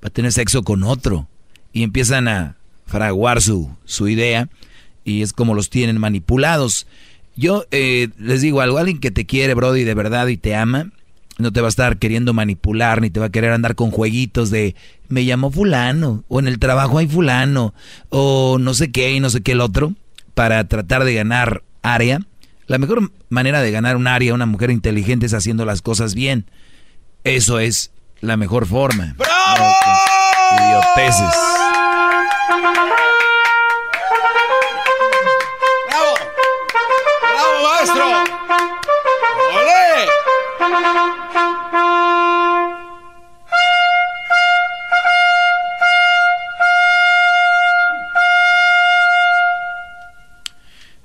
va a tener sexo con otro. Y empiezan a fraguar su, su idea y es como los tienen manipulados. Yo eh, les digo algo, alguien que te quiere, Brody, de verdad y te ama, no te va a estar queriendo manipular, ni te va a querer andar con jueguitos de me llamó fulano, o en el trabajo hay fulano, o no sé qué y no sé qué el otro, para tratar de ganar área. La mejor manera de ganar un área, una mujer inteligente, es haciendo las cosas bien. Eso es la mejor forma. ¡Bravo! idioteces.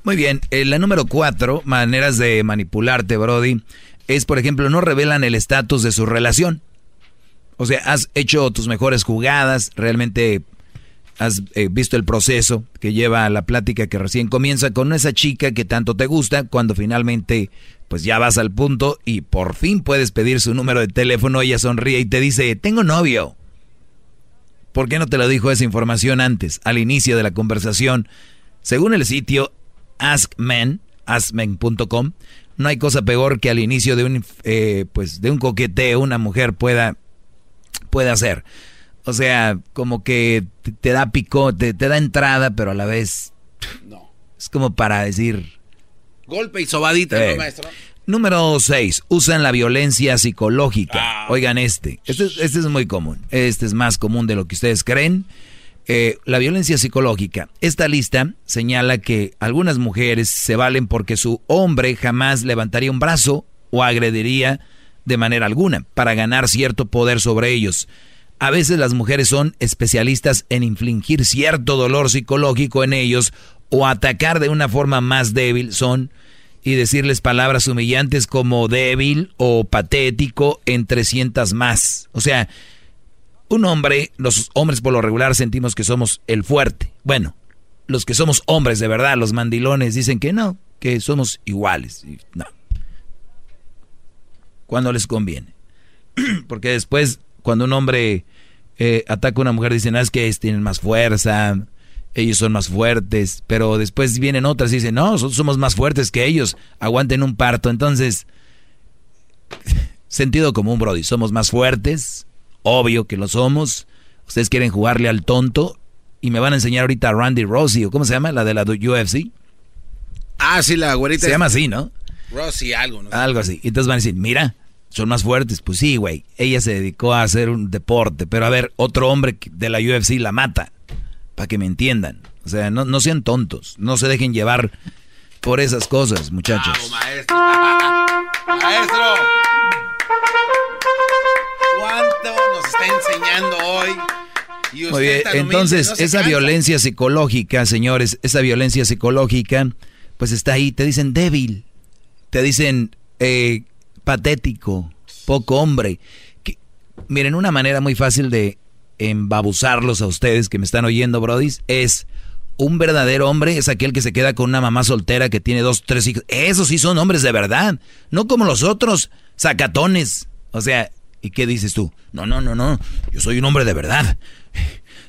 Muy bien, eh, la número cuatro, maneras de manipularte, Brody, es, por ejemplo, no revelan el estatus de su relación. O sea, has hecho tus mejores jugadas, realmente has eh, visto el proceso que lleva a la plática que recién comienza con esa chica que tanto te gusta, cuando finalmente pues ya vas al punto y por fin puedes pedir su número de teléfono, ella sonríe y te dice, tengo novio. ¿Por qué no te lo dijo esa información antes, al inicio de la conversación? Según el sitio AskMen, askmen.com, no hay cosa peor que al inicio de un, eh, pues, de un coqueteo una mujer pueda puede hacer. O sea, como que te, da pico, te, da entrada, pero a la vez. No. Es como para decir. Golpe y sobadita, ¿no, eh. maestro? Número 6. Usan la violencia psicológica. Ah. Oigan este. este. Este, es muy común. Este es más común de lo que ustedes creen. Eh, la violencia psicológica. Esta lista señala que algunas mujeres se valen porque su hombre jamás levantaría un brazo o agrediría de manera alguna para ganar cierto poder sobre ellos. A veces las mujeres son especialistas en infligir cierto dolor psicológico en ellos o atacar de una forma más débil son y decirles palabras humillantes como débil o patético entre cientas más. O sea, un hombre, los hombres por lo regular sentimos que somos el fuerte. Bueno, los que somos hombres de verdad, los mandilones dicen que no, que somos iguales. No cuando les conviene. Porque después, cuando un hombre eh, ataca a una mujer, dicen, ah, es que tienen más fuerza, ellos son más fuertes, pero después vienen otras y dicen, no, nosotros somos más fuertes que ellos, aguanten un parto. Entonces, sentido común, Brody, somos más fuertes, obvio que lo somos. Ustedes quieren jugarle al tonto y me van a enseñar ahorita a Randy Rossi, o cómo se llama, la de la UFC. Ah, sí, la güerita. Se llama así, ¿no? Rosy, algo, ¿no? Algo así. Y entonces van a decir, mira, son más fuertes. Pues sí, güey. Ella se dedicó a hacer un deporte. Pero a ver, otro hombre de la UFC la mata. Para que me entiendan. O sea, no, no sean tontos. No se dejen llevar por esas cosas, muchachos. maestro. maestro. ¿Cuánto nos está enseñando hoy Muy bien, entonces esa violencia psicológica, señores, esa violencia psicológica, pues está ahí, te dicen débil, te dicen eh, patético, poco hombre. miren, una manera muy fácil de embabuzarlos a ustedes que me están oyendo, Brody, es un verdadero hombre es aquel que se queda con una mamá soltera que tiene dos, tres hijos. Esos sí son hombres de verdad, no como los otros sacatones. O sea, ¿y qué dices tú? No, no, no, no, yo soy un hombre de verdad.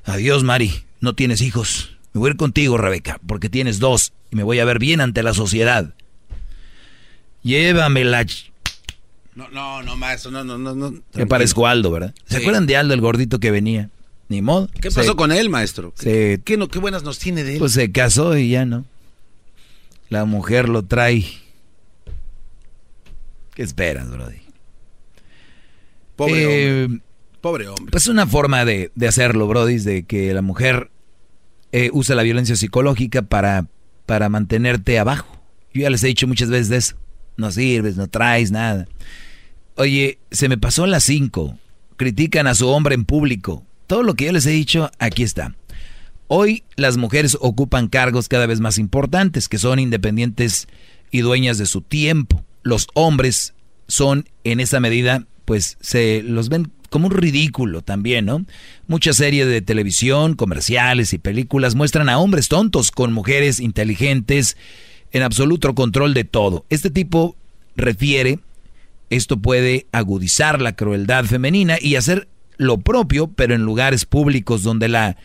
Adiós, Mari, no tienes hijos. Me voy a ir contigo, Rebeca, porque tienes dos y me voy a ver bien ante la sociedad. Llévamela. No, no, no, maestro, no, no, no. no Me parezco Aldo, ¿verdad? ¿Se acuerdan de Aldo, el gordito que venía? Ni modo. ¿Qué pasó con él, maestro? ¿Qué, qué, qué, buenas nos tiene de él? Pues se casó y ya no. La mujer lo trae. ¿Qué esperas, Brody? Pobre eh, hombre. Pobre hombre. Pues una forma de, de hacerlo, Brody, de que la mujer eh, usa la violencia psicológica para, para mantenerte abajo. Yo ya les he dicho muchas veces de eso. No sirves, no traes nada. Oye, se me pasó las cinco. Critican a su hombre en público. Todo lo que yo les he dicho, aquí está. Hoy las mujeres ocupan cargos cada vez más importantes, que son independientes y dueñas de su tiempo. Los hombres son en esa medida, pues se los ven como un ridículo también, ¿no? Muchas series de televisión, comerciales y películas muestran a hombres tontos con mujeres inteligentes en absoluto control de todo. Este tipo refiere, esto puede agudizar la crueldad femenina y hacer lo propio, pero en lugares públicos donde la,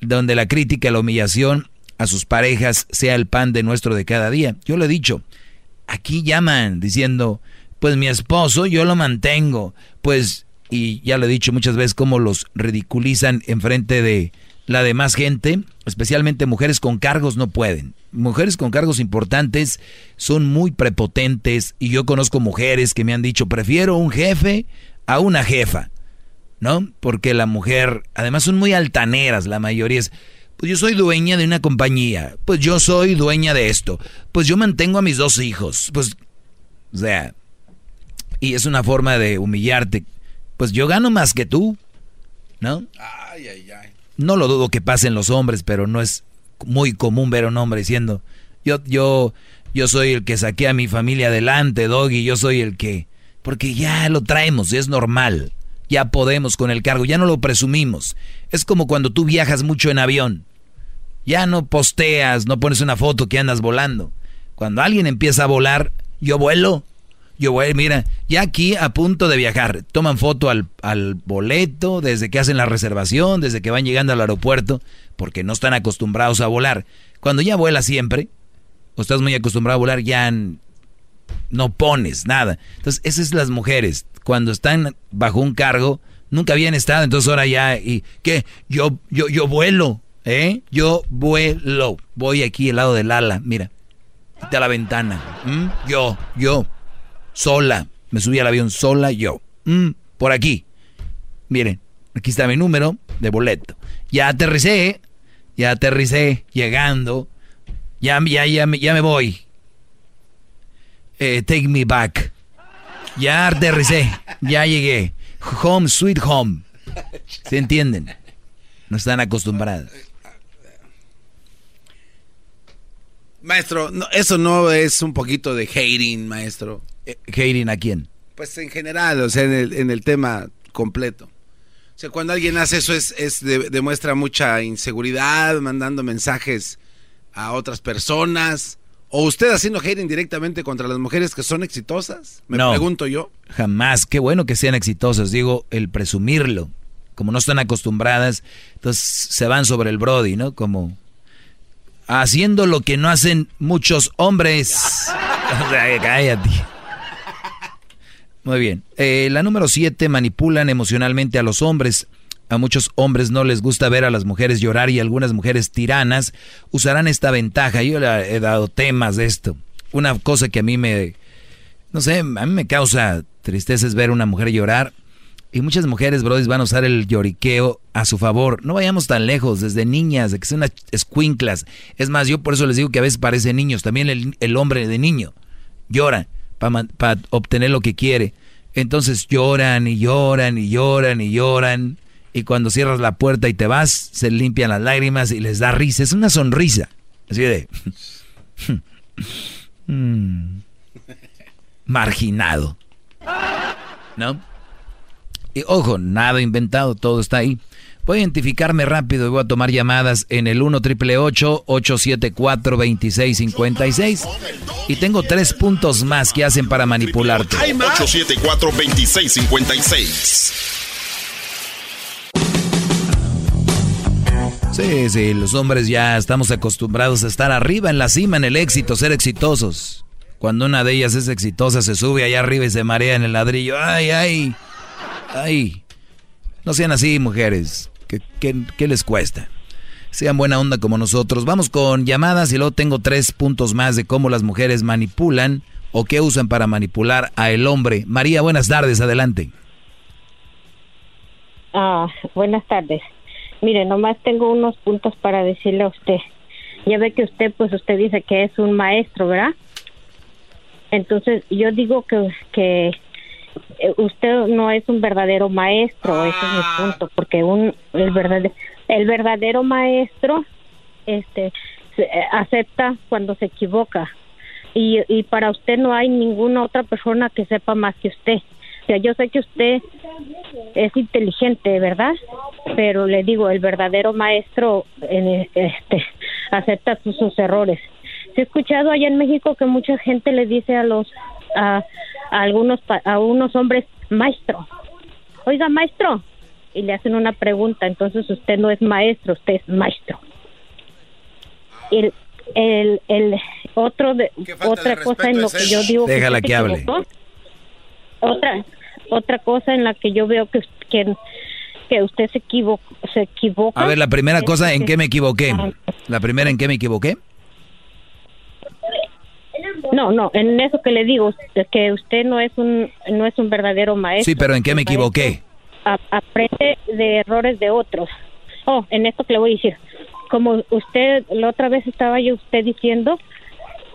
donde la crítica, la humillación a sus parejas sea el pan de nuestro de cada día. Yo lo he dicho, aquí llaman diciendo, pues mi esposo yo lo mantengo, pues, y ya lo he dicho muchas veces, cómo los ridiculizan en frente de la demás gente, especialmente mujeres con cargos no pueden. Mujeres con cargos importantes son muy prepotentes y yo conozco mujeres que me han dicho, prefiero un jefe a una jefa. ¿no? Porque la mujer, además son muy altaneras, la mayoría es, pues yo soy dueña de una compañía, pues yo soy dueña de esto, pues yo mantengo a mis dos hijos, pues, o sea, y es una forma de humillarte, pues yo gano más que tú, ¿no? Ay, ay, ay. No lo dudo que pasen los hombres, pero no es muy común ver a un hombre diciendo, yo, yo, yo soy el que saqué a mi familia adelante, Doggy, yo soy el que, porque ya lo traemos, es normal ya podemos con el cargo, ya no lo presumimos. Es como cuando tú viajas mucho en avión. Ya no posteas, no pones una foto que andas volando. Cuando alguien empieza a volar, yo vuelo. Yo voy, mira, ya aquí a punto de viajar. Toman foto al, al boleto, desde que hacen la reservación, desde que van llegando al aeropuerto, porque no están acostumbrados a volar. Cuando ya vuelas siempre, o estás muy acostumbrado a volar, ya no pones nada. Entonces, esas son las mujeres cuando están bajo un cargo, nunca habían estado, entonces ahora ya, ¿y qué? Yo, yo, yo vuelo, ¿eh? Yo vuelo. Voy aquí al lado del ala, mira, a la ventana. Yo, yo, sola. Me subí al avión sola, yo. Por aquí. Miren, aquí está mi número de boleto. Ya aterricé, ya aterricé, llegando. Ya, ya, ya, ya me voy. Eh, take me back. Ya aterricé, ya llegué. Home, sweet home. ¿Se entienden? No están acostumbrados. Maestro, eso no es un poquito de hating, maestro. Eh, ¿Hating a quién? Pues en general, o sea, en el, tema completo. O sea, cuando alguien hace eso es, demuestra mucha inseguridad, mandando mensajes a otras personas. ¿O usted haciendo hating directamente contra las mujeres que son exitosas? Me pregunto yo. Jamás. Qué bueno que sean exitosas. Digo, el presumirlo. Como no están acostumbradas, entonces se van sobre el Brody, ¿no? Como haciendo lo que no hacen muchos hombres. cállate. Muy bien. Eh, la número siete, manipulan emocionalmente a los hombres. A muchos hombres no les gusta ver a las mujeres llorar y algunas mujeres tiranas usarán esta ventaja. Yo le he dado temas de esto. Una cosa que a mí me, no sé, a mí me causa tristeza es ver a una mujer llorar. Y muchas mujeres, brodis, van a usar el lloriqueo a su favor. No vayamos tan lejos, desde niñas, de que son unas escuinclas. Es más, yo por eso les digo que a veces parecen niños. También el, hombre de niño llora para obtener lo que quiere. Entonces lloran y lloran y lloran y lloran y cuando cierras la puerta y te vas, se limpian las lágrimas y les da risa. Es una sonrisa. Así de... Mm, marginado. ¿No? Y ojo, nada inventado, todo está ahí. Voy a identificarme rápido y voy a tomar llamadas en el 1 triple 874 2656 Y tengo tres puntos más que hacen para manipularte. 874 2656 Sí, sí, los hombres ya estamos acostumbrados a estar arriba en la cima, en el éxito, ser exitosos. Cuando una de ellas es exitosa, se sube allá arriba y se marea en el ladrillo. ¡Ay, ay! ¡Ay! No sean así, mujeres. ¿Qué, qué, les cuesta? Sean buena onda como nosotros. Vamos con llamadas y luego tengo tres puntos más de cómo las mujeres manipulan o qué usan para manipular a el hombre. María, buenas tardes, adelante. Ah, buenas tardes. Mire, nomás tengo unos puntos para decirle a usted. Ya ve que usted, pues usted dice que es un maestro, ¿verdad? Entonces, yo digo que, que usted no es un verdadero maestro, ese es mi ah. punto, porque un el verdadero, el verdadero maestro este eh, acepta cuando se equivoca. Y, y para usted no hay ninguna otra persona que sepa más que usted. O sea, yo sé que usted es inteligente, ¿verdad? Pero le digo, el verdadero maestro este, acepta sus, errores. he escuchado allá en México que mucha gente le dice a los a, algunos a unos hombres maestro. Oiga, maestro, y le hacen una pregunta, entonces usted no es maestro, usted es maestro. El, el, el otro de, otra cosa en lo que yo digo déjala que, hable otra otra cosa en la que yo veo que, que, usted se, equivo, se equivoca. A ver, la primera cosa, ¿en qué me equivoqué? ¿La primera en qué me equivoqué? No, no, en eso que le digo, que usted no es un no es un verdadero maestro. Sí, pero ¿en qué me equivoqué? aprende de errores de otros. Oh, en esto que le voy a decir. Como usted, la otra vez estaba yo usted diciendo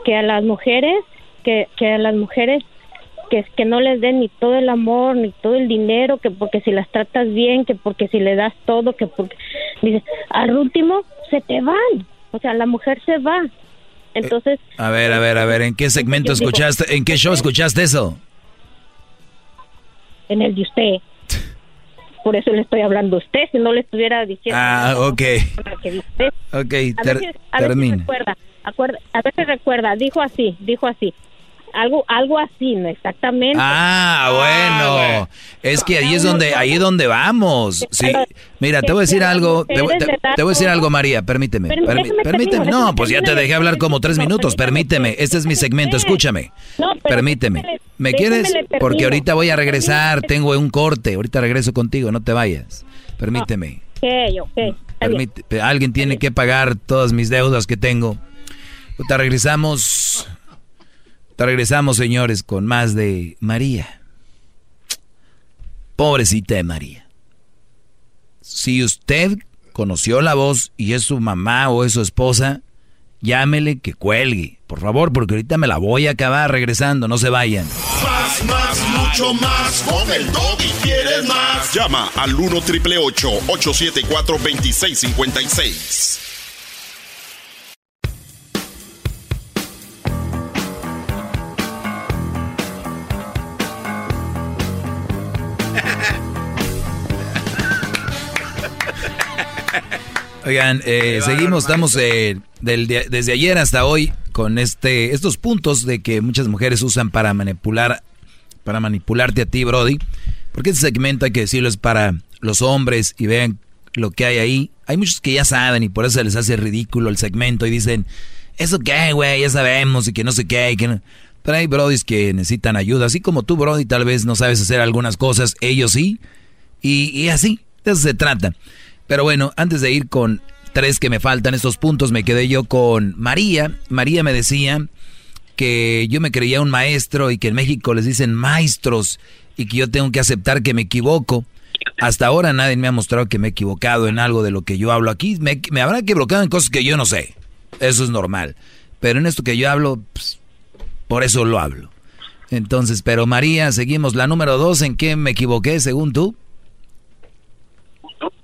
que a las mujeres, que, que a las mujeres que, que no les den ni todo el amor, ni todo el dinero, que porque si las tratas bien, que porque si le das todo, que porque... Dice, al último se te van, o sea, la mujer se va. Entonces... a ver, a ver, a ver, ¿en qué segmento escuchaste, en qué show escuchaste eso? En el de usted. Por eso le estoy hablando a usted, si no le estuviera diciendo... Ah, ok. Ok, termina. recuerda, a veces recuerda, dijo así, dijo así, algo algo así no exactamente. Ah bueno. es que ahí es donde ahí es donde vamos. sí. mira te voy a decir algo te, voy a decir algo María permíteme permíteme. No pues ya te dejé hablar como tres minutos permíteme este es mi segmento escúchame. Permíteme. me quieres porque ahorita voy a regresar tengo un corte ahorita regreso contigo no te vayas. Permíteme. Alguien tiene que pagar todas mis deudas que tengo. Ahorita regresamos regresamos, señores, con más de María. Pobrecita de María. Si usted conoció la voz y es su mamá o es su esposa, llámele que cuelgue. Por favor, porque ahorita me la voy a acabar regresando. No se vayan. Más, más, mucho más. Con el y quieres más. Llama al 1 triple 874 2656. Oigan, eh, seguimos, estamos eh, desde ayer hasta hoy con este estos puntos de que muchas mujeres usan para manipular para manipularte a ti, Brody. Porque este segmento hay que decirlo es para los hombres y vean lo que hay ahí. Hay muchos que ya saben y por eso se les hace ridículo el segmento y dicen, "¿Eso qué, güey? Ya sabemos" y que no sé qué, y que no. Pero hay brodis que necesitan ayuda, así como tú, Brody, tal vez no sabes hacer algunas cosas, ellos sí. Y, y así, de eso se trata. Pero bueno, antes de ir con tres que me faltan, estos puntos, me quedé yo con María. María me decía que yo me creía un maestro y que en México les dicen maestros y que yo tengo que aceptar que me equivoco. Hasta ahora nadie me ha mostrado que me he equivocado en algo de lo que yo hablo aquí. Me, me habrá equivocado en cosas que yo no sé. Eso es normal. Pero en esto que yo hablo, pues, por eso lo hablo. Entonces, pero María, seguimos. La número dos, ¿en qué me equivoqué según tú?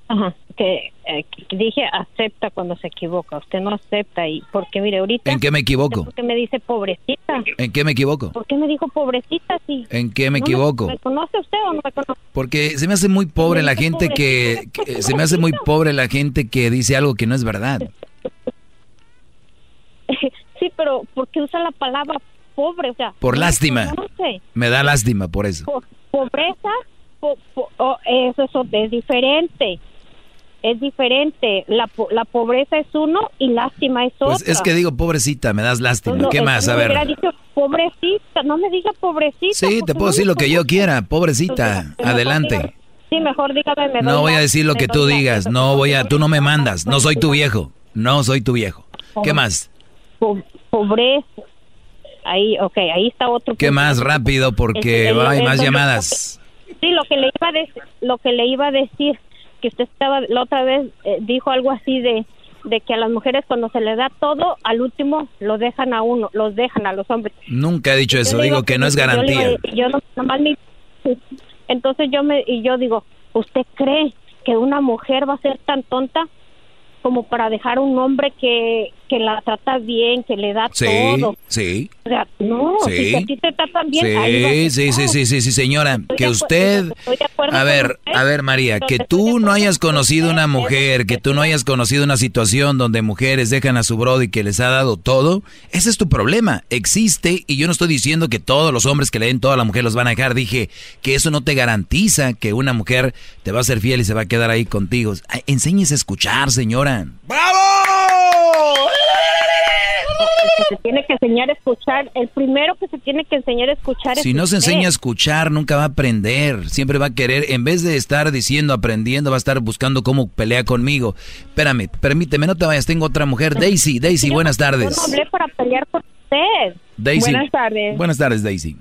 Ajá, que, eh, que dije acepta cuando se equivoca. Usted no acepta y porque mire ahorita. ¿En qué me equivoco? ¿Por qué me dice pobrecita? ¿En qué me equivoco? ¿Por qué me dijo pobrecita sí? ¿En qué me ¿No equivoco? ¿Me conoce usted o no me conoce? Porque se me hace muy pobre la gente que, que- se me hace muy pobre la gente que dice algo que no es verdad. sí, pero ¿por qué usa la palabra pobre? O sea, Por lástima. conoce. Me da lástima por eso. Po- pobreza, po- po- oh, eso, eso es diferente. Es diferente. La, la pobreza es uno y lástima es otra. Pues es que digo, pobrecita, me das lástima. No, ¿Qué más? A me ver. dicho pobrecita, no me diga pobrecita. Sí, te puedo no decir lo que yo quiera, pobrecita. Adelante. Sí, mejor dígame. me No voy a decir lo que tú la- digas. No voy a, tú no me mandas. No soy tu viejo. No soy tu viejo. ¿Qué más? po- pobreza. Ahí, ok, ahí está otro. ¿Qué punto. más rápido? Porque el- hay más entonces, llamadas. Sí, lo que le iba a decir, lo que le iba a decir, que usted estaba la otra vez eh, dijo algo así de de que a las mujeres cuando se les da todo, al último lo dejan a uno, los dejan a los hombres. Nunca he dicho eso. Yo Digo que no es yo garantía. iba- Yo, no, nomás me- entonces yo me y yo digo, ¿usted cree que una mujer va a ser tan tonta como para dejar un hombre que que la trata bien, que le da Sí, todo? sí. O sea, no, Sí. si a ti te tratan bien, ahí Sí, sí, sí, sí, sí, sí, señora. Que usted, a ver, a ver, María, que tú no hayas conocido una mujer, que tú no hayas conocido una situación donde mujeres dejan a su brody que les ha dado todo, ese es tu problema. Existe y yo no estoy diciendo que todos los hombres que le den todo a la mujer los van a dejar. Dije que eso no te garantiza que una mujer te va a ser fiel y se va a quedar ahí contigo. Enséñese a escuchar, señora. Se tiene que enseñar a escuchar, el primero que se tiene que enseñar a escuchar es Si no se enseña a escuchar, nunca va a aprender. Siempre va a querer, en vez de estar diciendo, aprendiendo, va a estar buscando cómo pelea conmigo. Espérame, permíteme, no te vayas, tengo otra mujer. Daisy, Daisy, buenas Yo no tardes. hablé para pelear con usted. Daisy. Buenas tardes. Buenas tardes, Daisy.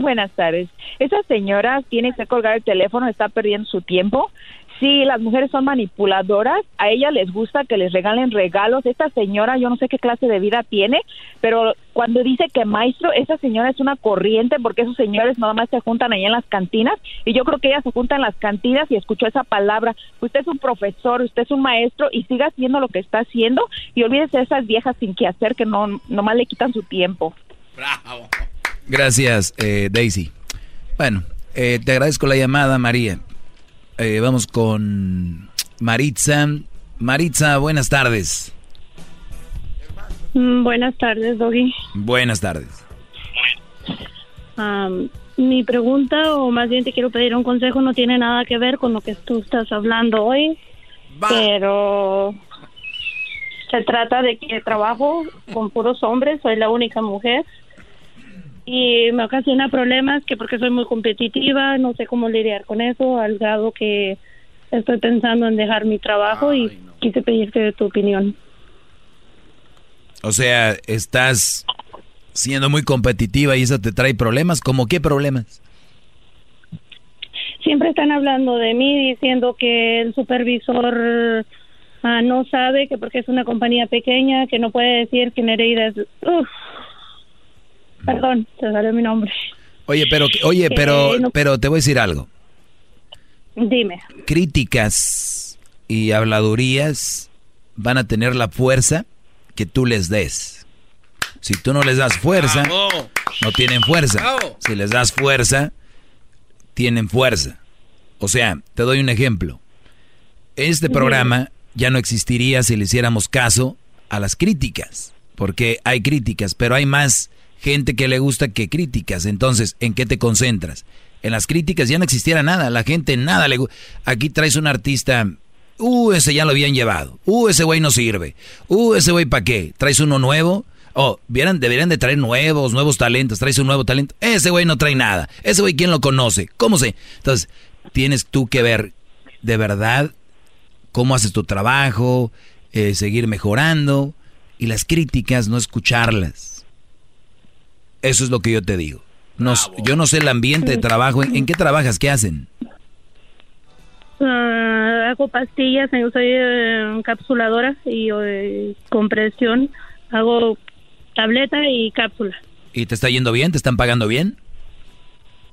Buenas tardes. Esa señora tiene que colgar el teléfono, está perdiendo su tiempo. Sí, las mujeres son manipuladoras, a ella les gusta que les regalen regalos. Esta señora, yo no sé qué clase de vida tiene, pero cuando dice que maestro, esa señora es una corriente porque esos señores nada más se juntan ahí en las cantinas y yo creo que ella se junta en las cantinas y escuchó esa palabra. Usted es un profesor, usted es un maestro y siga haciendo lo que está haciendo y olvídese de esas viejas sin que hacer que no nomás le quitan su tiempo. Gracias, eh, Daisy. Bueno, eh, te agradezco la llamada, María. Eh, vamos con Maritza. Maritza, buenas tardes. Mm, Buenas tardes, Doggy. Buenas tardes. Mi pregunta, o más bien te quiero pedir un consejo, no tiene nada que ver con lo que tú estás hablando hoy, pero se trata de que trabajo con puros hombres, soy la única mujer y me ocasiona problemas que porque soy muy competitiva, no sé cómo lidiar con eso, al grado que estoy pensando en dejar mi trabajo y quise pedirte tu opinión. O sea, estás siendo muy competitiva y eso te trae problemas. ¿Cómo qué problemas? siempre están hablando de mí diciendo que el supervisor ah, no sabe que porque es una compañía pequeña que no puede decir que Nereida es uf. Perdón se salió mi nombre Oye, pero oye, pero no- pero te voy a decir algo. dime Críticas y habladurías van a tener la fuerza que tú les des. Si tú no les das fuerza, no tienen fuerza. Si les das fuerza, tienen fuerza. O sea, te doy un ejemplo. Este programa ya no existiría si le hiciéramos caso a las críticas, porque hay críticas, pero hay más gente que le gusta que críticas. Entonces, ¿en qué te concentras? En las críticas ya no existiera nada, la gente nada le gusta. Aquí traes un artista, uh, ese ya lo habían llevado, uh, ese güey no sirve, uh, ese güey para qué, traes uno nuevo, oh, vieran, deberían de traer nuevos, nuevos talentos, traes un nuevo talento, ese güey no trae nada, ese güey quién lo conoce, ¿cómo sé? Entonces, tienes tú que ver de verdad cómo haces tu trabajo, eh, seguir mejorando y las críticas no escucharlas. Eso es lo que yo te digo. No, s- yo no sé el ambiente de trabajo. ¿En, en qué trabajas? ¿Qué hacen? Ah, hago pastillas yo soy eh, encapsuladora y eh, compresión hago tableta y cápsula ¿Y te está yendo bien? ¿Te están pagando bien?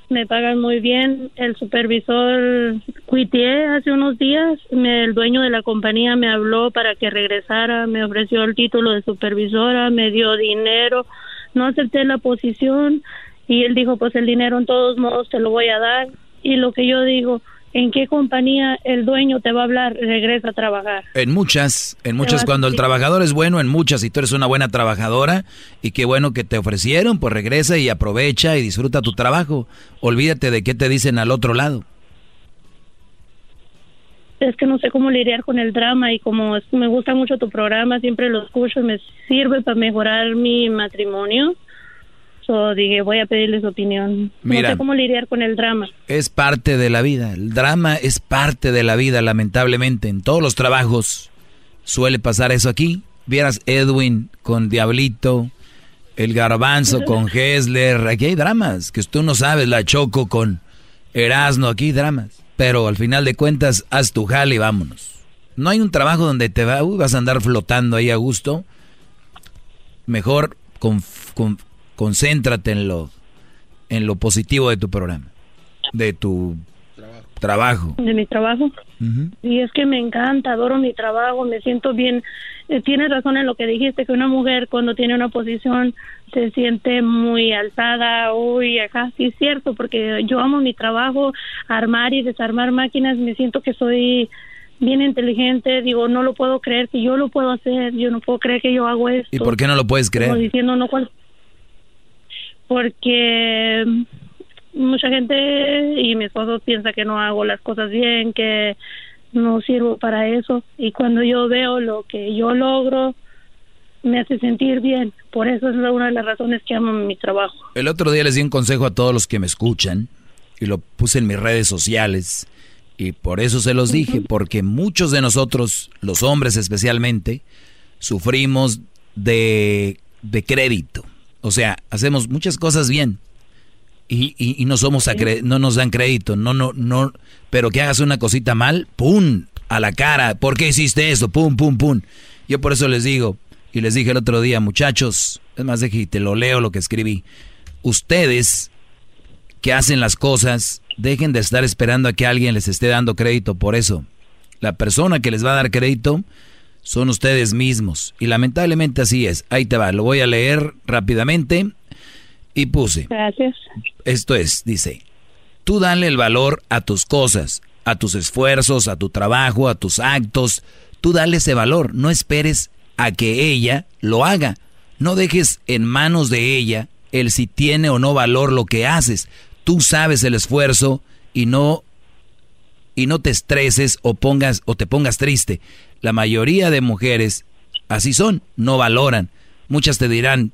me pagan muy bien. El supervisor cuité hace unos días, me- el dueño de la compañía me habló para que regresara, me ofreció el título de supervisora, me dio dinero, no acepté la posición y él dijo, pues el dinero en todos modos te lo voy a dar. Y lo que yo digo, ¿en qué compañía el dueño te va a hablar? Regresa a trabajar. En muchas, en muchas, cuando el trabajador es bueno, en muchas, y tú eres una buena trabajadora, y qué bueno que te ofrecieron, pues regresa y aprovecha y disfruta tu trabajo. Olvídate de qué te dicen al otro lado. Es que no sé cómo lidiar con el drama y como es- me gusta mucho tu programa, siempre lo escucho, me sirve para mejorar mi matrimonio. So dije, voy a pedirle su opinión. Mira. No sé cómo lidiar con el drama. Es parte de la vida. El drama es parte de la vida, lamentablemente. En todos los trabajos suele pasar eso aquí. Vieras Edwin con Diablito, el Garbanzo con Hessler. Aquí hay dramas que tú no sabes. La Choco con Erasno. Aquí hay dramas. Pero al final de cuentas, haz tu jale y vámonos. No hay un trabajo donde te va, uy, vas a andar flotando ahí a gusto. Mejor con- con- concéntrate en lo, en lo positivo de tu programa, de tu trabajo. De mi trabajo. Y es que me encanta, adoro mi trabajo, me siento bien. Eh, tienes razón en lo que dijiste, que una mujer cuando tiene una posición se siente muy alzada, uy, acá sí es cierto, porque yo amo mi trabajo, armar y desarmar máquinas, me siento que soy bien inteligente, digo, no lo puedo creer que yo lo puedo hacer, yo no puedo creer que yo hago esto. ¿Y por qué no lo puedes Como creer? diciendo, no, cual- porque mucha gente y mi esposo piensa que no hago las cosas bien, que no sirvo para eso. Y cuando yo veo lo que yo logro, me hace sentir bien. Por eso es una de las razones que amo mi trabajo. El otro día les di un consejo a todos los que me escuchan y lo puse en mis redes sociales y por eso se los dije, porque muchos de nosotros, los hombres especialmente, sufrimos de, de crédito. O sea, hacemos muchas cosas bien y, y- y no somos no nos dan crédito, no, no, no, pero que hagas una cosita mal, ¡pum! a la cara, ¿por qué hiciste eso? ¡Pum, pum, pum! Yo por eso les digo, y les dije el otro día, muchachos, es más, de te lo leo lo que escribí. Ustedes que hacen las cosas, dejen de estar esperando a que alguien les esté dando crédito por eso. La persona que les va a dar crédito son ustedes mismos. Y lamentablemente así es. Ahí te va, lo voy a leer rápidamente. Y puse, Gracias. esto es, dice, tú dale el valor a tus cosas, a tus esfuerzos, a tu trabajo, a tus actos. Tú dale ese valor, no esperes a que ella lo haga. No dejes en manos de ella el si tiene o no valor lo que haces. Tú sabes el esfuerzo y no y no te estreses o pongas o te pongas triste. La mayoría de mujeres así son, no valoran. Muchas te dirán,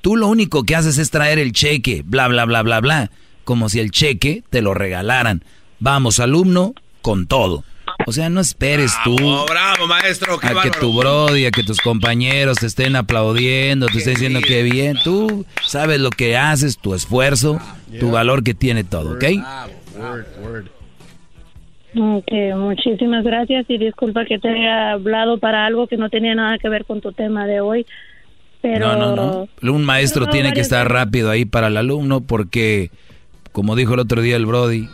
tú lo único que haces es traer el cheque, bla bla bla bla bla, como si el cheque te lo regalaran. Vamos, alumno, con todo. O sea, no esperes tú bravo, maestro. Qué a que tu brody, a que tus compañeros te estén aplaudiendo, te estén diciendo que bien. Tú sabes lo que haces, tu esfuerzo, tu valor que tiene todo, ¿ok? Ok, muchísimas gracias y disculpa que te haya hablado para algo que no tenía nada que ver con tu tema de hoy. Pero No, no, no. Un maestro No, tiene que estar rápido ahí para el alumno porque, como dijo el otro día el Brody,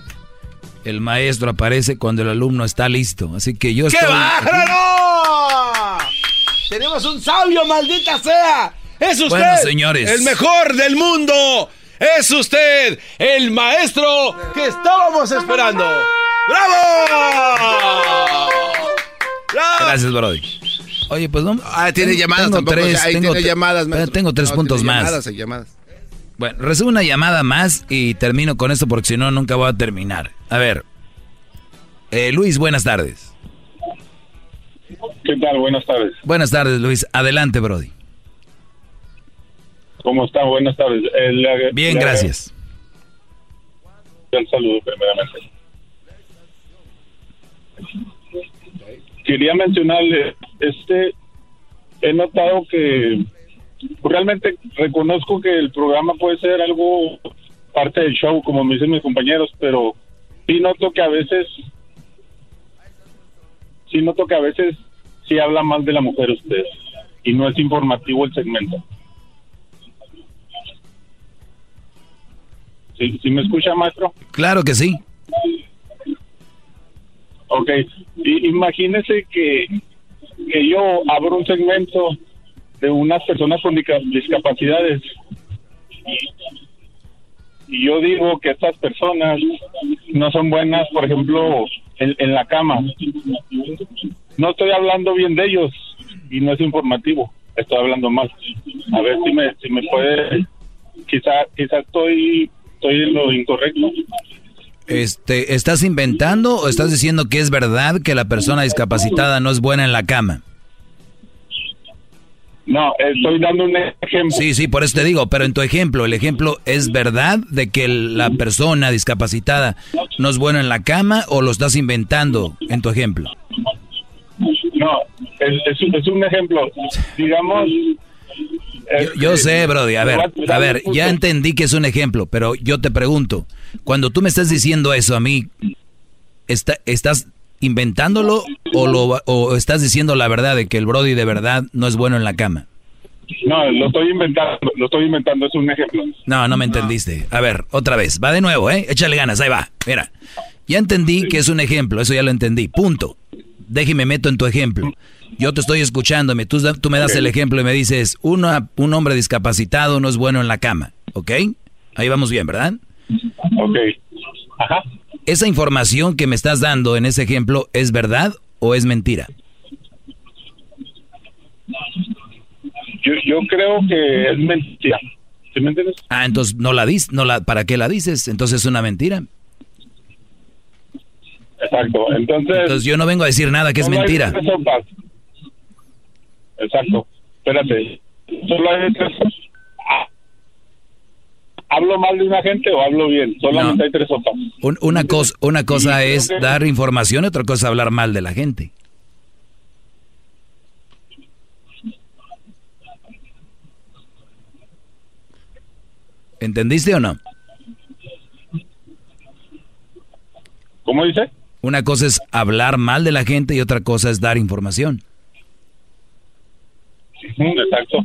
el maestro aparece cuando el alumno está listo. Así que yo ¡Qué estoy... bárbaro! Tenemos un sabio, maldita sea. Es usted. Bueno, señores. El mejor del mundo. Es usted el maestro que estábamos esperando. ¡Bravo! Gracias, Brody. Oye, pues no. Ah, tiene tengo- llamadas tengo tampoco, tres, ahí tengo tiene llamadas, maestro. Tengo tres No, puntos más. Llamadas, hay llamadas. Bueno, recibo una llamada más y termino con esto porque si no, nunca voy a terminar. A ver. Eh, Luis, buenas tardes. ¿Qué tal? Buenas tardes. Buenas tardes, Luis. Adelante, Brody. ¿Cómo está? Buenas tardes. Eh, le- Bien, le- gracias. Un saludo primeramente. Quería mencionarle, este, he notado que realmente reconozco que el programa puede ser algo parte del show, como me dicen mis compañeros, pero sí noto que a veces, sí noto que a veces sí habla más de la mujer usted y no es informativo el segmento. ¿Sí, sí me escucha, maestro? Claro que sí. Ok, y imagínese que, que yo abro un segmento de unas personas con disca- discapacidades y, yo digo que estas personas no son buenas, por ejemplo, en, en la cama. No estoy hablando bien de ellos y no es informativo, estoy hablando mal. A ver si me, si me puede, quizá, quizá estoy, estoy en lo incorrecto. Este, ¿estás inventando o estás diciendo que es verdad que la persona discapacitada no es buena en la cama? No, estoy dando un ejemplo. Sí, sí, por eso te digo, pero en tu ejemplo, el ejemplo es verdad de que la persona discapacitada no es buena en la cama o lo estás inventando en tu ejemplo. No, es, es un- es un ejemplo. Digamos. Yo, yo sé, Brody. A ver, a ver, ya entendí que es un ejemplo, pero yo te pregunto, cuando tú me estás diciendo eso a mí, está- ¿estás inventándolo o, lo, o estás diciendo la verdad de que el Brody de verdad no es bueno en la cama? No, lo estoy inventando, lo estoy inventando, es un ejemplo. No, no me entendiste. A ver, otra vez. Va de nuevo, ¿eh? Échale ganas, ahí va. Mira, ya entendí que es un ejemplo, eso ya lo entendí. Punto. Déjeme meto en tu ejemplo. Yo te estoy escuchándome, tú, tú me das el ejemplo y me dices, una, un hombre discapacitado no es bueno en la cama, ¿ok? Ahí vamos bien, ¿verdad? Ok. Ajá. ¿Esa información que me estás dando en ese ejemplo es verdad o es mentira? Yo, yo creo que es mentira. ¿Sí me entiendes? Ah, entonces no la dices, no la, ¿para qué la dices? Entonces es una mentira. Exacto. Entonces. Entonces yo no vengo a decir nada que es hay mentira. Exacto. Espérate. Solo hay tres. Ah. ¿Hablo mal de una gente o hablo bien? Solamente No. hay tres sopas. Un- una, cosa, una cosa es que- dar información, otra cosa es hablar mal de la gente. ¿Entendiste o no? ¿Cómo dice? Una cosa es hablar mal de la gente y otra cosa es dar información. Exacto.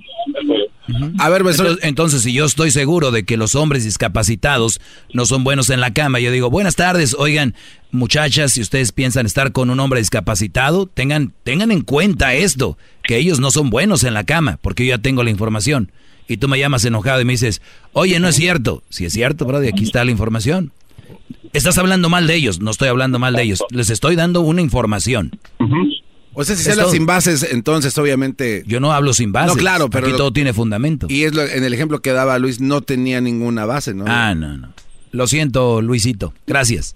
A ver, entonces, entonces, si yo estoy seguro de que los hombres discapacitados no son buenos en la cama, yo digo, buenas tardes, oigan, muchachas, si ustedes piensan estar con un hombre discapacitado, tengan, tengan en cuenta esto, que ellos no son buenos en la cama, porque yo ya tengo la información. Y tú me llamas enojado y me dices, oye, no es cierto. Si es cierto, brother, aquí está la información. Estás hablando mal de ellos, no estoy hablando mal de ellos, les estoy dando una información. O sea, si se habla sin bases, entonces obviamente... Yo no hablo sin bases. No, claro, pero... Aquí lo- todo tiene fundamento. Y es lo- en el ejemplo que daba Luis, no tenía ninguna base, ¿no? Ah, no, no. Lo siento, Luisito. Gracias.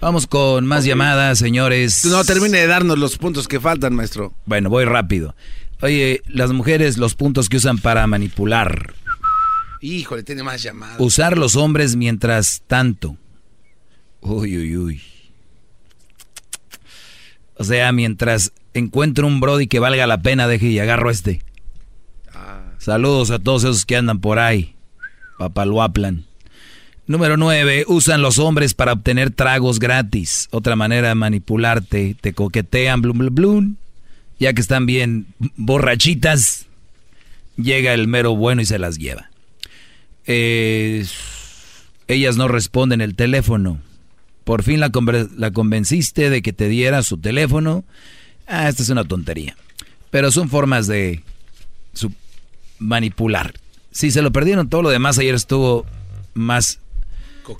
Vamos con más llamadas, señores. No, termine de darnos los puntos que faltan, maestro. Bueno, voy rápido. Oye, las mujeres, los puntos que usan para manipular. Híjole, tiene más llamadas. Usar los hombres mientras tanto. Uy, uy, uy. O sea, mientras encuentro un Brody que valga la pena, deje y agarro este. Saludos a todos esos que andan por ahí. Papaluaplan. Número 9. Usan los hombres para obtener tragos gratis. Otra manera de manipularte. Te coquetean, blum, blum, blum. Ya que están bien borrachitas, llega el mero bueno y se las lleva. Eh, ellas no responden el teléfono. Por fin la, la convenciste de que te diera su teléfono. Ah, esta es una tontería. Pero son formas de su- manipular. Si se lo perdieron todo lo demás, ayer estuvo más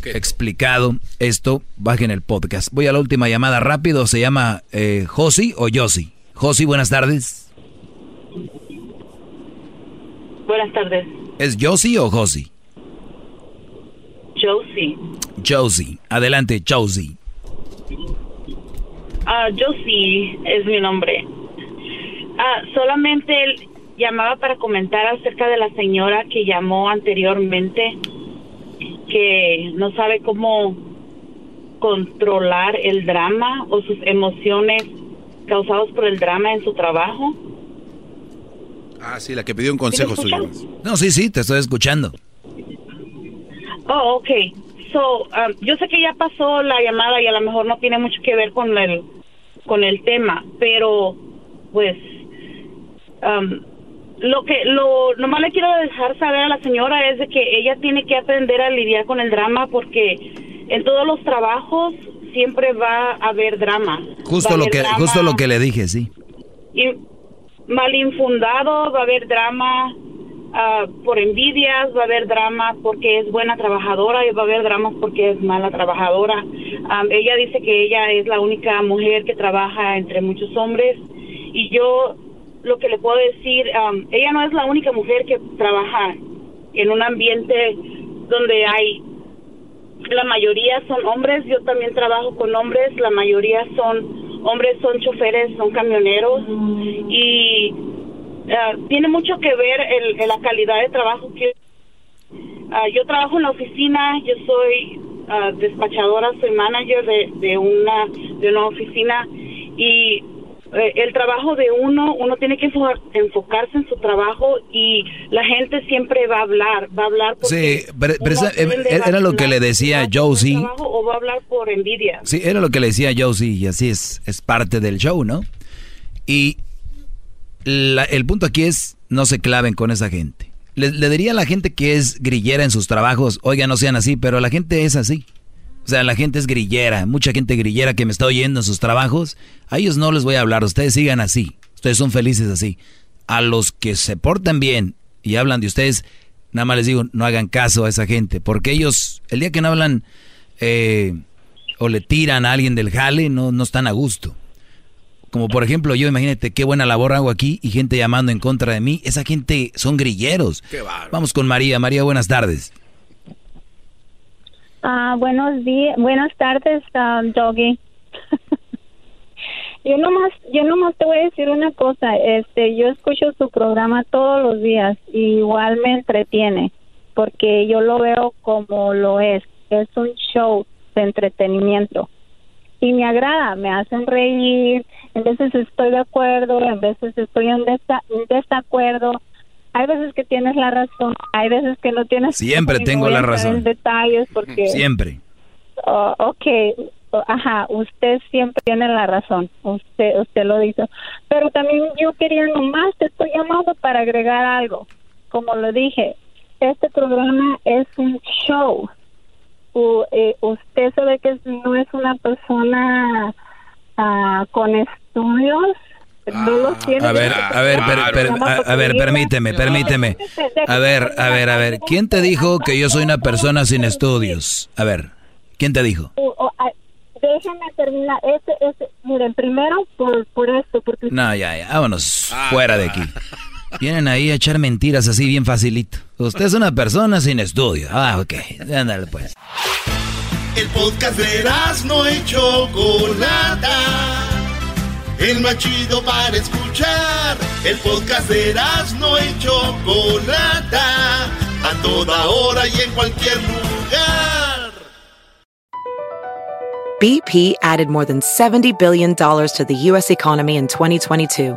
explicado esto. Bajen el podcast. Voy a la última llamada rápido. ¿Se llama eh, Josi o Josi? Josi, buenas tardes. Buenas tardes. ¿Es Josi o Josi? Josie. Josie. Adelante, Josie. Ah, Josie es mi nombre. Ah, solamente llamaba para comentar acerca de la señora que llamó anteriormente, que no sabe cómo controlar el drama o sus emociones causadas por el drama en su trabajo. Ah, sí, la que pidió un consejo ¿Sí suyo. No, sí, sí, te estoy escuchando. Oh, okay. So, um, yo sé que ya pasó la llamada y a lo mejor no tiene mucho que ver con el con el tema, pero pues um, lo que lo nomás le quiero dejar saber a la señora es de que ella tiene que aprender a lidiar con el drama porque en todos los trabajos siempre va a haber drama. Justo lo que justo lo que le dije, sí. Y mal infundado, va a haber drama ah, por envidias, va a haber drama porque es buena trabajadora y va a haber drama porque es mala trabajadora. Ah, ella dice que ella es la única mujer que trabaja entre muchos hombres. Y yo lo que le puedo decir, um, ella no es la única mujer que trabaja en un ambiente donde hay, la mayoría son hombres, yo también trabajo con hombres, la mayoría son hombres, son choferes, son camioneros. Y uh, tiene mucho que ver el, la calidad de trabajo que uh, yo trabajo en la oficina, yo soy uh, despachadora, soy manager de, de una de una oficina y eh, el trabajo de uno, uno tiene que enfocarse en su trabajo y la gente siempre va a hablar, va a hablar Sí, pero, era lo que le decía Josie. O va a hablar por envidia. Sí, era lo que le decía Josie y así es, es parte del show, ¿no? Y el punto aquí es, no se claven con esa gente. Le, le diría a la gente que es grillera en sus trabajos, oiga, no sean así, pero la gente es así. O sea, la gente es grillera, mucha gente grillera que me está oyendo en sus trabajos. A ellos no les voy a hablar, ustedes sigan así, ustedes son felices así. A los que se portan bien y hablan de ustedes, nada más les digo, no hagan caso a esa gente, porque ellos, el día que no hablan eh, o le tiran a alguien del jale, no, no están a gusto. Como por ejemplo, yo imagínate qué buena labor hago aquí y gente llamando en contra de mí. Esa gente son grilleros. Vamos con María. María, buenas tardes. Ah, buenos días, buenas tardes, um, Doggy. yo nomás, yo nomás te voy a decir una cosa, este, yo escucho su programa todos los días y igual me entretiene, porque yo lo veo como lo es, es un show de entretenimiento y me agrada, me hacen reír, en veces estoy de acuerdo, en veces estoy en desacuerdo, hay veces que tienes la razón, hay veces que no tienes. Siempre tengo la razón. Detalles porque. Siempre. Oh, ok, ajá, usted siempre tiene la razón, usted, usted lo dice. Pero también yo quería nomás, te estoy llamando para agregar algo. Como lo dije, este programa es un show. Eh, usted sabe que no es una persona uh, con estudios a ver, a ver, a, ver, permíteme, permíteme. A ver, a ver, a ver. ¿Quién te dijo que yo soy una persona sin estudios? A ver, ¿quién te dijo? Déjenme terminar. Este, este, miren, primero por, por esto, porque... No, ya, ya, vámonos fuera de aquí. Vienen ahí a echar mentiras así bien facilito. Usted es una persona sin estudio. Ah, ok. Ándale pues. El podcast de no hecho nada el más chido para escuchar. El podcast de no y Chocolata, a toda hora y en cualquier lugar. BP added more than $70 billion to the U.S. economy in 2022